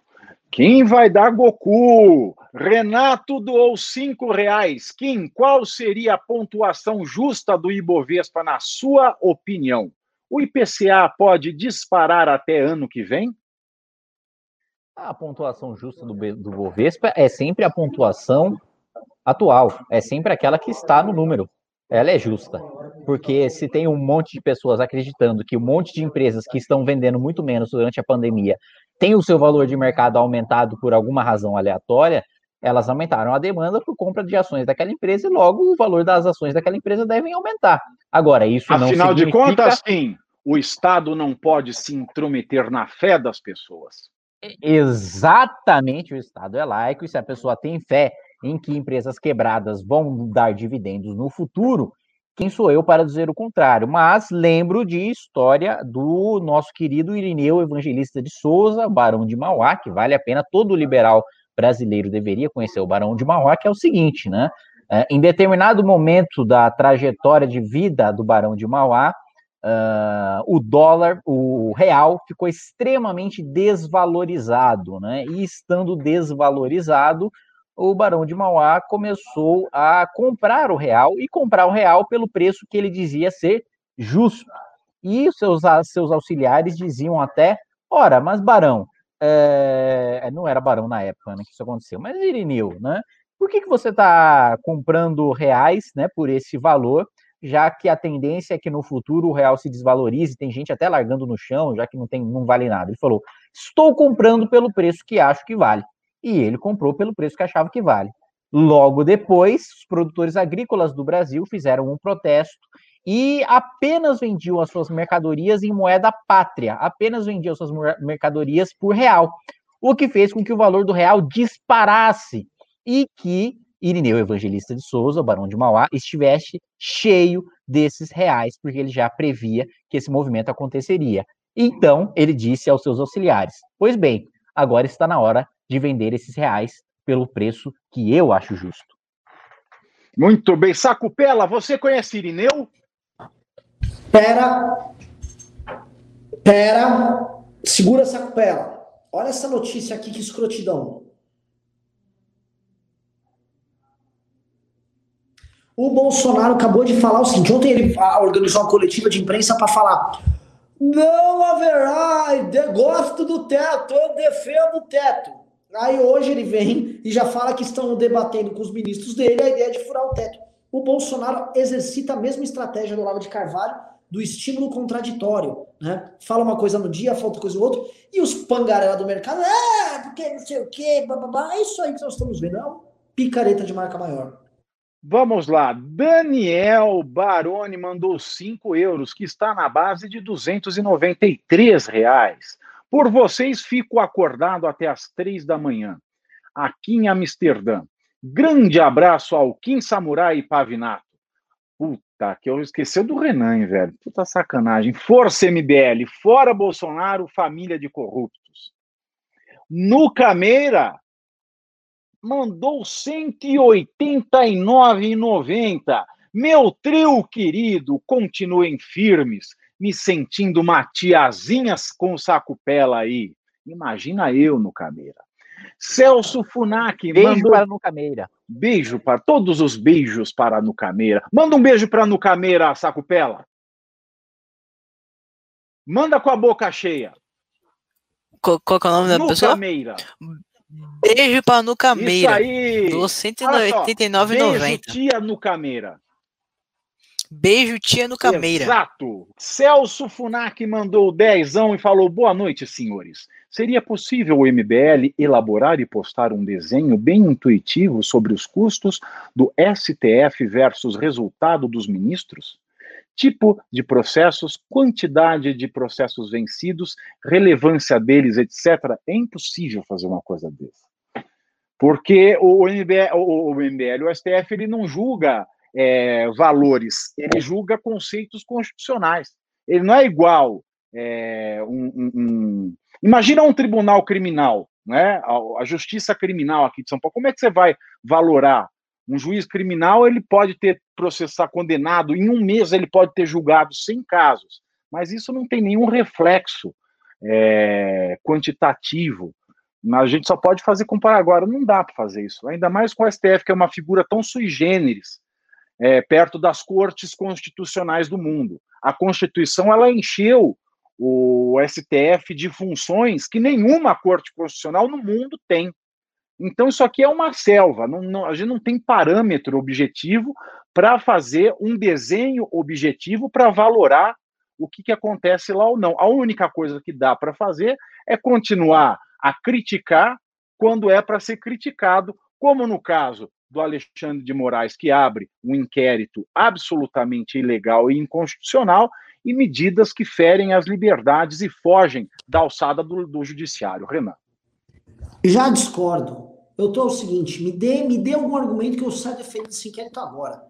Quem vai dar Goku? Renato doou cinco reais. Kim, qual seria a pontuação justa do Ibovespa, na sua opinião? O IPCA pode disparar até ano que vem? A pontuação justa do, do Bovespa é sempre a pontuação atual, é sempre aquela que está no número. Ela é justa, porque se tem um monte de pessoas acreditando que um monte de empresas que estão vendendo muito menos durante a pandemia tem o seu valor de mercado aumentado por alguma razão aleatória, elas aumentaram a demanda por compra de ações daquela empresa e logo o valor das ações daquela empresa devem aumentar. Agora, isso Afinal não Afinal de contas, sim, o Estado não pode se intrometer na fé das pessoas. Exatamente, o Estado é laico e se a pessoa tem fé em que empresas quebradas vão dar dividendos no futuro, quem sou eu para dizer o contrário? Mas lembro de história do nosso querido Irineu Evangelista de Souza, Barão de Mauá, que vale a pena todo liberal brasileiro deveria conhecer o Barão de Mauá, que é o seguinte, né? É, em determinado momento da trajetória de vida do Barão de Mauá, uh, o dólar, o real, ficou extremamente desvalorizado, né? E estando desvalorizado, o Barão de Mauá começou a comprar o real e comprar o real pelo preço que ele dizia ser justo. E seus, seus auxiliares diziam até: ora, mas Barão, é... não era Barão na época né, que isso aconteceu, mas Irineu, né? Por que, que você está comprando reais né, por esse valor, já que a tendência é que no futuro o real se desvalorize, tem gente até largando no chão, já que não, tem, não vale nada. Ele falou: estou comprando pelo preço que acho que vale e ele comprou pelo preço que achava que vale. Logo depois, os produtores agrícolas do Brasil fizeram um protesto e apenas vendiam as suas mercadorias em moeda pátria, apenas vendiam suas mercadorias por real, o que fez com que o valor do real disparasse e que Irineu Evangelista de Souza, o Barão de Mauá, estivesse cheio desses reais, porque ele já previa que esse movimento aconteceria. Então, ele disse aos seus auxiliares: Pois bem, agora está na hora de vender esses reais pelo preço que eu acho justo. Muito bem. Sacupela, você conhece Irineu? Pera. Pera. Segura Sacupela. Olha essa notícia aqui, que escrotidão. O Bolsonaro acabou de falar o seguinte: ontem ele organizou uma coletiva de imprensa para falar. Não haverá, gosto do teto, eu defendo o teto. Aí hoje ele vem e já fala que estão debatendo com os ministros dele a ideia de furar o teto. O Bolsonaro exercita a mesma estratégia do Lava de Carvalho, do estímulo contraditório, né? Fala uma coisa no dia, falta coisa no outro, e os pangarela do mercado, é, porque não sei o quê, bababá, é isso aí que nós estamos vendo, é uma picareta de marca maior. Vamos lá, Daniel Baroni mandou 5 euros, que está na base de 293 reais. Por vocês, fico acordado até as três da manhã, aqui em Amsterdã. Grande abraço ao Kim Samurai e Pavinato. Puta, que eu esqueci do Renan, velho. Puta sacanagem. Força MBL, fora Bolsonaro, família de corruptos. Nuca Meira mandou 189,90. Meu trio querido, continuem firmes me sentindo uma tiazinha com sacupela aí. Imagina eu no Cameira. Celso Funac. Beijo mandou... para Nucameira. Beijo para todos os beijos para Nucameira. Manda um beijo para Nucameira, Sacupela. Manda com a boca cheia. Qual, qual é o nome da pessoa? Nucameira. Beijo pra Nucameira. Isso aí. Do 189,90. Beijo, tia Nucameira. Beijo, tia Nucameira. Exato. Celso Funac mandou dezão e falou: boa noite, senhores. Seria possível o MBL elaborar e postar um desenho bem intuitivo sobre os custos do STF versus resultado dos ministros? Tipo de processos, quantidade de processos vencidos, relevância deles, etc. É impossível fazer uma coisa dessa. Porque o MBL, o, MBL, o STF, ele não julga é, valores, ele julga conceitos constitucionais. Ele não é igual é, um, um, um, Imagina um tribunal criminal, né? A, a, justiça criminal aqui de São Paulo. Como é que você vai valorar um juiz criminal? Ele pode ter processar condenado em um mês, ele pode ter julgado 100 casos, mas isso não tem nenhum reflexo é, quantitativo a gente só pode fazer comparar agora, não dá para fazer isso. Ainda mais com o STF, que é uma figura tão sui generis, é, perto das cortes constitucionais do mundo. A Constituição ela encheu o STF de funções que nenhuma corte constitucional no mundo tem. Então, isso aqui é uma selva, não, não, a gente não tem parâmetro objetivo para fazer um desenho objetivo para valorar o que, que acontece lá ou não. A única coisa que dá para fazer é continuar a criticar quando é para ser criticado, como no caso do Alexandre de Moraes, que abre um inquérito absolutamente ilegal e inconstitucional, e medidas que ferem as liberdades e fogem da alçada do, do judiciário. Renan. Já discordo. Eu estou o seguinte, me dê, me dê algum argumento que eu saia defendendo esse inquérito agora.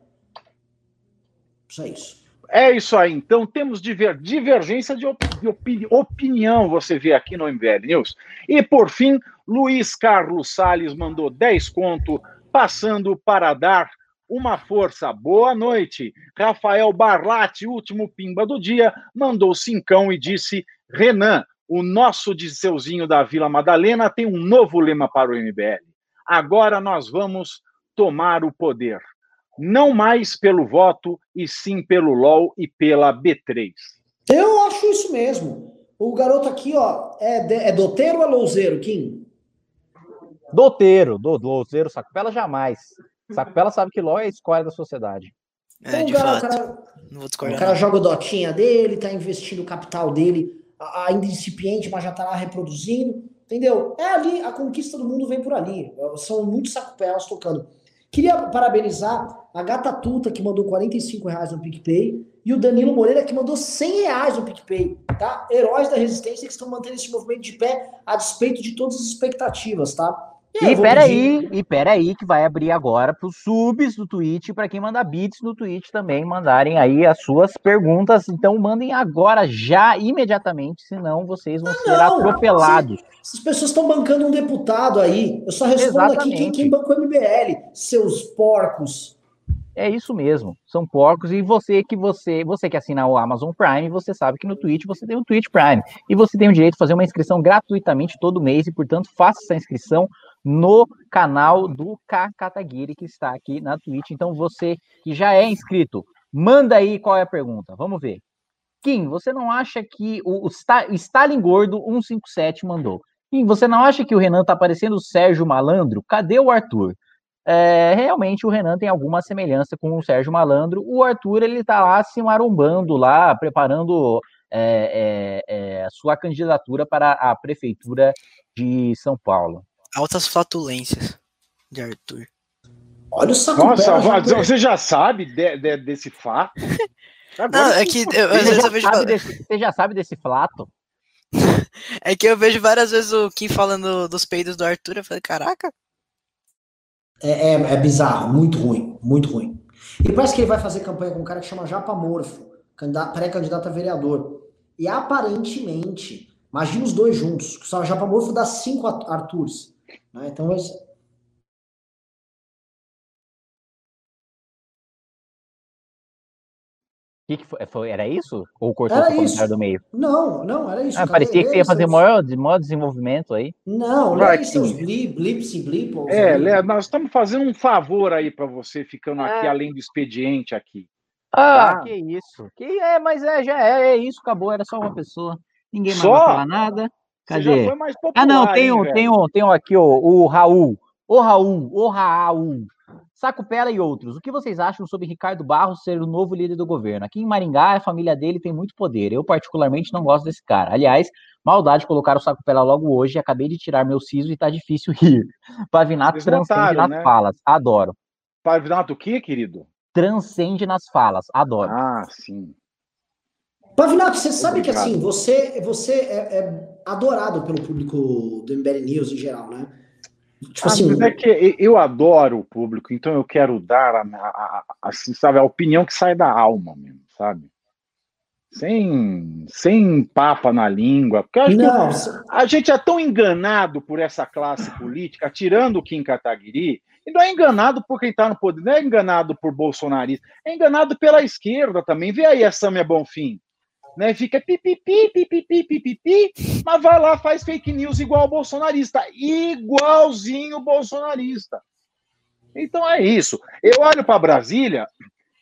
Só isso. É isso aí. Então, temos diver, divergência de, op, de opini, opinião, você vê aqui no MBL News. E, por fim, Luiz Carlos Salles mandou 10 conto, passando para dar uma força. Boa noite. Rafael Barlatti, último pimba do dia, mandou cincão e disse: Renan, o nosso Disseuzinho da Vila Madalena tem um novo lema para o MBL. Agora nós vamos tomar o poder não mais pelo voto, e sim pelo LOL e pela B3. Eu acho isso mesmo. O garoto aqui, ó, é, de, é doteiro ou é louzeiro, Kim? Doteiro, do, louzeiro, sacupela jamais. Sacupela sabe que LOL é a escolha da sociedade. É, então, o cara, o cara, não vou discordar. O cara joga o dotinha dele, tá investindo o capital dele, ainda incipiente, mas já tá lá reproduzindo, entendeu? É ali, a conquista do mundo vem por ali. São muitos sacupelas tocando. Queria parabenizar a Gata Tuta, que mandou 45 reais no PicPay, e o Danilo Moreira, que mandou 100 reais no PicPay, tá? Heróis da resistência que estão mantendo esse movimento de pé a despeito de todas as expectativas, tá? E, e peraí, pedir... e peraí, que vai abrir agora para os subs do Twitch, para quem manda bits no Twitch também mandarem aí as suas perguntas. Então mandem agora, já, imediatamente, senão vocês vão ser não, atropelados. Essas pessoas estão bancando um deputado aí. Eu só respondo Exatamente. aqui quem, quem bancou o MBL, seus porcos. É isso mesmo, são porcos e você que você, você que assina o Amazon Prime, você sabe que no Twitch você tem o Twitch Prime e você tem o direito de fazer uma inscrição gratuitamente todo mês e, portanto, faça essa inscrição no canal do K que está aqui na Twitch. Então, você que já é inscrito, manda aí qual é a pergunta. Vamos ver. Kim, você não acha que o, o Stalin Gordo 157 mandou? Kim, você não acha que o Renan tá parecendo o Sérgio Malandro? Cadê o Arthur? é, realmente o Renan tem alguma semelhança com o Sérgio Malandro. O Arthur, ele tá lá se marombando lá, preparando é, é, a sua candidatura para a prefeitura de São Paulo. Altas flatulências de Arthur. Olha o saco Nossa, já você já sabe de, de, desse fato? Não, é que eu, às vezes eu vejo... Desse, você já sabe desse flato? é que eu vejo várias vezes o Kim falando dos peidos do Arthur, eu falei, caraca, é, é, é, bizarro, muito ruim, muito ruim. E parece que ele vai fazer campanha com um cara que chama Japa Morfo, pré-candidato a vereador. E aparentemente, imagina os dois juntos, que o Japa Morfo dá cinco Arturs. Né? Então vai ser que, que foi, foi, Era isso? Ou cortou era o comentário do meio? Não, não, era isso. Ah, parecia que você ia fazer maior, maior desenvolvimento aí. Não, não é seus blip, blips e. É, Léo, nós estamos fazendo um favor aí para você ficando é. aqui além do expediente aqui. Ah, tá? que isso. Que é, mas é, já é, é isso, acabou, era só uma pessoa. Ninguém mais só? vai falar nada. Cadê? Popular, ah, não, tem um, tem um, tem um aqui, ó, o Raul. O Raul, o Raul. Saco Pera e outros. O que vocês acham sobre Ricardo Barros ser o novo líder do governo? Aqui em Maringá, a família dele tem muito poder. Eu, particularmente, não gosto desse cara. Aliás, maldade colocar o Saco Pera logo hoje. Acabei de tirar meu siso e tá difícil rir. Pavinato Vocês transcende nas né? falas. Adoro. Pavinato o quê, querido? Transcende nas falas. Adoro. Ah, sim. Pavinato, você sabe Obrigado. que assim, você, você é, é adorado pelo público do MBL News em geral, né? Tipo ah, assim, é que eu adoro o público, então eu quero dar a, a, a, assim, sabe, a opinião que sai da alma mesmo, sabe? Sem, sem papa na língua. Porque não, a gente é tão enganado por essa classe política, tirando o Kim Kataguiri, e não é enganado por quem está no poder, não é enganado por bolsonarista, é enganado pela esquerda também. Vê aí a Samia Bonfim né? Fica pipipi, pipipi, pipipi, mas vai lá, faz fake news igual bolsonarista, igualzinho bolsonarista. Então é isso. Eu olho para Brasília,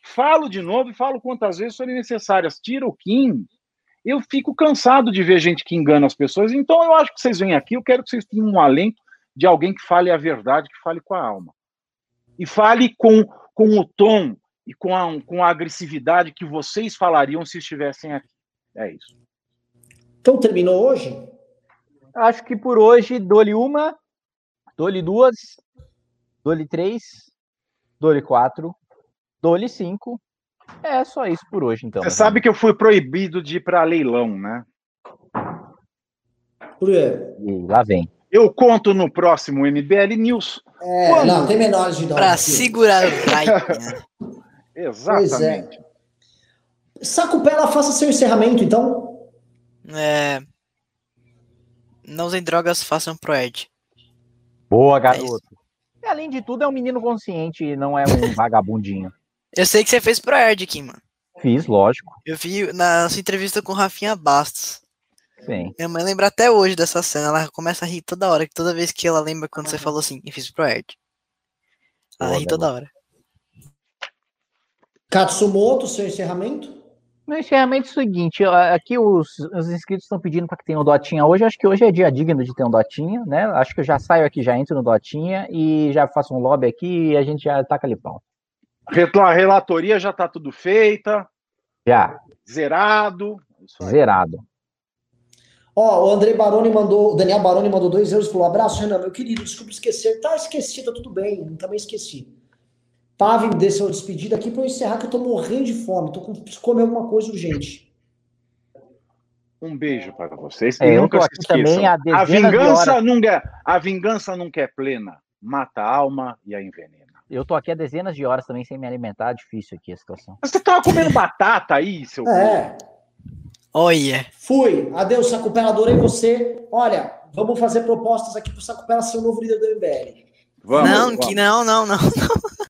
falo de novo e falo quantas vezes forem necessárias. Tira o Kim. Eu fico cansado de ver gente que engana as pessoas. Então eu acho que vocês vêm aqui, eu quero que vocês tenham um alento de alguém que fale a verdade, que fale com a alma. E fale com, com o tom e com a, com a agressividade que vocês falariam se estivessem aqui. É isso. Então terminou hoje? Acho que por hoje dou-lhe uma, dou-lhe duas, dou-lhe três, dou-lhe quatro, dou-lhe cinco. É só isso por hoje, então. Você sabe que eu fui proibido de ir para leilão, né? Por quê? E lá vem. Eu conto no próximo MBL News. É, Quando... não, tem menores de idade. Para segurar o hype. Né? Exatamente. Saco Pela, faça seu encerramento, então. É. Não usem drogas, façam pro Ed. Boa, é garoto. É além de tudo, é um menino consciente, não é um vagabundinho. Eu sei que você fez pro Ed aqui, mano. Fiz, lógico. Eu vi na sua entrevista com Rafinha Bastos. Sim. Minha mãe lembra até hoje dessa cena. Ela começa a rir toda hora, toda vez que ela lembra quando você falou assim, e fiz pro Ed. Ela Boa, ri toda hora. Katsumoto, seu encerramento? Meu encerramento é o seguinte, aqui os, os inscritos estão pedindo para que tenha um Dotinha hoje, acho que hoje é dia digno de ter um Dotinha, né? Acho que eu já saio aqui, já entro no Dotinha e já faço um lobby aqui e a gente já taca ali pau. A relatoria já está tudo feita? Já. Zerado? Zerado. Ó, oh, o André Baroni mandou, o Daniel Baroni mandou dois euros e falou: abraço, Renan, meu querido, desculpa esquecer. Tá esquecido, tá tudo bem, também esqueci. Pave, me dê sua despedida aqui para eu encerrar, que eu tô morrendo de fome. Tô com preciso comer alguma coisa urgente. Um beijo para vocês. É, nunca se esqueçam. A, a, vingança nunca, é, a vingança nunca é plena. Mata a alma e a envenena. Eu tô aqui há dezenas de horas também sem me alimentar. Difícil aqui a situação. Você tava comendo batata aí, seu. É. Olha. Fui. Adeus, Sacupela. Adorei você. Olha, vamos fazer propostas aqui pro Sacupela ser o novo líder do MBL. Vamos, não, vamos. que não, não, não, não.